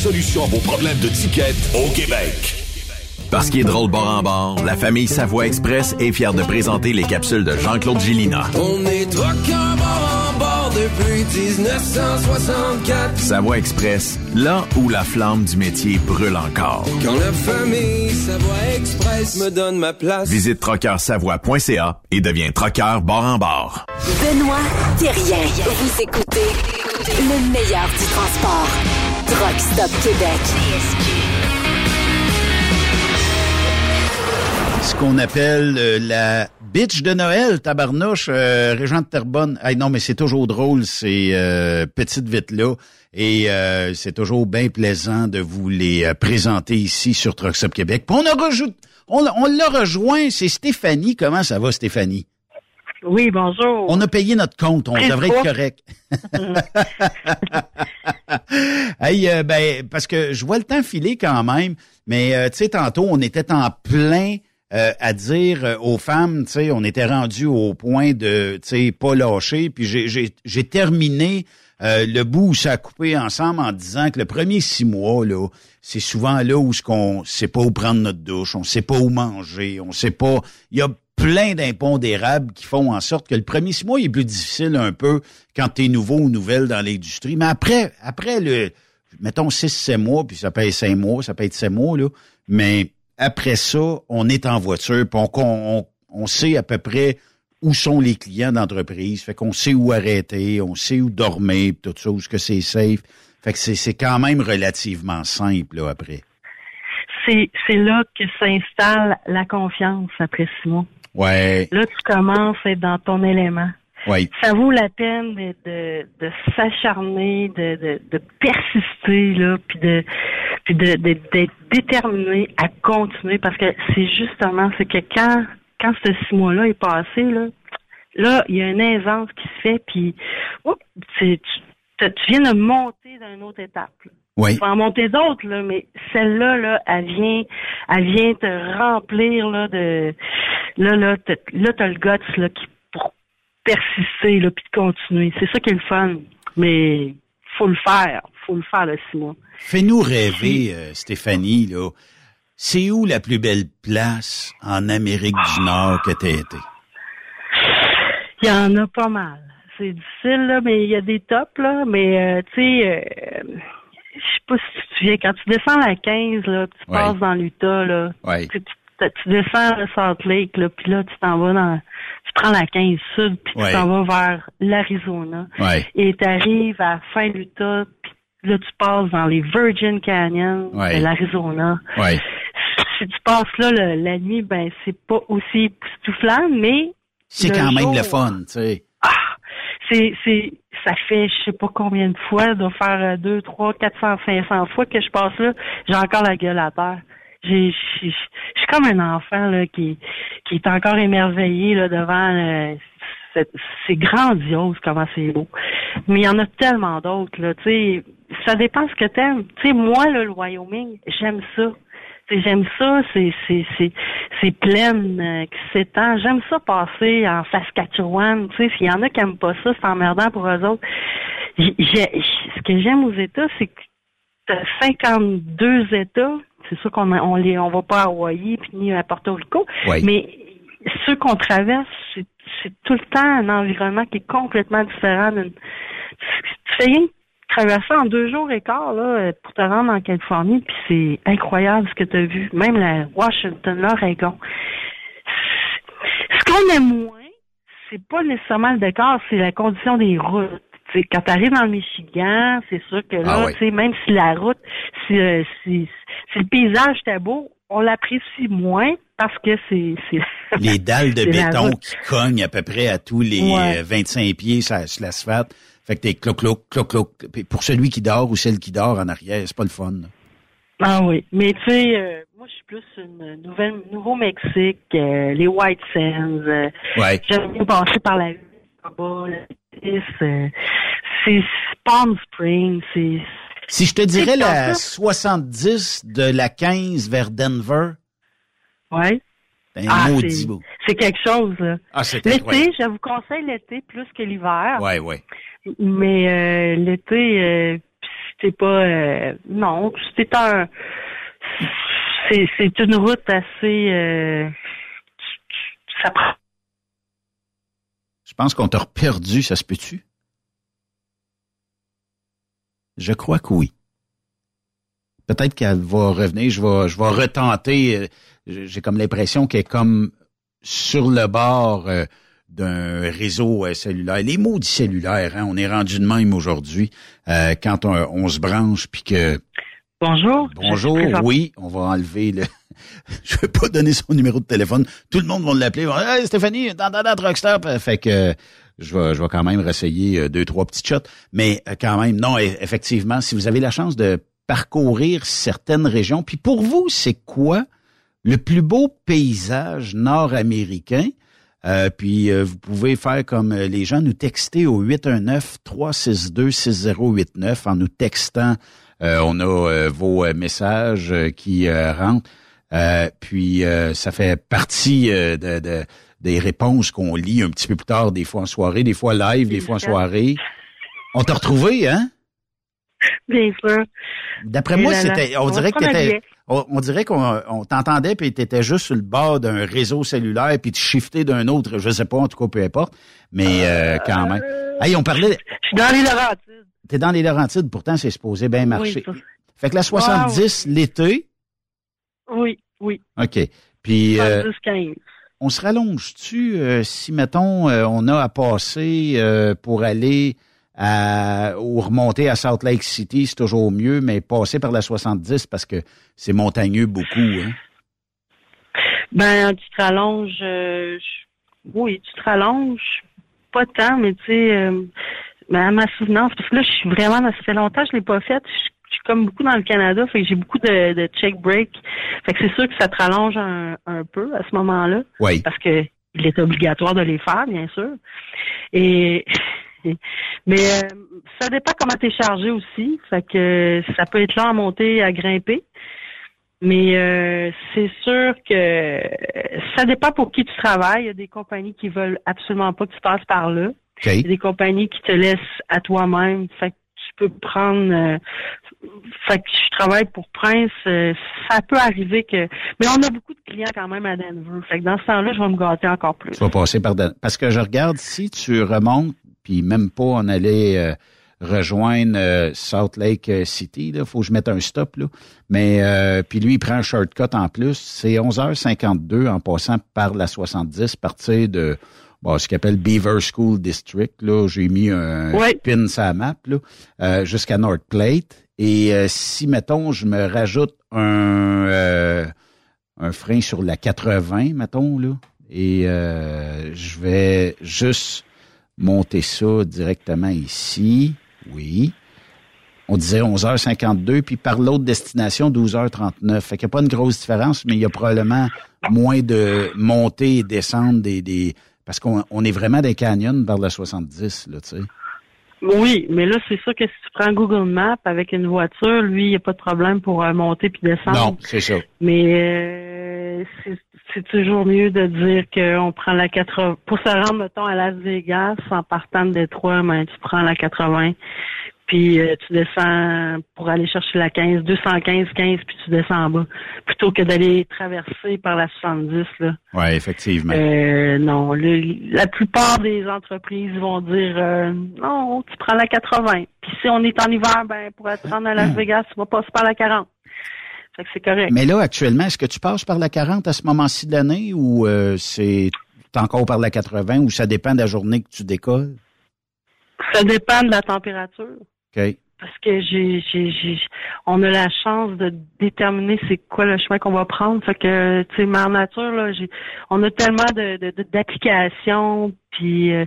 solution à vos problèmes de ticket au Québec. Parce qu'il est drôle bord en bord, la famille Savoie Express est fière de présenter les capsules de Jean-Claude Gillina. On est truckers bord en bord depuis 1964. Savoie Express, là où la flamme du métier brûle encore. Quand la famille Savoie Express me donne ma place. Visite trockeursavoie.ca et deviens trockeur bord en bord. Benoît Thérien. Vous écoutez le meilleur du transport. Truck Stop Québec. Ce qu'on appelle euh, la bitch de Noël, tabarnouche, euh, Régent de Terrebonne. Hey, non, mais c'est toujours drôle, ces euh, petites vites-là. Et euh, c'est toujours bien plaisant de vous les euh, présenter ici sur Truck Stop Québec. On a on, on l'a rejoint, c'est Stéphanie. Comment ça va, Stéphanie? Oui, bonjour. On a payé notre compte, on devrait être correct. (laughs) hey, euh, ben, parce que je vois le temps filer quand même, mais euh, tu sais, tantôt, on était en plein euh, à dire aux femmes, tu sais, on était rendu au point de, tu sais, pas lâcher, puis j'ai- j'ai j'ai terminé euh, le bout où ça a coupé ensemble en disant que le premier six mois, là, c'est souvent là où ce qu'on sait pas où prendre notre douche, on sait pas où manger, on sait pas. Il y a plein d'impondérables qui font en sorte que le premier six mois il est plus difficile un peu quand tu es nouveau ou nouvelle dans l'industrie. Mais après, après le, mettons six, sept mois, puis ça peut être cinq mois, ça peut être sept mois, là. Mais après ça, on est en voiture, puis on, on, on sait à peu près où sont les clients d'entreprise. Fait qu'on sait où arrêter, on sait où dormir, pis tout ça, où est-ce que c'est safe. Fait que c'est, quand même relativement simple, là, après. C'est là que s'installe la confiance après six mois. Ouais. Là, tu commences à être dans ton élément. Ouais. Ça vaut la peine de, de, de s'acharner, de, de, de persister, là, puis de puis de, d'être déterminé à continuer parce que c'est justement c'est que quand quand ce six mois-là est passé, là, là, il y a une aisance qui se fait, puis tu- tu viens de monter d'une autre étape. là. Oui. Vas en monter d'autres, là, mais celle-là, là, elle vient, elle vient te remplir là de là, là, t'as- là, t'as le guts là, qui pour persister là, puis de continuer. C'est ça qui est le fun. Mais faut le faire. Faut le faire, le six mois. Fais-nous rêver, euh, Stéphanie, là. C'est où la plus belle place en Amérique du Nord que t'as été? Il y en a pas mal. C'est difficile, là, mais il y a des tops, là. Mais, euh, tu sais, euh, je sais pas si tu te souviens, quand tu descends la 15, là, tu Ouais. passes dans l'Utah, là, Ouais. tu, tu- tu descends le Salt Lake, là, puis là, tu t'en vas dans... Tu prends la 15 Sud, puis Ouais. tu t'en vas vers l'Arizona. Ouais. Et tu arrives à fin l'Utah, puis là, tu passes dans les Virgin Canyons de l'Arizona. Ouais. Si tu passes là le- la nuit, ben c'est pas aussi époustouflant, mais C'est quand même le fun, tu sais. c'est, c'est, ça fait je sais pas combien de fois, doit faire euh, deux, trois, quatre cents, cinq cents fois que je passe là, j'ai encore la gueule à terre. Je suis comme un enfant là qui, qui est encore émerveillé là devant. euh, c'est grandiose comment c'est beau. Mais il y en a tellement d'autres là. Tu sais, ça dépend ce que t'aimes. Tu sais, moi le Wyoming, j'aime ça. J'aime ça, c'est c'est c'est c'est pleine euh, qui s'étend. J'aime ça passer en Saskatchewan. Tu sais, s'il y en a qui aiment pas ça, c'est emmerdant pour eux autres. Ce que j'aime aux États, c'est que t'as 52 États. C'est sûr qu'on on les on va pas à Hawaï puis ni à Porto Rico, Oui. mais ceux qu'on traverse, c'est c'est tout le temps un environnement qui est complètement différent. d'une- Tu fais rien que traverser en deux jours et quart là, pour te rendre en Californie, puis c'est incroyable ce que tu as vu. Même la Washington, l'Oregon. Ce qu'on aime moins, c'est pas nécessairement le décor, c'est la condition des routes. Tu sais, quand tu arrives dans le Michigan, c'est sûr que là, Ah même si la route, si, euh, si, si le paysage était beau, on l'apprécie moins parce que c'est (laughs) Les dalles de béton qui cognent à peu près à tous les Ouais. euh, 25 pieds sur, sur l'asphalte. Fait que t'es cloc, cloc, cloc, cloc. Puis Pour celui qui dort ou celle qui dort en arrière, c'est pas le fun. là. Ah oui, mais tu sais, euh, moi je suis plus une nouvelle Nouveau-Mexique, euh, les White Sands. euh, Ouais. J'aime bien passer par la en bas, la Nice, euh, c'est Palm Springs, c'est Si je te dirais la comme 70 de la 15 vers Denver, ouais. Ben, Ah, maudit c'est- beau. c'est quelque chose. là. Ah, c'est L'été, je vous conseille l'été plus que l'hiver. Ouais, ouais. Mais euh, l'été, euh, t'es pas euh, non, t'es un c'est c'est une route assez euh, ça prend Je pense qu'on t'a perdu, ça se peut-tu? Je crois que oui. Peut-être qu'elle va revenir, je vais, je vais retenter. euh, J'ai comme l'impression qu'elle est comme sur le bord euh, d'un réseau euh, cellulaire. Les maudits cellulaires, hein, on est rendu de même aujourd'hui. euh, quand on, on se branche, puis que Bonjour. Bonjour, oui, on va enlever le. (laughs) Je vais pas donner son numéro de téléphone. Tout le monde va l'appeler. Hey, Stéphanie, dans dans dans Rockstar. Fait que je vais, je vais quand même réessayer deux, trois petits shots. Mais quand même, non, e- effectivement, si vous avez la chance de parcourir certaines régions, puis pour vous, c'est quoi le plus beau paysage nord-américain? Euh, puis euh, vous pouvez faire comme euh, les gens, nous texter au 819-362-6089 en nous textant. Euh, on a vos messages qui rentrent. Euh, puis euh, ça fait partie de, de- des réponses qu'on lit un petit peu plus tard, des fois en soirée, des fois live, des fois en soirée. On t'a retrouvé, hein? (laughs) Bien sûr. D'après moi, c'était, on, dirait que on, on qu'on on t'entendait puis t'étais juste sur le bord d'un réseau cellulaire puis tu shiftais d'un autre, je sais pas, en tout cas, peu importe. Mais euh, quand même. Hey, on parlait. Je suis dans les Laurentides. T'es dans les Laurentides, pourtant c'est supposé bien marcher. fait que la 70 l'été, Oui, oui. OK. Puis euh, 70-15. on se rallonge-tu euh, si, mettons, euh, on a à passer euh, pour aller à, ou remonter à Salt Lake City, c'est toujours mieux, mais passer par la 70 parce que c'est montagneux beaucoup. Hein? Ben, tu te rallonges. euh, oui, tu te rallonges. Pas tant, mais tu sais, euh, ben, à ma souvenance, parce que là, je suis vraiment, ça fait longtemps que je l'ai pas faite. Je, je suis comme beaucoup dans le Canada, fait que j'ai beaucoup de, de check break. Fait que c'est sûr que ça te rallonge un, un peu à ce moment-là. Oui. Parce que il est obligatoire de les faire, bien sûr. Et mais euh, ça dépend comment tu es chargé aussi. Fait que ça peut être long à monter, à grimper. Mais euh, c'est sûr que ça dépend pour qui tu travailles. Il y a des compagnies qui veulent absolument pas que tu passes par là. Il y a des compagnies qui te laissent à toi-même. Fait que tu peux prendre. euh, fait que je travaille pour Prince. euh, ça peut arriver que. Mais on a beaucoup de clients quand même à Denver. Fait que dans ce temps-là, je vais me gâter encore plus. Tu vas passer par... Dan- Parce que je regarde, si tu remontes, puis même pas on allait euh, rejoindre euh, Salt Lake euh, City, il faut que je mette un stop, là. Mais euh, puis lui, il prend un shortcut en plus. C'est 11h52 en passant par la 70, partir de bon, ce qu'il appelle Beaver School District. Là, j'ai mis un Ouais. pin sur la map, là, euh, jusqu'à North Plate. Et euh, si, mettons, je me rajoute un... euh, un frein sur la 80, mettons, là. Et euh, je vais juste monter ça directement ici. Oui. On disait 11h52, puis par l'autre destination, 12h39. Fait qu'il n'y a pas une grosse différence, mais il y a probablement moins de montée et descente des... des parce qu'on on est vraiment des canyons vers la 70, là, tu sais. Oui, mais là, c'est sûr que si tu prends Google Maps avec une voiture, lui, il n'y a pas de problème pour euh, monter puis descendre. Non, c'est ça. Mais euh, c'est- c'est toujours mieux de dire qu'on prend la 80. Pour se rendre, mettons, à Las Vegas, en partant de Détroit, ben, tu prends la 80. Puis euh, tu descends pour aller chercher la 15, 215, 15, puis tu descends en bas. Plutôt que d'aller traverser par la 70, là. Oui, effectivement. Euh, non, le- la plupart des entreprises vont dire euh, non, tu prends la 80. Puis si on est en hiver, ben pour être rendre à Las Vegas, tu vas passer par la 40. Fait que c'est correct. Mais là, actuellement, est-ce que tu passes par la 40 à ce moment-ci de l'année ou euh, c'est encore par la 80 ou ça dépend de la journée que tu décolles? Ça dépend de la température. OK. Parce que j'ai, j'ai, j'ai, on a la chance de déterminer c'est quoi le chemin qu'on va prendre. Fait que, tu sais, Mère Nature, là, j'ai, on a tellement de, de- de- d'applications, puis, euh,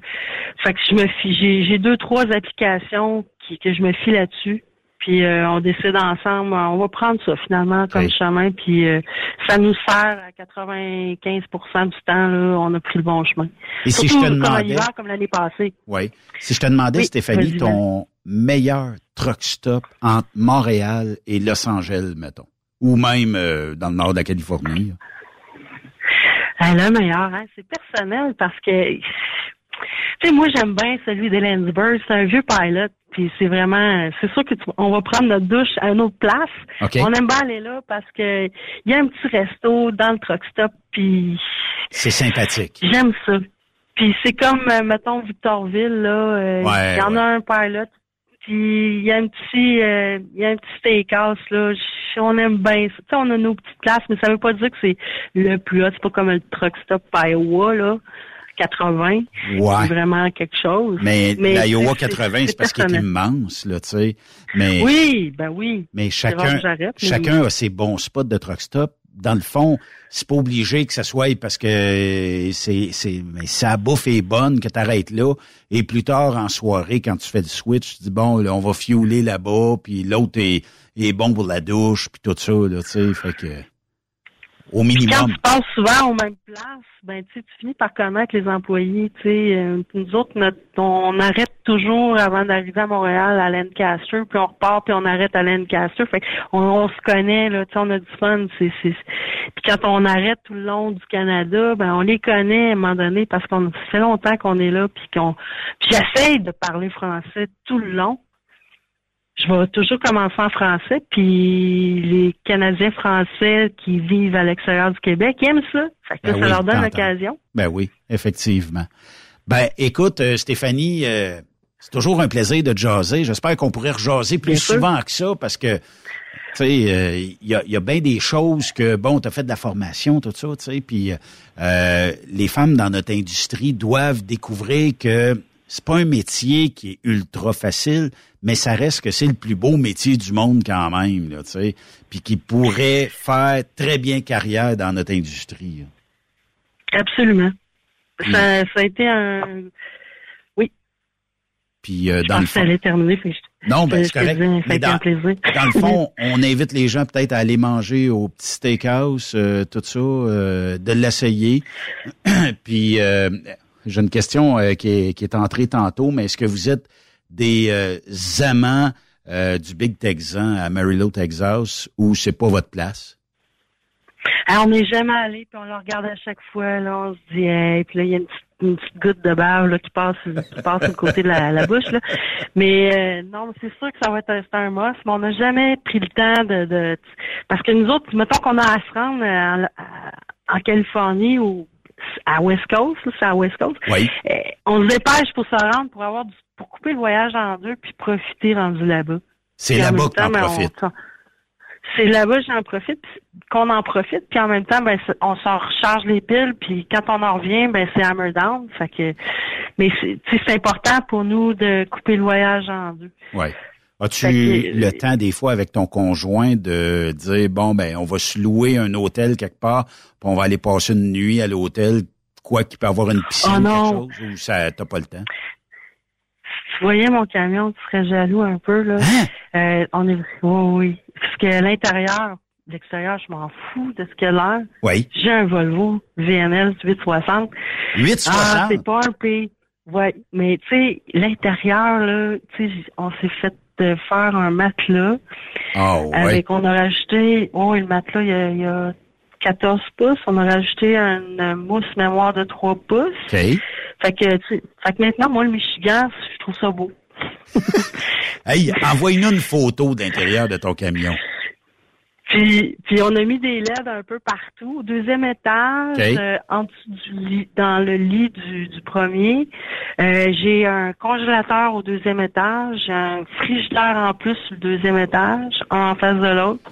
fait que je me fie, j'ai, j'ai deux, trois applications qui, que je me fie là-dessus. Puis euh, on décide ensemble, on va prendre ça finalement comme Oui. chemin, puis euh, ça nous sert à 95% du temps, là, on a pris le bon chemin. Et si je te comme demandais- l'hiver, comme l'année passée. Oui. Si je te demandais, Oui, Stéphanie, ton meilleur truck stop entre Montréal et Los Angeles, mettons, ou même euh, dans le nord de la Californie. là? Ah, le meilleur, hein? c'est personnel parce que, tu sais, moi j'aime bien celui d'Ellensburg. C'est un vieux pilot, puis c'est vraiment, c'est sûr que tu- on va prendre notre douche à une autre place. On aime bien aller là parce que il y a un petit resto dans le truck stop, puis C'est sympathique. j'aime ça. Puis c'est comme, euh, mettons, Victorville, là, euh, il Ouais, y en a un pilot, puis il y a un petit, euh, y a un petit steakhouse, là, on aime bien ça. Tu sais, on a nos petites places, mais ça veut pas dire que c'est le plus hot, c'est pas comme le truck stop Iowa, là, 80. Ouais. C'est vraiment quelque chose. Mais, l'Iowa c'est- 80, c'est parce qu'il est immense, là, tu sais. Mais, Oui, ben oui. mais chacun, mais chacun a ses bons spots de truck stop. Dans le fond, c'est pas obligé que ça soit parce que c'est, c'est, mais sa bouffe est bonne que t'arrêtes là. Et plus tard en soirée, quand tu fais du switch, tu dis bon, là, on va fiouler là-bas, puis l'autre est, est bon pour la douche, puis tout ça, là, tu sais. Fait que, au Puis quand tu passes souvent aux mêmes places, ben tu finis par connaître les employés. Tu sais, Euh, nous autres, notre- on arrête toujours avant d'arriver à Montréal à Lancaster, puis on repart, puis on arrête à Lancaster. Fait on, on se connaît, là, tu sais, on a du fun. C'est, c'est... Puis quand on arrête tout le long du Canada, ben on les connaît à un moment donné parce qu'on ça fait longtemps qu'on est là, puis qu'on. Puis j'essaye de parler français tout le long. Je vais toujours commencer en français, puis les Canadiens français qui vivent à l'extérieur du Québec aiment ça. Fait que Ben ça oui, leur donne l'occasion. Ben oui, effectivement. Ben, écoute, euh, Stéphanie, euh, c'est toujours un plaisir de jaser. J'espère qu'on pourrait rejaser plus souvent que ça parce que, tu sais, euh, il y, a, y a bien des choses que, bon, tu as fait de la formation, tout ça, tu sais, puis euh, les femmes dans notre industrie doivent découvrir que c'est pas un métier qui est ultra facile, mais ça reste que c'est le plus beau métier du monde quand même, là, tu sais, puis qui pourrait faire très bien carrière dans notre industrie. là. Absolument. Ça, ça a été un. Puis euh, Je dans le que ça fond, allait terminer. je- Non, ben c'est correct. a Mais dans, dans le fond, (laughs) on invite les gens peut-être à aller manger au petit steakhouse, euh, tout ça, euh, de l'essayer. (clears throat) Puis euh, j'ai une question qui, est, qui est entrée tantôt, mais est-ce que vous êtes des euh, amants euh, du Big Texan à Amarillo, Texas, ou c'est pas votre place? Alors, on n'est jamais allé, puis on le regarde à chaque fois, là, on se dit, hey, puis là, il y a une petite, une petite goutte de bave, là, qui passe, qui passe le côté de la, la bouche, là. Mais, euh, non, c'est sûr que ça va être un, must, mais on n'a jamais pris le temps de, de, parce que nous autres, mettons qu'on a à se rendre en, en Californie ou à West Coast, c'est à West Coast. Oui. On se dépêche pour se rendre, pour avoir du, pour couper le voyage en deux, puis profiter rendu là-bas. C'est Puis en là-bas que ben, profites. c'est là-bas j'en profite, qu'on en profite, puis en même temps, ben, on s'en recharge les piles, puis quand on en revient, ben, c'est hammer down. Fait que, mais c'est, important pour nous de couper le voyage en deux. Oui. As-tu que- le temps des fois avec ton conjoint de dire bon ben on va se louer un hôtel quelque part, puis on va aller passer une nuit à l'hôtel, quoi qu'il peut avoir une piscine Oh quelque chose ou ça t'as pas le temps? Tu voyais mon camion, tu serais jaloux un peu, là. Hein? Euh, on est, oui, oui. Parce que l'intérieur, l'extérieur, je m'en fous de ce a l'air. Oui. J'ai un Volvo VNL 860. 860? Ah, c'est pas un P. Ouais, mais tu sais, l'intérieur, là, tu sais, on s'est fait euh, faire un matelas. Ah ouais. Avec, on a rajouté, oh, le matelas, il y a, il y a 14 pouces. On a rajouté une euh, mousse mémoire de 3 pouces. Fait que, tu fait que maintenant, moi, le Michigan, je trouve ça beau. (laughs) Hey, envoie-nous une photo de l'intérieur de ton camion. Puis, puis on a mis des LED un peu partout. Au deuxième étage, euh, en dessous du lit, dans le lit du, du premier, euh, j'ai un congélateur au deuxième étage, j'ai un frigidaire en plus sur le deuxième étage, en face de l'autre.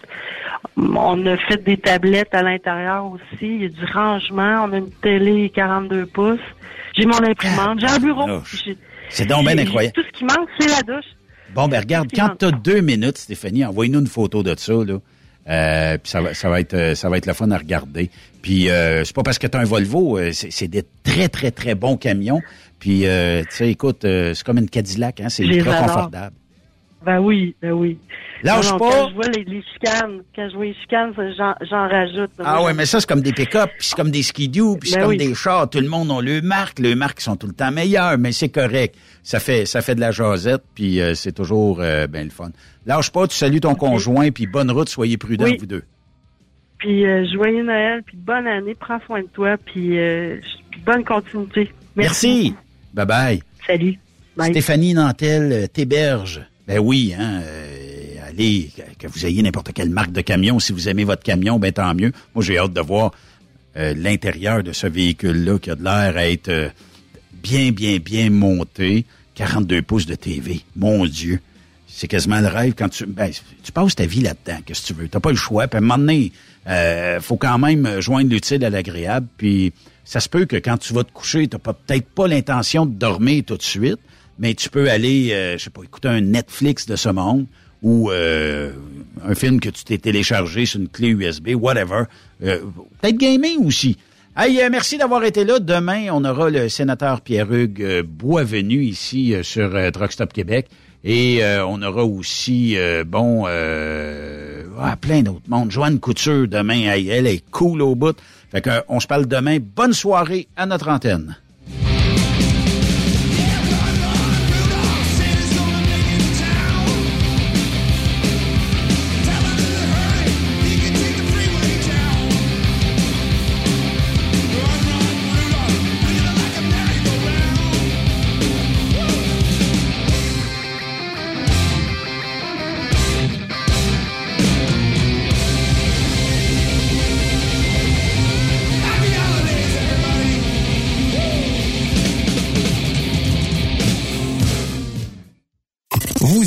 On a fait des tablettes à l'intérieur aussi. Il y a du rangement. On a une télé 42 pouces. J'ai mon imprimante. J'ai un bureau. Tabarnouche. J'ai- C'est donc bien incroyable. Tout ce qui manque, c'est la douche. Bon, ben regarde, quand tu as deux minutes, Stéphanie, envoie-nous une photo de ça, là. Euh, puis ça va, ça va être, euh, ça va être le fun à regarder. Puis euh, c'est pas parce que tu as un Volvo, euh, c'est des très très très bons camions. Puis euh, tu sais, écoute, euh, c'est comme une Cadillac, hein, c'est les ultra adore. confortable. Ben oui, ben oui. Lâche Non, non, pas. Quand je vois les, les chicanes, quand je vois les chicanes, j'en, rajoute. Ah ouais, mais ça c'est comme des pick-up, puis c'est comme des skidoo, puis c'est Ben comme oui. des chars. Tout le monde a le marque, le marques sont tout le temps meilleures, mais c'est correct. Ça fait, ça fait de la jasette, puis euh, c'est toujours euh, ben le fun. Lâche pas, tu salues ton conjoint, puis bonne route, soyez prudents Oui. vous deux. Puis euh, joyeux Noël, puis bonne année, prends soin de toi, puis euh, bonne continuité. Merci. Bye bye. Salut. Bye. Stéphanie Nantel euh, Théberge. Ben oui, hein, euh, allez, que, vous ayez n'importe quelle marque de camion, si vous aimez votre camion, ben tant mieux. Moi, j'ai hâte de voir l'intérieur de ce véhicule-là qui a de l'air à être bien, bien, bien monté. 42 pouces de TV. Mon Dieu. C'est quasiment le rêve quand tu... Ben, tu passes ta vie là-dedans, qu'est-ce que tu veux? T'as pas le choix. Puis à un moment donné, euh, faut quand même joindre l'utile à l'agréable. Puis ça se peut que quand tu vas te coucher, t'as pas- peut-être pas l'intention de dormir tout de suite, mais tu peux aller, euh, je sais pas, écouter un Netflix de ce monde ou euh, un film que tu t'es téléchargé sur une clé USB, whatever. Euh, peut-être gamer aussi. Hey, euh, merci d'avoir été là. Demain, on aura le sénateur Pierre-Hugues euh, Boisvenu ici euh, sur Truck Stop Québec. Et euh, on aura aussi, euh, bon, euh, Ah, plein d'autres monde. Joanne Couture, demain, elle, elle est cool au bout. Fait que, on se parle demain. Bonne soirée à notre antenne.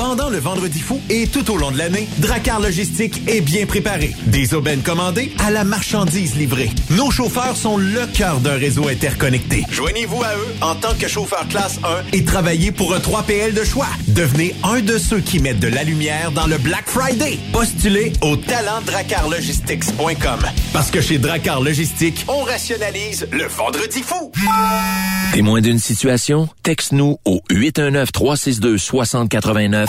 Pendant le Vendredi fou et tout au long de l'année, Dracar Logistique est bien préparé. Des aubaines commandées à la marchandise livrée. Nos chauffeurs sont le cœur d'un réseau interconnecté. Joignez-vous à eux en tant que chauffeur classe 1 et travaillez pour un 3PL de choix. Devenez un de ceux qui mettent de la lumière dans le Black Friday. Postulez au talentdracarlogistics.com. Parce que chez Dracar Logistique, on rationalise le Vendredi fou. Témoin d'une situation? Texte-nous au 819-362-6089,